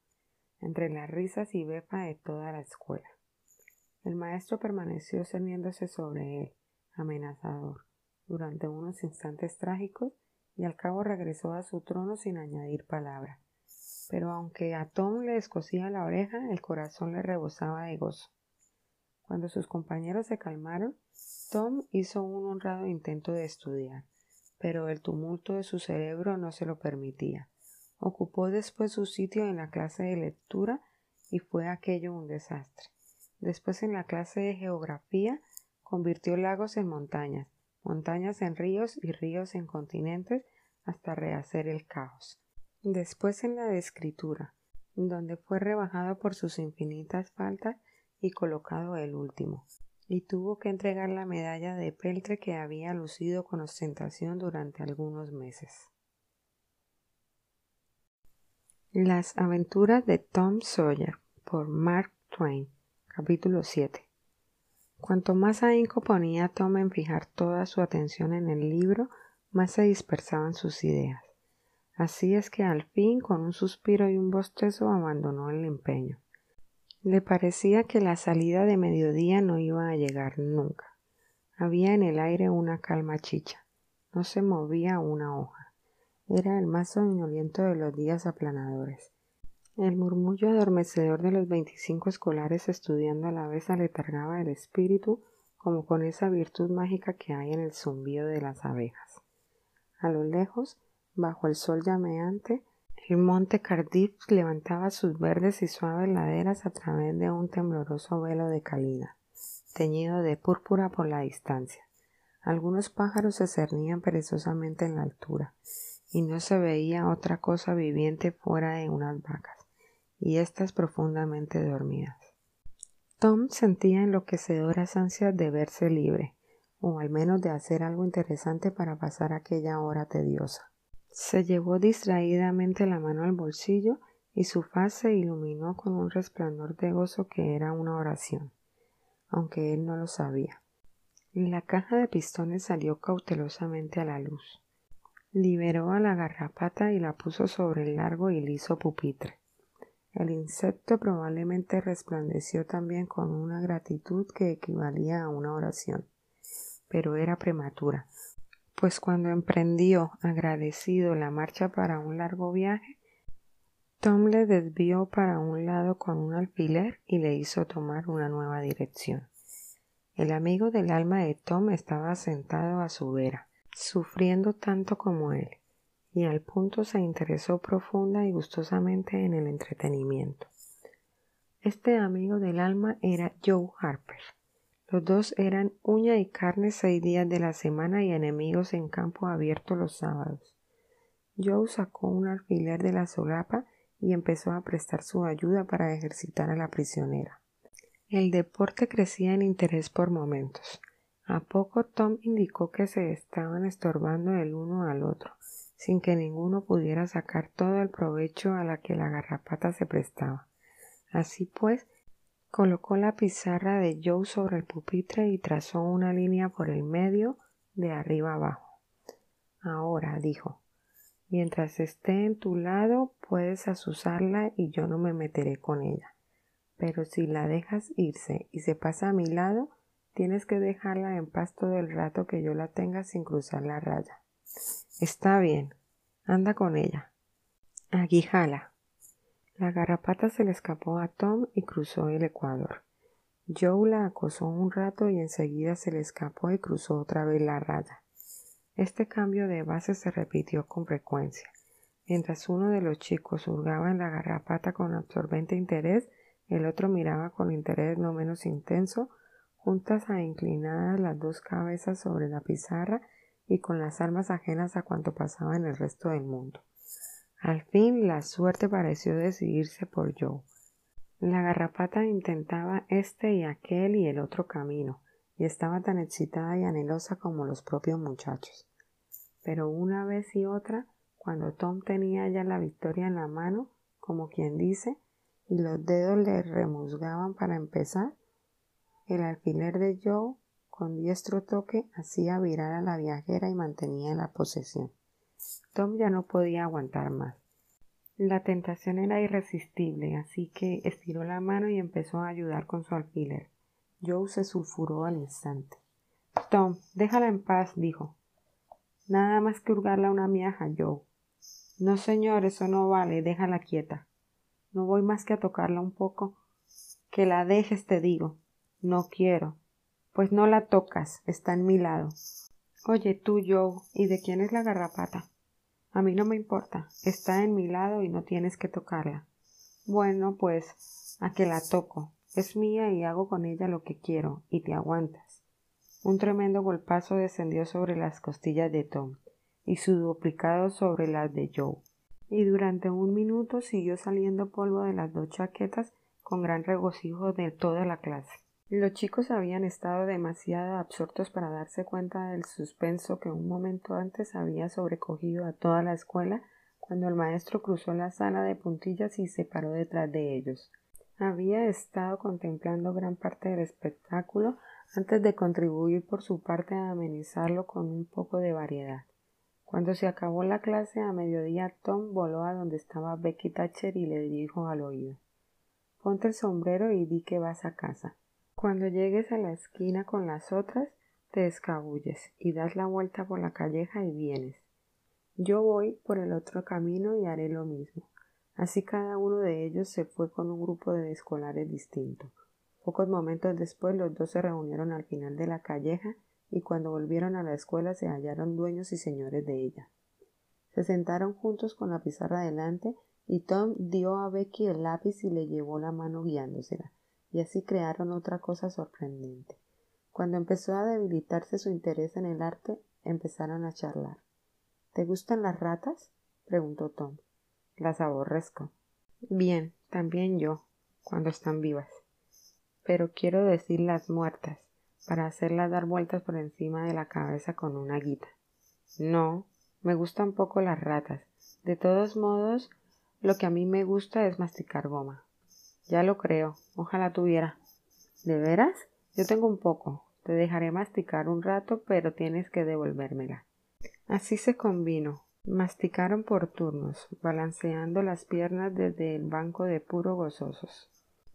entre las risas y befa de toda la escuela. El maestro permaneció cerniéndose sobre él, amenazador, durante unos instantes trágicos y al cabo regresó a su trono sin añadir palabra. Pero aunque a Tom le escocía la oreja, el corazón le rebosaba de gozo. Cuando sus compañeros se calmaron, Tom hizo un honrado intento de estudiar, pero el tumulto de su cerebro no se lo permitía. Ocupó después su sitio en la clase de lectura y fue aquello un desastre. Después en la clase de geografía convirtió lagos en montañas, montañas en ríos y ríos en continentes hasta rehacer el caos. Después en la de escritura, donde fue rebajado por sus infinitas faltas y colocado el último, y tuvo que entregar la medalla de peltre que había lucido con ostentación durante algunos meses. Las aventuras de Tom Sawyer por Mark Twain capítulo 7 Cuanto más ahínco ponía Tom en fijar toda su atención en el libro, más se dispersaban sus ideas. Así es que al fin, con un suspiro y un bostezo, abandonó el empeño. Le parecía que la salida de mediodía no iba a llegar nunca. Había en el aire una calma chicha. No se movía una hoja. Era el más soñoliento de los días aplanadores. El murmullo adormecedor de los veinticinco escolares estudiando a la vez aletargaba el espíritu como con esa virtud mágica que hay en el zumbido de las abejas. A lo lejos, bajo el sol llameante, el monte Cardiff levantaba sus verdes y suaves laderas a través de un tembloroso velo de calina, teñido de púrpura por la distancia. Algunos pájaros se cernían perezosamente en la altura, y no se veía otra cosa viviente fuera de unas vacas, y éstas profundamente dormidas. Tom sentía enloquecedoras ansias de verse libre, o al menos de hacer algo interesante para pasar aquella hora tediosa. Se llevó distraídamente la mano al bolsillo y su faz se iluminó con un resplandor de gozo que era una oración, aunque él no lo sabía. La caja de pistones salió cautelosamente a la luz. Liberó a la garrapata y la puso sobre el largo y liso pupitre. El insecto probablemente resplandeció también con una gratitud que equivalía a una oración, pero era prematura, pues cuando emprendió agradecido la marcha para un largo viaje, Tom le desvió para un lado con un alfiler y le hizo tomar una nueva dirección. El amigo del alma de Tom estaba sentado a su vera, sufriendo tanto como él, y al punto se interesó profunda y gustosamente en el entretenimiento. Este amigo del alma era Joe Harper. Los dos eran uña y carne seis días de la semana y enemigos en campo abierto los sábados. Joe sacó un alfiler de la solapa y empezó a prestar su ayuda para ejercitar a la prisionera. El deporte crecía en interés por momentos. A poco Tom indicó que se estaban estorbando el uno al otro, sin que ninguno pudiera sacar todo el provecho a la que la garrapata se prestaba. Así pues, colocó la pizarra de Joe sobre el pupitre y trazó una línea por el medio de arriba abajo. Ahora, dijo, Mientras esté en tu lado, puedes azuzarla y yo no me meteré con ella. Pero si la dejas irse y se pasa a mi lado, tienes que dejarla en paz todo el rato que yo la tenga sin cruzar la raya. Está bien, anda con ella. Aguijala. La garrapata se le escapó a Tom y cruzó el Ecuador. Joe la acosó un rato y enseguida se le escapó y cruzó otra vez la raya. Este cambio de base se repitió con frecuencia. Mientras uno de los chicos hurgaba en la garrapata con absorbente interés, el otro miraba con interés no menos intenso, juntas a inclinadas las dos cabezas sobre la pizarra y con las armas ajenas a cuanto pasaba en el resto del mundo. Al fin la suerte pareció decidirse por Joe. La garrapata intentaba este y aquel y el otro camino, y estaba tan excitada y anhelosa como los propios muchachos pero una vez y otra, cuando Tom tenía ya la victoria en la mano, como quien dice, y los dedos le remusgaban para empezar, el alfiler de Joe, con diestro toque, hacía virar a la viajera y mantenía la posesión. Tom ya no podía aguantar más. La tentación era irresistible, así que estiró la mano y empezó a ayudar con su alfiler. Joe se sulfuró al instante. Tom, déjala en paz, dijo. Nada más que hurgarla una miaja, Joe. No, señor, eso no vale, déjala quieta. No voy más que a tocarla un poco. Que la dejes, te digo. No quiero. Pues no la tocas, está en mi lado. Oye, tú, Joe, ¿y de quién es la garrapata? A mí no me importa, está en mi lado y no tienes que tocarla. Bueno, pues, a que la toco. Es mía y hago con ella lo que quiero, y te aguantas. Un tremendo golpazo descendió sobre las costillas de Tom y su duplicado sobre las de Joe. Y durante un minuto siguió saliendo polvo de las dos chaquetas con gran regocijo de toda la clase. Los chicos habían estado demasiado absortos para darse cuenta del suspenso que un momento antes había sobrecogido a toda la escuela cuando el maestro cruzó la sala de puntillas y se paró detrás de ellos. Había estado contemplando gran parte del espectáculo antes de contribuir por su parte a amenizarlo con un poco de variedad. Cuando se acabó la clase a mediodía, Tom voló a donde estaba Becky Thatcher y le dijo al oído Ponte el sombrero y di que vas a casa. Cuando llegues a la esquina con las otras, te escabulles y das la vuelta por la calleja y vienes. Yo voy por el otro camino y haré lo mismo. Así cada uno de ellos se fue con un grupo de escolares distinto. Pocos momentos después los dos se reunieron al final de la calleja y cuando volvieron a la escuela se hallaron dueños y señores de ella. Se sentaron juntos con la pizarra delante y Tom dio a Becky el lápiz y le llevó la mano guiándosela, y así crearon otra cosa sorprendente. Cuando empezó a debilitarse su interés en el arte, empezaron a charlar. ¿Te gustan las ratas? preguntó Tom. Las aborrezco. Bien, también yo, cuando están vivas pero quiero decir las muertas, para hacerlas dar vueltas por encima de la cabeza con una guita. No, me gustan poco las ratas. De todos modos, lo que a mí me gusta es masticar goma. Ya lo creo, ojalá tuviera. ¿De veras? Yo tengo un poco. Te dejaré masticar un rato, pero tienes que devolvérmela. Así se convino. Masticaron por turnos, balanceando las piernas desde el banco de puro gozosos.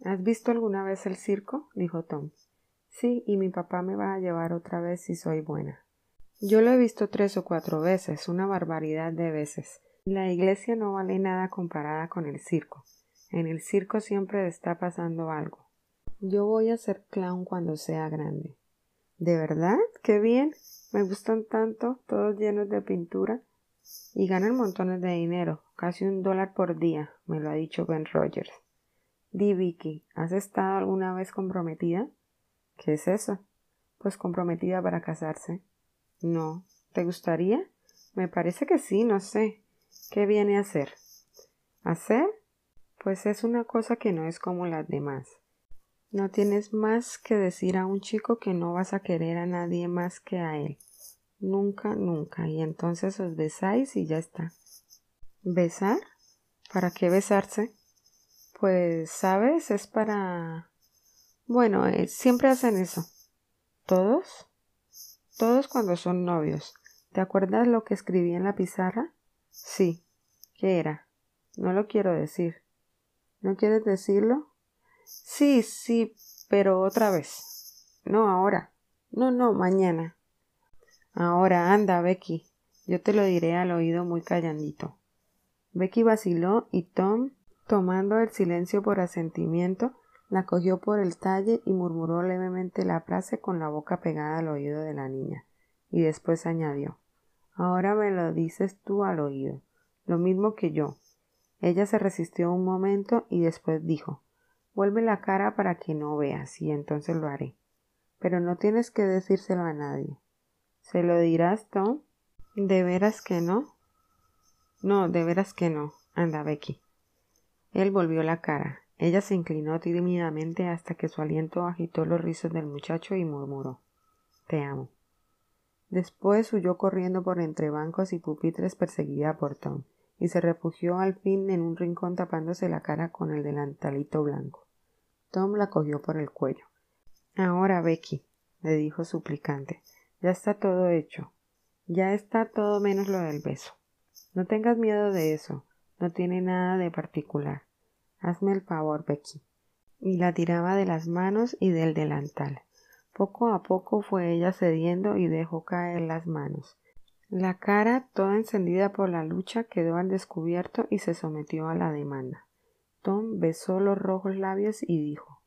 ¿Has visto alguna vez el circo? dijo Tom. Sí, y mi papá me va a llevar otra vez si soy buena. Yo lo he visto tres o cuatro veces, una barbaridad de veces. La iglesia no vale nada comparada con el circo. En el circo siempre está pasando algo. Yo voy a ser clown cuando sea grande. ¿De verdad? ¡Qué bien! Me gustan tanto, todos llenos de pintura. Y ganan montones de dinero, casi un dólar por día, me lo ha dicho Ben Rogers. Di Vicky, ¿has estado alguna vez comprometida? ¿Qué es eso? Pues comprometida para casarse. No. ¿Te gustaría? Me parece que sí, no sé. ¿Qué viene a hacer? ¿Hacer? Pues es una cosa que no es como las demás. No tienes más que decir a un chico que no vas a querer a nadie más que a él. Nunca, nunca. Y entonces os besáis y ya está. ¿Besar? ¿Para qué besarse? Pues, ¿sabes? Es para... Bueno, eh, siempre hacen eso. ¿Todos? Todos cuando son novios. ¿Te acuerdas lo que escribí en la pizarra? Sí. ¿Qué era? No lo quiero decir. ¿No quieres decirlo? Sí, sí, pero otra vez. No ahora. No, no, mañana. Ahora anda, Becky. Yo te lo diré al oído muy callandito. Becky vaciló y Tom, tomando el silencio por asentimiento, la cogió por el talle y murmuró levemente la frase con la boca pegada al oído de la niña, y después añadió Ahora me lo dices tú al oído, lo mismo que yo. Ella se resistió un momento y después dijo Vuelve la cara para que no veas, y entonces lo haré. Pero no tienes que decírselo a nadie. ¿Se lo dirás, Tom? ¿De veras que no? No, de veras que no. Anda, Becky. Él volvió la cara. Ella se inclinó tímidamente hasta que su aliento agitó los rizos del muchacho y murmuró Te amo. Después huyó corriendo por entre bancos y pupitres perseguida por Tom, y se refugió al fin en un rincón tapándose la cara con el delantalito blanco. Tom la cogió por el cuello. Ahora, Becky, le dijo suplicante, ya está todo hecho. Ya está todo menos lo del beso. No tengas miedo de eso. No tiene nada de particular. Hazme el favor, Becky. Y la tiraba de las manos y del delantal. Poco a poco fue ella cediendo y dejó caer las manos. La cara, toda encendida por la lucha, quedó al descubierto y se sometió a la demanda. Tom besó los rojos labios y dijo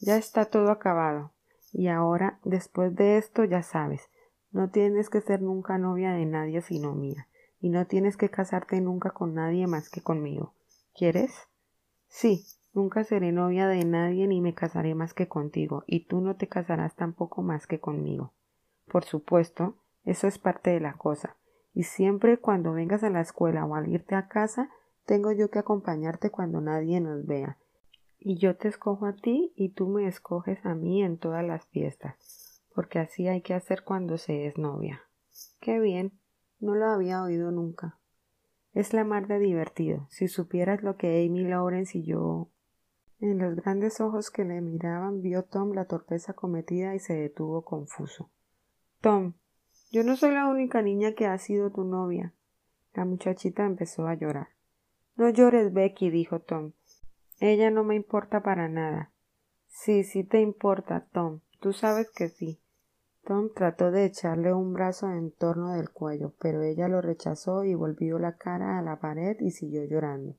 Ya está todo acabado. Y ahora, después de esto, ya sabes, no tienes que ser nunca novia de nadie sino mía, y no tienes que casarte nunca con nadie más que conmigo. ¿Quieres? Sí, Nunca seré novia de nadie ni me casaré más que contigo, y tú no te casarás tampoco más que conmigo. Por supuesto, eso es parte de la cosa, y siempre cuando vengas a la escuela o al irte a casa, tengo yo que acompañarte cuando nadie nos vea. Y yo te escojo a ti y tú me escoges a mí en todas las fiestas, porque así hay que hacer cuando se es novia. Qué bien, no lo había oído nunca. Es la mar de divertido. Si supieras lo que Amy Lawrence y yo en los grandes ojos que le miraban vio Tom la torpeza cometida y se detuvo confuso. Tom, yo no soy la única niña que ha sido tu novia. La muchachita empezó a llorar. No llores, Becky, dijo Tom. Ella no me importa para nada. Sí, sí te importa, Tom. Tú sabes que sí. Tom trató de echarle un brazo en torno del cuello, pero ella lo rechazó y volvió la cara a la pared y siguió llorando.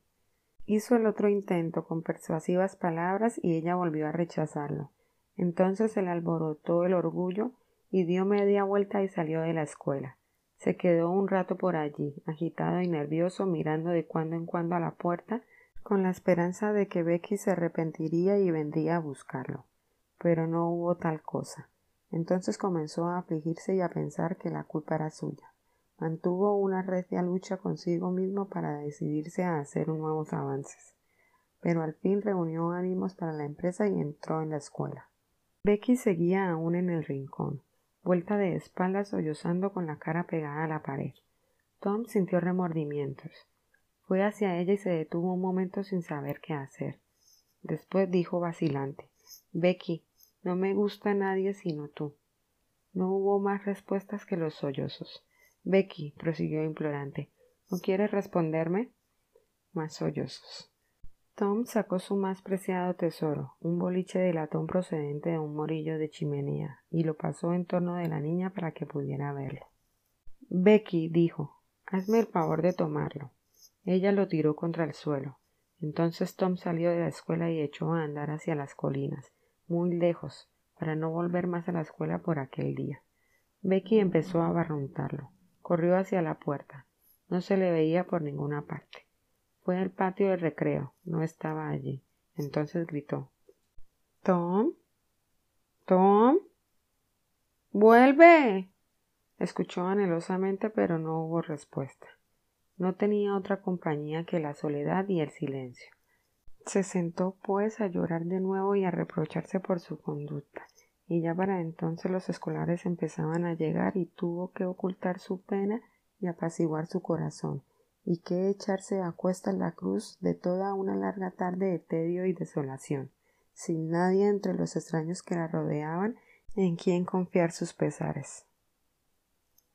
Hizo el otro intento con persuasivas palabras y ella volvió a rechazarlo. Entonces se le alborotó el orgullo y dio media vuelta y salió de la escuela. Se quedó un rato por allí, agitado y nervioso, mirando de cuando en cuando a la puerta, con la esperanza de que Becky se arrepentiría y vendría a buscarlo. Pero no hubo tal cosa. Entonces comenzó a afligirse y a pensar que la culpa era suya mantuvo una recia lucha consigo mismo para decidirse a hacer nuevos avances. Pero al fin reunió ánimos para la empresa y entró en la escuela. Becky seguía aún en el rincón, vuelta de espaldas sollozando con la cara pegada a la pared. Tom sintió remordimientos. Fue hacia ella y se detuvo un momento sin saber qué hacer. Después dijo vacilante Becky, no me gusta nadie sino tú. No hubo más respuestas que los sollozos. Becky, prosiguió implorante, ¿no quieres responderme? Más sollozos. Tom sacó su más preciado tesoro, un boliche de latón procedente de un morillo de chimenea, y lo pasó en torno de la niña para que pudiera verlo. Becky dijo, hazme el favor de tomarlo. Ella lo tiró contra el suelo. Entonces Tom salió de la escuela y echó a andar hacia las colinas, muy lejos, para no volver más a la escuela por aquel día. Becky empezó a barruntarlo. Corrió hacia la puerta. No se le veía por ninguna parte. Fue al patio de recreo. No estaba allí. Entonces gritó. Tom. Tom. Vuelve. Escuchó anhelosamente, pero no hubo respuesta. No tenía otra compañía que la soledad y el silencio. Se sentó, pues, a llorar de nuevo y a reprocharse por su conducta y ya para entonces los escolares empezaban a llegar y tuvo que ocultar su pena y apaciguar su corazón, y que echarse a cuesta la cruz de toda una larga tarde de tedio y desolación, sin nadie entre los extraños que la rodeaban en quien confiar sus pesares.